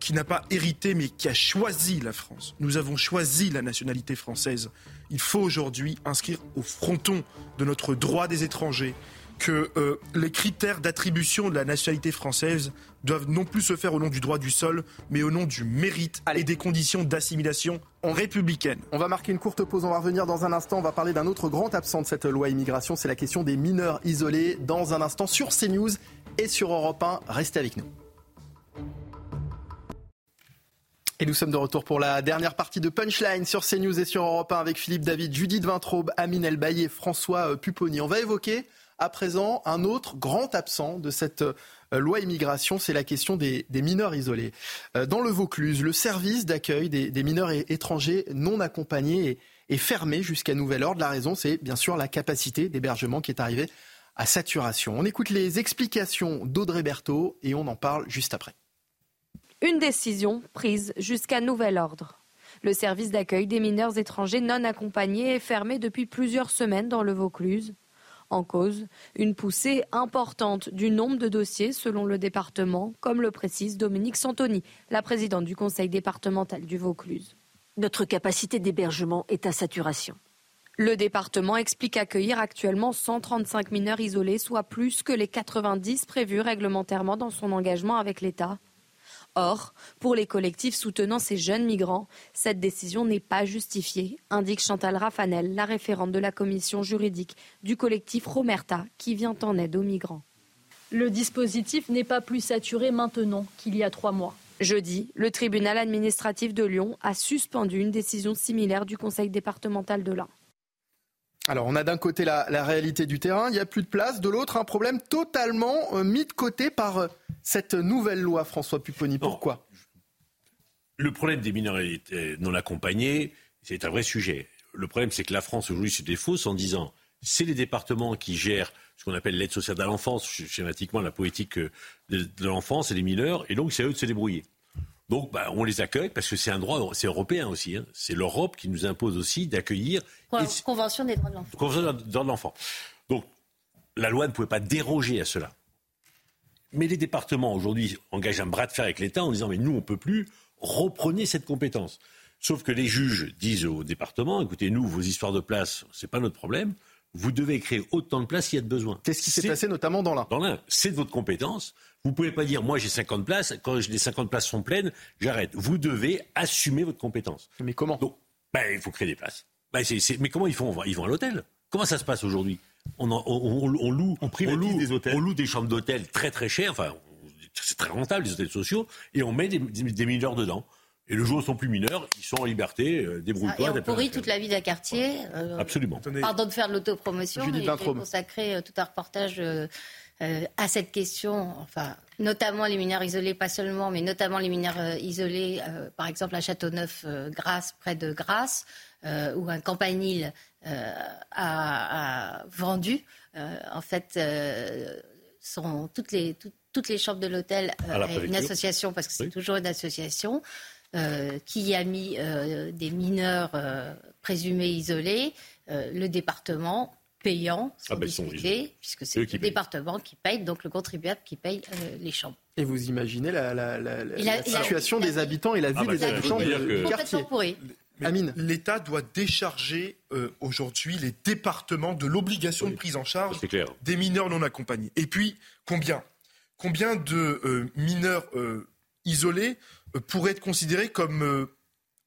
qui n'a pas hérité, mais qui a choisi la France. Nous avons choisi la nationalité française. Il faut aujourd'hui inscrire au fronton de notre droit des étrangers que euh, les critères d'attribution de la nationalité française doivent non plus se faire au nom du droit du sol, mais au nom du mérite et des conditions d'assimilation républicaine. On va marquer une courte pause, on va revenir dans un instant, on va parler d'un autre grand absent de cette loi immigration, c'est la question des mineurs isolés dans un instant sur CNews et sur Europe 1. Restez avec nous. Et nous sommes de retour pour la dernière partie de Punchline sur CNews et sur Europe 1 avec Philippe David, Judith Vintraube, Amine Elbaï François euh, Pupponi. On va évoquer à présent un autre grand absent de cette euh, loi immigration, c'est la question des, mineurs isolés. Euh, dans le Vaucluse, le service d'accueil des, mineurs étrangers non accompagnés est, fermé jusqu'à nouvel ordre. La raison, c'est bien sûr la capacité d'hébergement qui est arrivée à saturation. On écoute les explications d'Audrey Berthaud et on en parle juste après. Une décision prise jusqu'à nouvel ordre. Le service d'accueil des mineurs étrangers non accompagnés est fermé depuis plusieurs semaines dans le Vaucluse. En cause, une poussée importante du nombre de dossiers selon le département, comme le précise Dominique Santoni, la présidente du conseil départemental du Vaucluse. Notre capacité d'hébergement est à saturation. Le département explique accueillir actuellement 135 mineurs isolés, soit plus que les 90 prévus réglementairement dans son engagement avec l'État. Or, pour les collectifs soutenant ces jeunes migrants, cette décision n'est pas justifiée, indique Chantal Raffanel, la référente de la commission juridique du collectif Romerta, qui vient en aide aux migrants. Le dispositif n'est pas plus saturé maintenant qu'il y a trois mois. Jeudi, le tribunal administratif de Lyon a suspendu une décision similaire du conseil départemental de l'Ain. Alors, on a d'un côté la, réalité du terrain, il n'y a plus de place, de l'autre, un problème totalement euh, mis de côté par euh, cette nouvelle loi, François Pupponi. Pourquoi? Le problème des mineurs non accompagnés, c'est un vrai sujet. Le problème, c'est que la France aujourd'hui se défausse en disant c'est les départements qui gèrent ce qu'on appelle l'aide sociale à l'enfance, schématiquement la politique euh, de, l'enfance et des mineurs, et donc c'est à eux de se débrouiller. Donc, bah, on les accueille parce que c'est un droit, c'est européen aussi. Hein. C'est l'Europe qui nous impose aussi d'accueillir. Convention des droits de l'enfant. Convention des droits de l'enfant. Donc, la loi ne pouvait pas déroger à cela. Mais les départements aujourd'hui engagent un bras de fer avec l'État en disant mais nous on peut plus, reprenez cette compétence. Sauf que les juges disent aux départements écoutez nous vos histoires de place c'est pas notre problème vous devez créer autant de places qu'il y a de besoin. Qu'est-ce qui s'est passé notamment dans l'un Dans l'un, c'est de votre compétence. Vous ne pouvez pas dire, moi j'ai 50 places, quand les 50 places sont pleines, j'arrête. Vous devez assumer votre compétence. Mais comment? Donc, ben, il faut créer des places. Ben, mais comment ils font? Ils vont à l'hôtel. Comment ça se passe aujourd'hui? On, loue, on, des hôtels. on loue des chambres d'hôtel très très chères, enfin, c'est très rentable les hôtels sociaux, et on met des mineurs dedans. Et le jour où ils sont plus mineurs, ils sont en liberté, euh, débrouille-toi. Et on pourrit toute la vie d'un quartier. Euh, Absolument. Pardon de faire de l'autopromotion, mais j'ai consacré euh, tout un reportage euh, à cette question, enfin, notamment les mineurs isolés, pas seulement, mais notamment les mineurs isolés, par exemple à Châteauneuf-Grasse, près de Grasse, où un campanile a, a, vendu, en fait, sont toutes les, toutes les chambres de l'hôtel, une association, parce que c'est toujours une association, euh, qui a mis euh, des mineurs euh, présumés isolés, le département payant, sans ah ben, puisque c'est le département qui paye, donc le contribuable qui paye les chambres. Et vous imaginez la, situation des habitants et la vie ah bah, des habitants du quartier. L'État doit décharger aujourd'hui les départements de l'obligation de prise en charge des mineurs non accompagnés. Et puis, combien? Combien de mineurs isolés? Pourrait être considéré comme euh,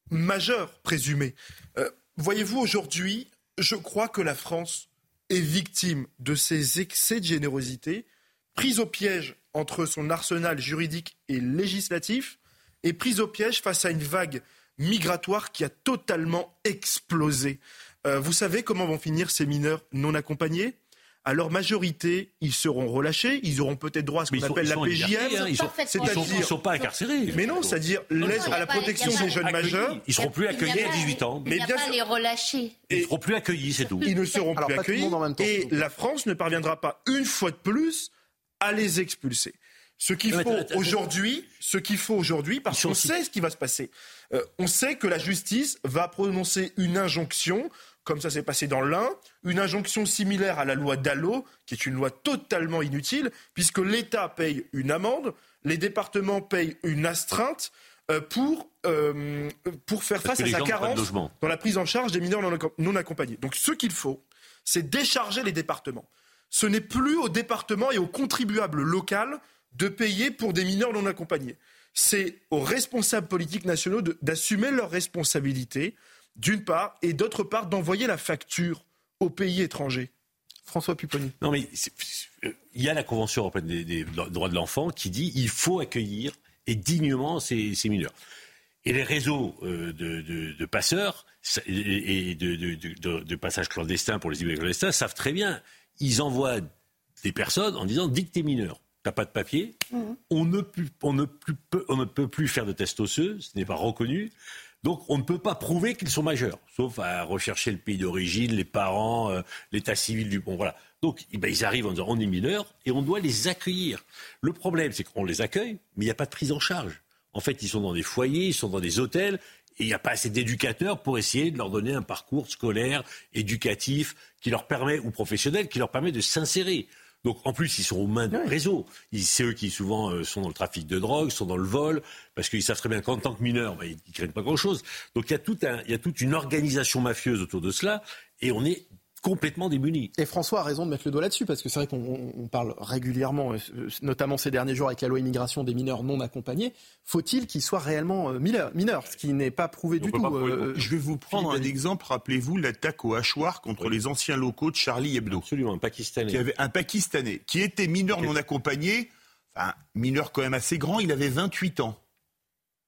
majeur présumé. Euh, voyez-vous, aujourd'hui, je crois que la France est victime de ces excès de générosité, prise au piège entre son arsenal juridique et législatif, et prise au piège face à une vague migratoire qui a totalement explosé. vous savez comment vont finir ces mineurs non accompagnés? À leur majorité, ils seront relâchés, ils auront peut-être droit à ce qu'on appelle la PJM. Hein, ils ne sont, pas incarcérés. Mais non, c'est-à-dire l'aide à la protection des jeunes majeurs. Ils ne seront plus accueillis à 18 ans. Mais bien pas les relâcher. Ils ne seront plus accueillis, c'est tout. Ils ne seront plus accueillis. Et la France ne parviendra pas une fois de plus à les expulser. Ce qu'il faut aujourd'hui, ce qu'il faut aujourd'hui, parce qu'on sait ce qui va se passer. Euh, on sait que la justice va prononcer une injonction comme ça s'est passé dans l'Ain, une injonction similaire à la loi Dallot, qui est une loi totalement inutile, puisque l'État paye une amende, les départements payent une astreinte euh, pour, euh, pour faire face à sa carence dans la prise en charge des mineurs non accompagnés. Donc ce qu'il faut, c'est décharger les départements. Ce n'est plus au département et au contribuable local de payer pour des mineurs non accompagnés. C'est aux responsables politiques nationaux d'assumer leurs responsabilités, d'une part, et d'autre part, d'envoyer la facture aux pays étrangers. François Pupponi. Non, mais il y a la Convention européenne des, droits de l'enfant qui dit qu'il faut accueillir et dignement ces, mineurs. Et les réseaux euh, de, passeurs et de, de, passages clandestins pour les immigrés clandestins savent très bien. Ils envoient des personnes en disant Dis que t'es mineur, t'as pas de papier, mmh. on, ne on, ne peut, on ne peut plus faire de test osseux, ce n'est pas reconnu. Donc on ne peut pas prouver qu'ils sont majeurs, sauf à rechercher le pays d'origine, les parents, euh, l'état civil du bon. Voilà. Donc eh ben, ils arrivent en disant on est mineurs et on doit les accueillir. Le problème, c'est qu'on les accueille, mais il n'y a pas de prise en charge. En fait, ils sont dans des foyers, ils sont dans des hôtels, et il n'y a pas assez d'éducateurs pour essayer de leur donner un parcours scolaire, éducatif, qui leur permet, ou professionnel, qui leur permet de s'insérer. Donc en plus, ils sont aux mains du réseau. C'est eux qui souvent euh, sont dans le trafic de drogue, sont dans le vol, parce qu'ils savent très bien qu'en tant que mineurs, bah, ils ne craignent pas grand-chose. Donc il y, a tout un, il y a toute une organisation mafieuse autour de cela, et on est complètement démunis. Et François a raison de mettre le doigt là-dessus, parce que c'est vrai qu'on parle régulièrement, euh, notamment ces derniers jours avec la loi immigration des mineurs non accompagnés. Faut-il qu'ils soient réellement euh, mineurs, ce qui n'est pas prouvé du tout euh, Je vais vous prendre un exemple. Rappelez-vous l'attaque au hachoir contre les anciens locaux de Charlie Hebdo. Absolument, un Pakistanais. Qui avait un Pakistanais, qui était mineur non accompagné, enfin, mineur quand même assez grand, il avait 28 ans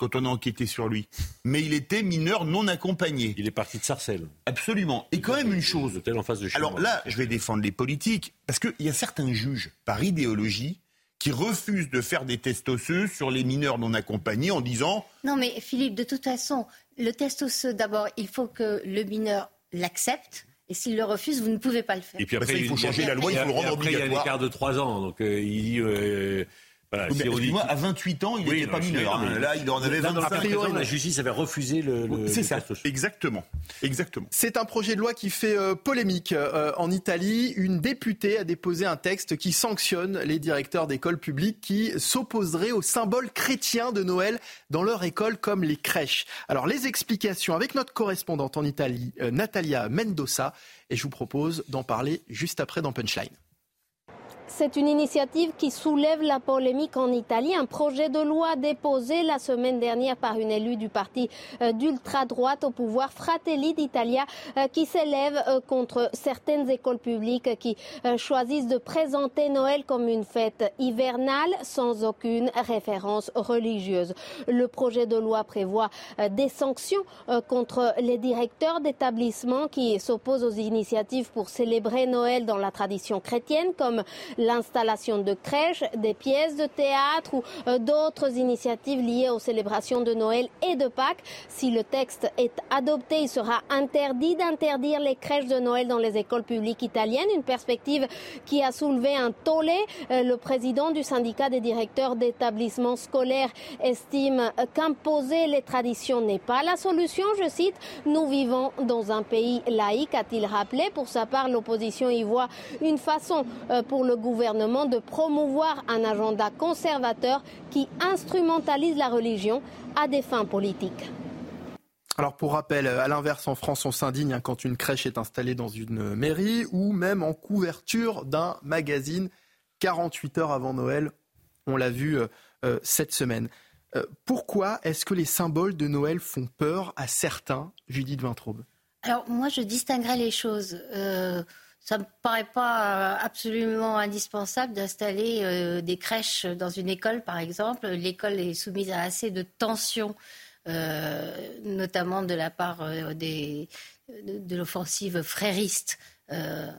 quand on a enquêté sur lui. Mais il était mineur non accompagné. Il est parti de Sarcelles. Absolument. Et quand même une chose. En face de Alors là, je vais défendre les politiques, parce qu'il y a certains juges, par idéologie, qui refusent de faire des tests osseux sur les mineurs non accompagnés en disant... Non mais Philippe, de toute façon, le test osseux, d'abord, il faut que le mineur l'accepte. Et s'il le refuse, vous ne pouvez pas le faire. Et puis après, il faut changer la loi, il faut le rendre obligatoire. Il y a un écart de 3 ans. Donc euh, il dit... Euh, voilà, moi à 28 ans, il n'était pas mineur. Hein. Là, il en avait 25. A priori, la justice avait refusé le. C'est ça. Exactement. Exactement. C'est un projet de loi qui fait euh, polémique. Euh, en Italie, une députée a déposé un texte qui sanctionne les directeurs d'écoles publiques qui s'opposeraient aux symboles chrétiens de Noël dans leur école, comme les crèches. Alors, les explications avec notre correspondante en Italie, euh, Natalia Mendoza, et je vous propose d'en parler juste après dans Punchline. C'est une initiative qui soulève la polémique en Italie. Un projet de loi déposé la semaine dernière par une élue du parti euh, d'ultra-droite au pouvoir, Fratelli d'Italia, euh, qui s'élève euh, contre certaines écoles publiques qui choisissent de présenter Noël comme une fête hivernale sans aucune référence religieuse. Le projet de loi prévoit des sanctions contre les directeurs d'établissements qui s'opposent aux initiatives pour célébrer Noël dans la tradition chrétienne, comme l'installation de crèches, des pièces de théâtre ou euh, d'autres initiatives liées aux célébrations de Noël et de Pâques. Si le texte est adopté, il sera interdit d'interdire les crèches de Noël dans les écoles publiques italiennes, une perspective qui a soulevé un tollé. Euh, le président du syndicat des directeurs d'établissements scolaires estime qu'imposer les traditions n'est pas la solution. Je cite, nous vivons dans un pays laïque, a-t-il rappelé. Pour sa part, l'opposition y voit une façon euh, pour le gouvernement de promouvoir un agenda conservateur qui instrumentalise la religion à des fins politiques. Alors pour rappel, à l'inverse, en France, on s'indigne quand une crèche est installée dans une mairie ou même en couverture d'un magazine 48 heures avant Noël. On l'a vu euh, euh, cette semaine. Euh, pourquoi est-ce que les symboles de Noël font peur à certains, Judith Vintraube? Alors moi, je distinguerais les choses ça me paraît pas euh, absolument indispensable d'installer euh, des crèches dans une école, par exemple. L'école est soumise à assez de tensions, euh, notamment de la part de, l'offensive frériste,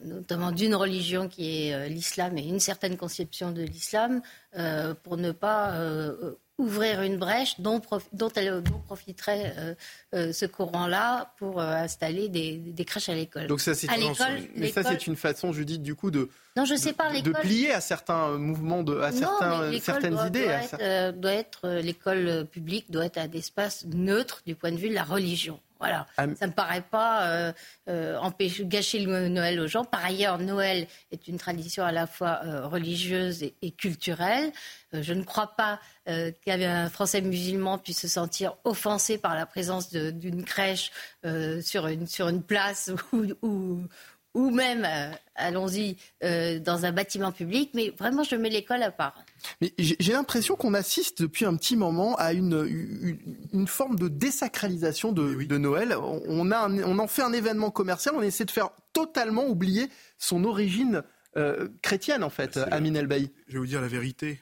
notamment d'une religion qui est l'islam et une certaine conception de l'islam, pour ne pas ouvrir une brèche dont, elle, profiterait euh, euh, ce courant-là pour euh, installer des, crèches à l'école. Donc ça, c'est une, une façon, Judith, du coup, de, non, je sais pas, de, plier à certains mouvements, de, à certains, certaines idées. Doit, être, doit être l'école publique doit être un espace neutre du point de vue de la religion. Voilà. Ah, ça ne me paraît pas euh, euh, empêcher, gâcher le Noël aux gens. Par ailleurs, Noël est une tradition à la fois euh, religieuse et, culturelle. je ne crois pas qu'un Français musulman puisse se sentir offensé par la présence d'une crèche sur, une, sur une place <laughs> ou, ou même, euh, allons-y, euh, dans un bâtiment public, mais vraiment, je mets l'école à part. Mais j'ai l'impression qu'on assiste depuis un petit moment à une, une, forme de désacralisation de, de Noël. On, a on en fait un événement commercial, on essaie de faire totalement oublier son origine euh, chrétienne, en fait, Amin El Bailly. Je vais vous dire la vérité.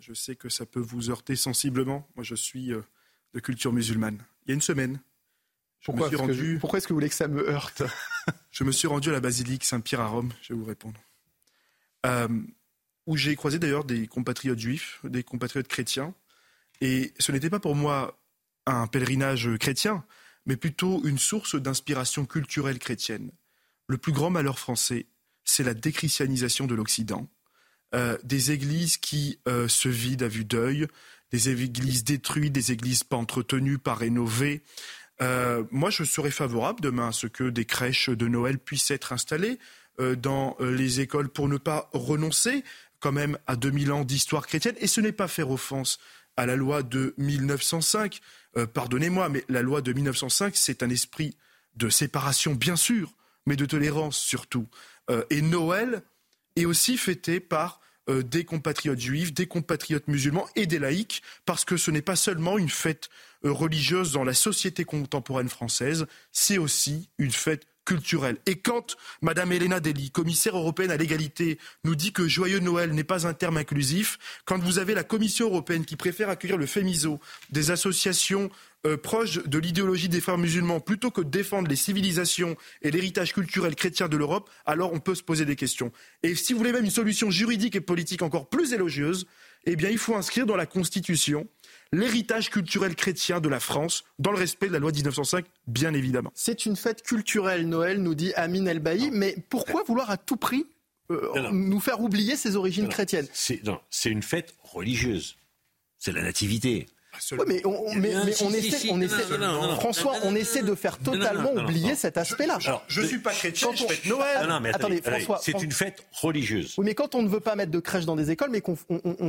je sais que ça peut vous heurter sensiblement. Moi, je suis de culture musulmane. Il y a une semaine, pourquoi, pourquoi est-ce que vous voulez que ça me heurte? <laughs> Je me suis rendu à la basilique Saint-Pierre à Rome, je vais vous répondre. Euh, où j'ai croisé d'ailleurs des compatriotes juifs, des compatriotes chrétiens. Et ce n'était pas pour moi un pèlerinage chrétien, mais plutôt une source d'inspiration culturelle chrétienne. Le plus grand malheur français, c'est la déchristianisation de l'Occident. Euh, des églises qui euh, se vident à vue d'œil, des églises détruites, des églises pas entretenues, pas rénovées, euh, moi, je serais favorable demain à ce que des crèches de Noël puissent être installées dans les écoles pour ne pas renoncer quand même à 2000 ans d'histoire chrétienne. Et ce n'est pas faire offense à la loi de 1905. Pardonnez-moi, mais la loi de 1905, c'est un esprit de séparation, bien sûr, mais de tolérance surtout. et Noël est aussi fêté par des compatriotes juifs, des compatriotes musulmans et des laïcs, parce que ce n'est pas seulement une fête euh, religieuse dans la société contemporaine française, c'est aussi une fête culturelle. Et quand Madame Elena Dely, commissaire européenne à l'égalité, nous dit que joyeux Noël n'est pas un terme inclusif, quand vous avez la Commission européenne qui préfère accueillir le FEMISO, des associations euh, proches de l'idéologie des frères musulmans, plutôt que de défendre les civilisations et l'héritage culturel chrétien de l'Europe, alors on peut se poser des questions. Et si vous voulez même une solution juridique et politique encore plus élogieuse, eh bien il faut inscrire dans la Constitution l'héritage culturel chrétien de la France, dans le respect de la loi 1905, bien évidemment. C'est une fête culturelle, Noël, nous dit Amin El Bailly, mais pourquoi vouloir à tout prix euh, nous faire oublier ses origines chrétiennes? C'est une fête religieuse. C'est la nativité mais on, mais, on essaie, on essaie François, on essaie de faire totalement oublier cet aspect-là. Je ne suis pas chrétien, je fête Noël. Non, mais attendez, François, c'est une fête religieuse. Oui, mais quand on ne veut pas mettre de crèche dans des écoles, mais qu'on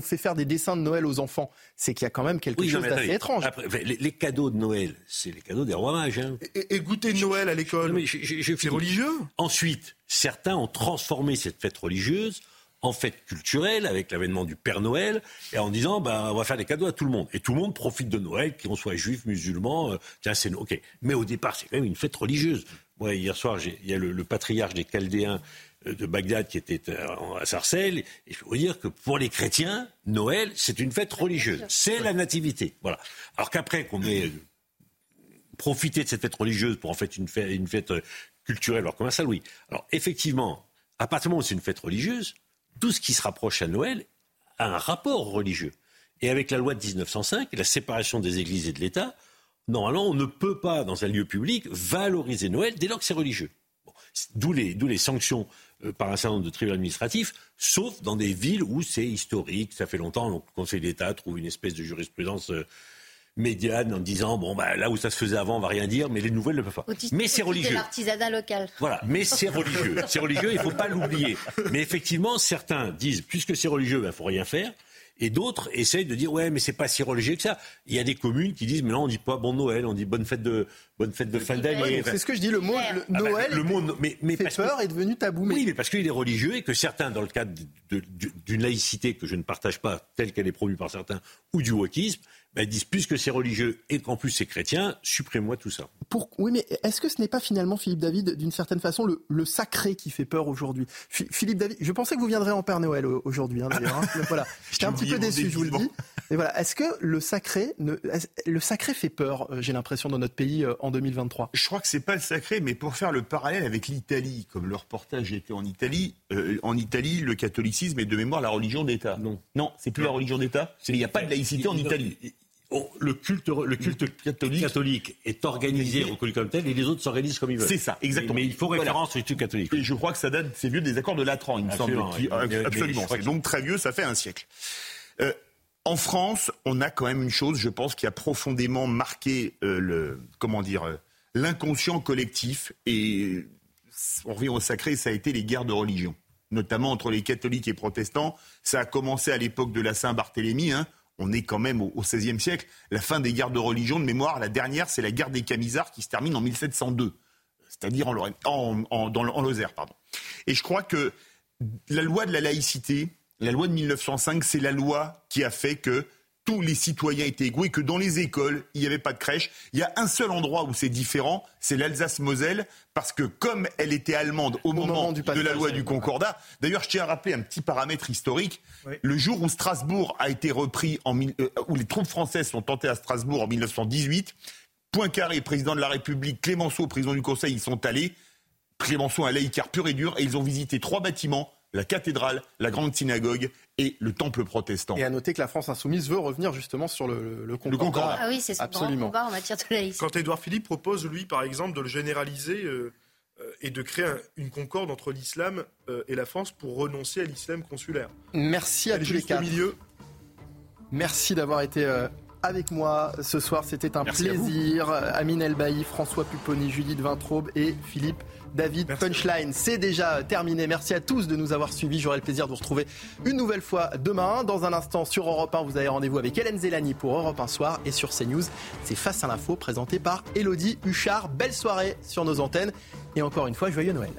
fait faire des dessins de Noël aux enfants, c'est qu'il y a quand même quelque chose d'assez étrange. les, cadeaux de Noël, c'est les cadeaux des rois mages. Hein. Et, goûter de Noël à l'école, c'est religieux? Ensuite, certains ont transformé cette fête religieuse en fête culturelle avec l'avènement du Père Noël et en disant bah, on va faire des cadeaux à tout le monde. Et tout le monde profite de Noël, qu'on soit juif, musulman. Euh, tiens, c'est OK. Mais au départ, c'est quand même une fête religieuse. Moi, hier soir, il y a le, patriarche des Chaldéens euh, de Bagdad qui était euh, à Sarcelles. Et je peux vous dire que pour les chrétiens, Noël, c'est une fête religieuse. C'est la nativité. Voilà. Alors qu'après qu'on ait profité de cette fête religieuse pour en fait une fête, une fête culturelle, alors comme ça, oui. Alors effectivement, à partir du moment où c'est une fête religieuse, tout ce qui se rapproche à Noël a un rapport religieux. Et avec la loi de 1905 et la séparation des églises et de l'État, normalement, on ne peut pas, dans un lieu public, valoriser Noël dès lors que c'est religieux. D'où les, sanctions euh, par un certain nombre de tribunaux administratifs, sauf dans des villes où c'est historique, ça fait longtemps, le Conseil d'État trouve une espèce de jurisprudence euh, médiane en disant bon bah là où ça se faisait avant on va rien dire mais les nouvelles ne peuvent pas. mais c'est religieux. l'artisanat local. Voilà, mais c'est religieux. C'est religieux, il faut pas l'oublier. Mais effectivement, certains disent puisque c'est religieux, il ben, faut rien faire. Et d'autres essayent de dire ouais mais c'est pas si religieux que ça. Il y a des communes qui disent mais non on dit pas bon Noël, on dit bonne fête de bonne fête de fin d'année. C'est ce que je dis le mot ah bah, Noël. le mot mais, mais fait peur est devenu tabou. Oui mais parce qu'il est religieux et que certains dans le cadre d'une laïcité que je ne partage pas telle qu'elle est promue par certains ou du wokisme bah, ils disent puisque c'est religieux et qu'en plus c'est chrétien, supprimez-moi tout ça. Pour, oui, mais est-ce que ce n'est pas finalement, Philippe David, d'une certaine façon, le, sacré qui fait peur aujourd'hui? Philippe David, je pensais que vous viendrez en Père Noël aujourd'hui, hein, d'ailleurs. Hein. <laughs> voilà, j'étais un petit peu déçu, je vous le dis. Mais voilà, est-ce que le sacré, ne, le sacré fait peur euh, J'ai l'impression dans notre pays euh, en 2023. Je crois que c'est pas le sacré, mais pour faire le parallèle avec l'Italie, comme le reportage était en Italie, euh, en Italie, le catholicisme est de mémoire la religion d'État. Non, non, c'est plus la religion d'État. Il n'y a pas de laïcité en Italie. Oh, le culte, le culte catholique, est organisé, reconnu comme tel, et les autres s'organisent comme ils veulent. C'est ça, exactement. Mais, il faut référence au culte catholique. Et je crois que ça date, c'est vieux des accords de Latran, il me semble. absolument. C'est donc très vieux, ça fait un siècle. Euh, en France, on a quand même une chose, je pense, qui a profondément marqué euh, le, comment dire, euh, l'inconscient collectif. Et on revient au sacré, ça a été les guerres de religion, notamment entre les catholiques et protestants. Ça a commencé à l'époque de la Saint-Barthélemy. Hein, on est quand même au XVIe siècle. La fin des guerres de religion, de mémoire, la dernière, c'est la guerre des Camisards qui se termine en 1702. c'est-à-dire en, Lorraine, en, Lozère. Pardon. Et je crois que la loi de la laïcité, la loi de 1905, c'est la loi qui a fait que tous les citoyens étaient égaux et que dans les écoles, il n'y avait pas de crèche. Il y a un seul endroit où c'est différent, c'est l'Alsace-Moselle, parce que comme elle était allemande au, moment, de la loi du Concordat, d'ailleurs je tiens à rappeler un petit paramètre historique, le jour où Strasbourg a été repris, en, euh, où les troupes françaises sont tentées à Strasbourg en 1918, Poincaré, président de la République, Clémenceau, président du Conseil, ils sont allés. Clémenceau, un laïcard pur et dur, et ils ont visité trois bâtiments la cathédrale, la grande synagogue et le temple protestant. Et à noter que la France insoumise veut revenir justement sur le, le, concordat. Ah oui, c'est grand combat en matière de laïcité. Quand Édouard Philippe propose, lui, par exemple, de le généraliser euh, euh, et de créer une concorde entre l'islam euh, et la France pour renoncer à l'islam consulaire. Merci à tous les quatre. Milieu. Merci d'avoir été avec moi ce soir. C'était un plaisir. Amine Elbaï, François Pupponi, Judith Vintraube et Philippe David. Punchline, c'est déjà terminé. Merci à tous de nous avoir suivis. J'aurai le plaisir de vous retrouver une nouvelle fois demain. Dans un instant, sur Europe 1, vous avez rendez-vous avec Hélène Zélani pour Europe 1 Soir. Et sur CNews, c'est Face à l'info présenté par Elodie Huchard. Belle soirée sur nos antennes. Et encore une fois, joyeux Noël.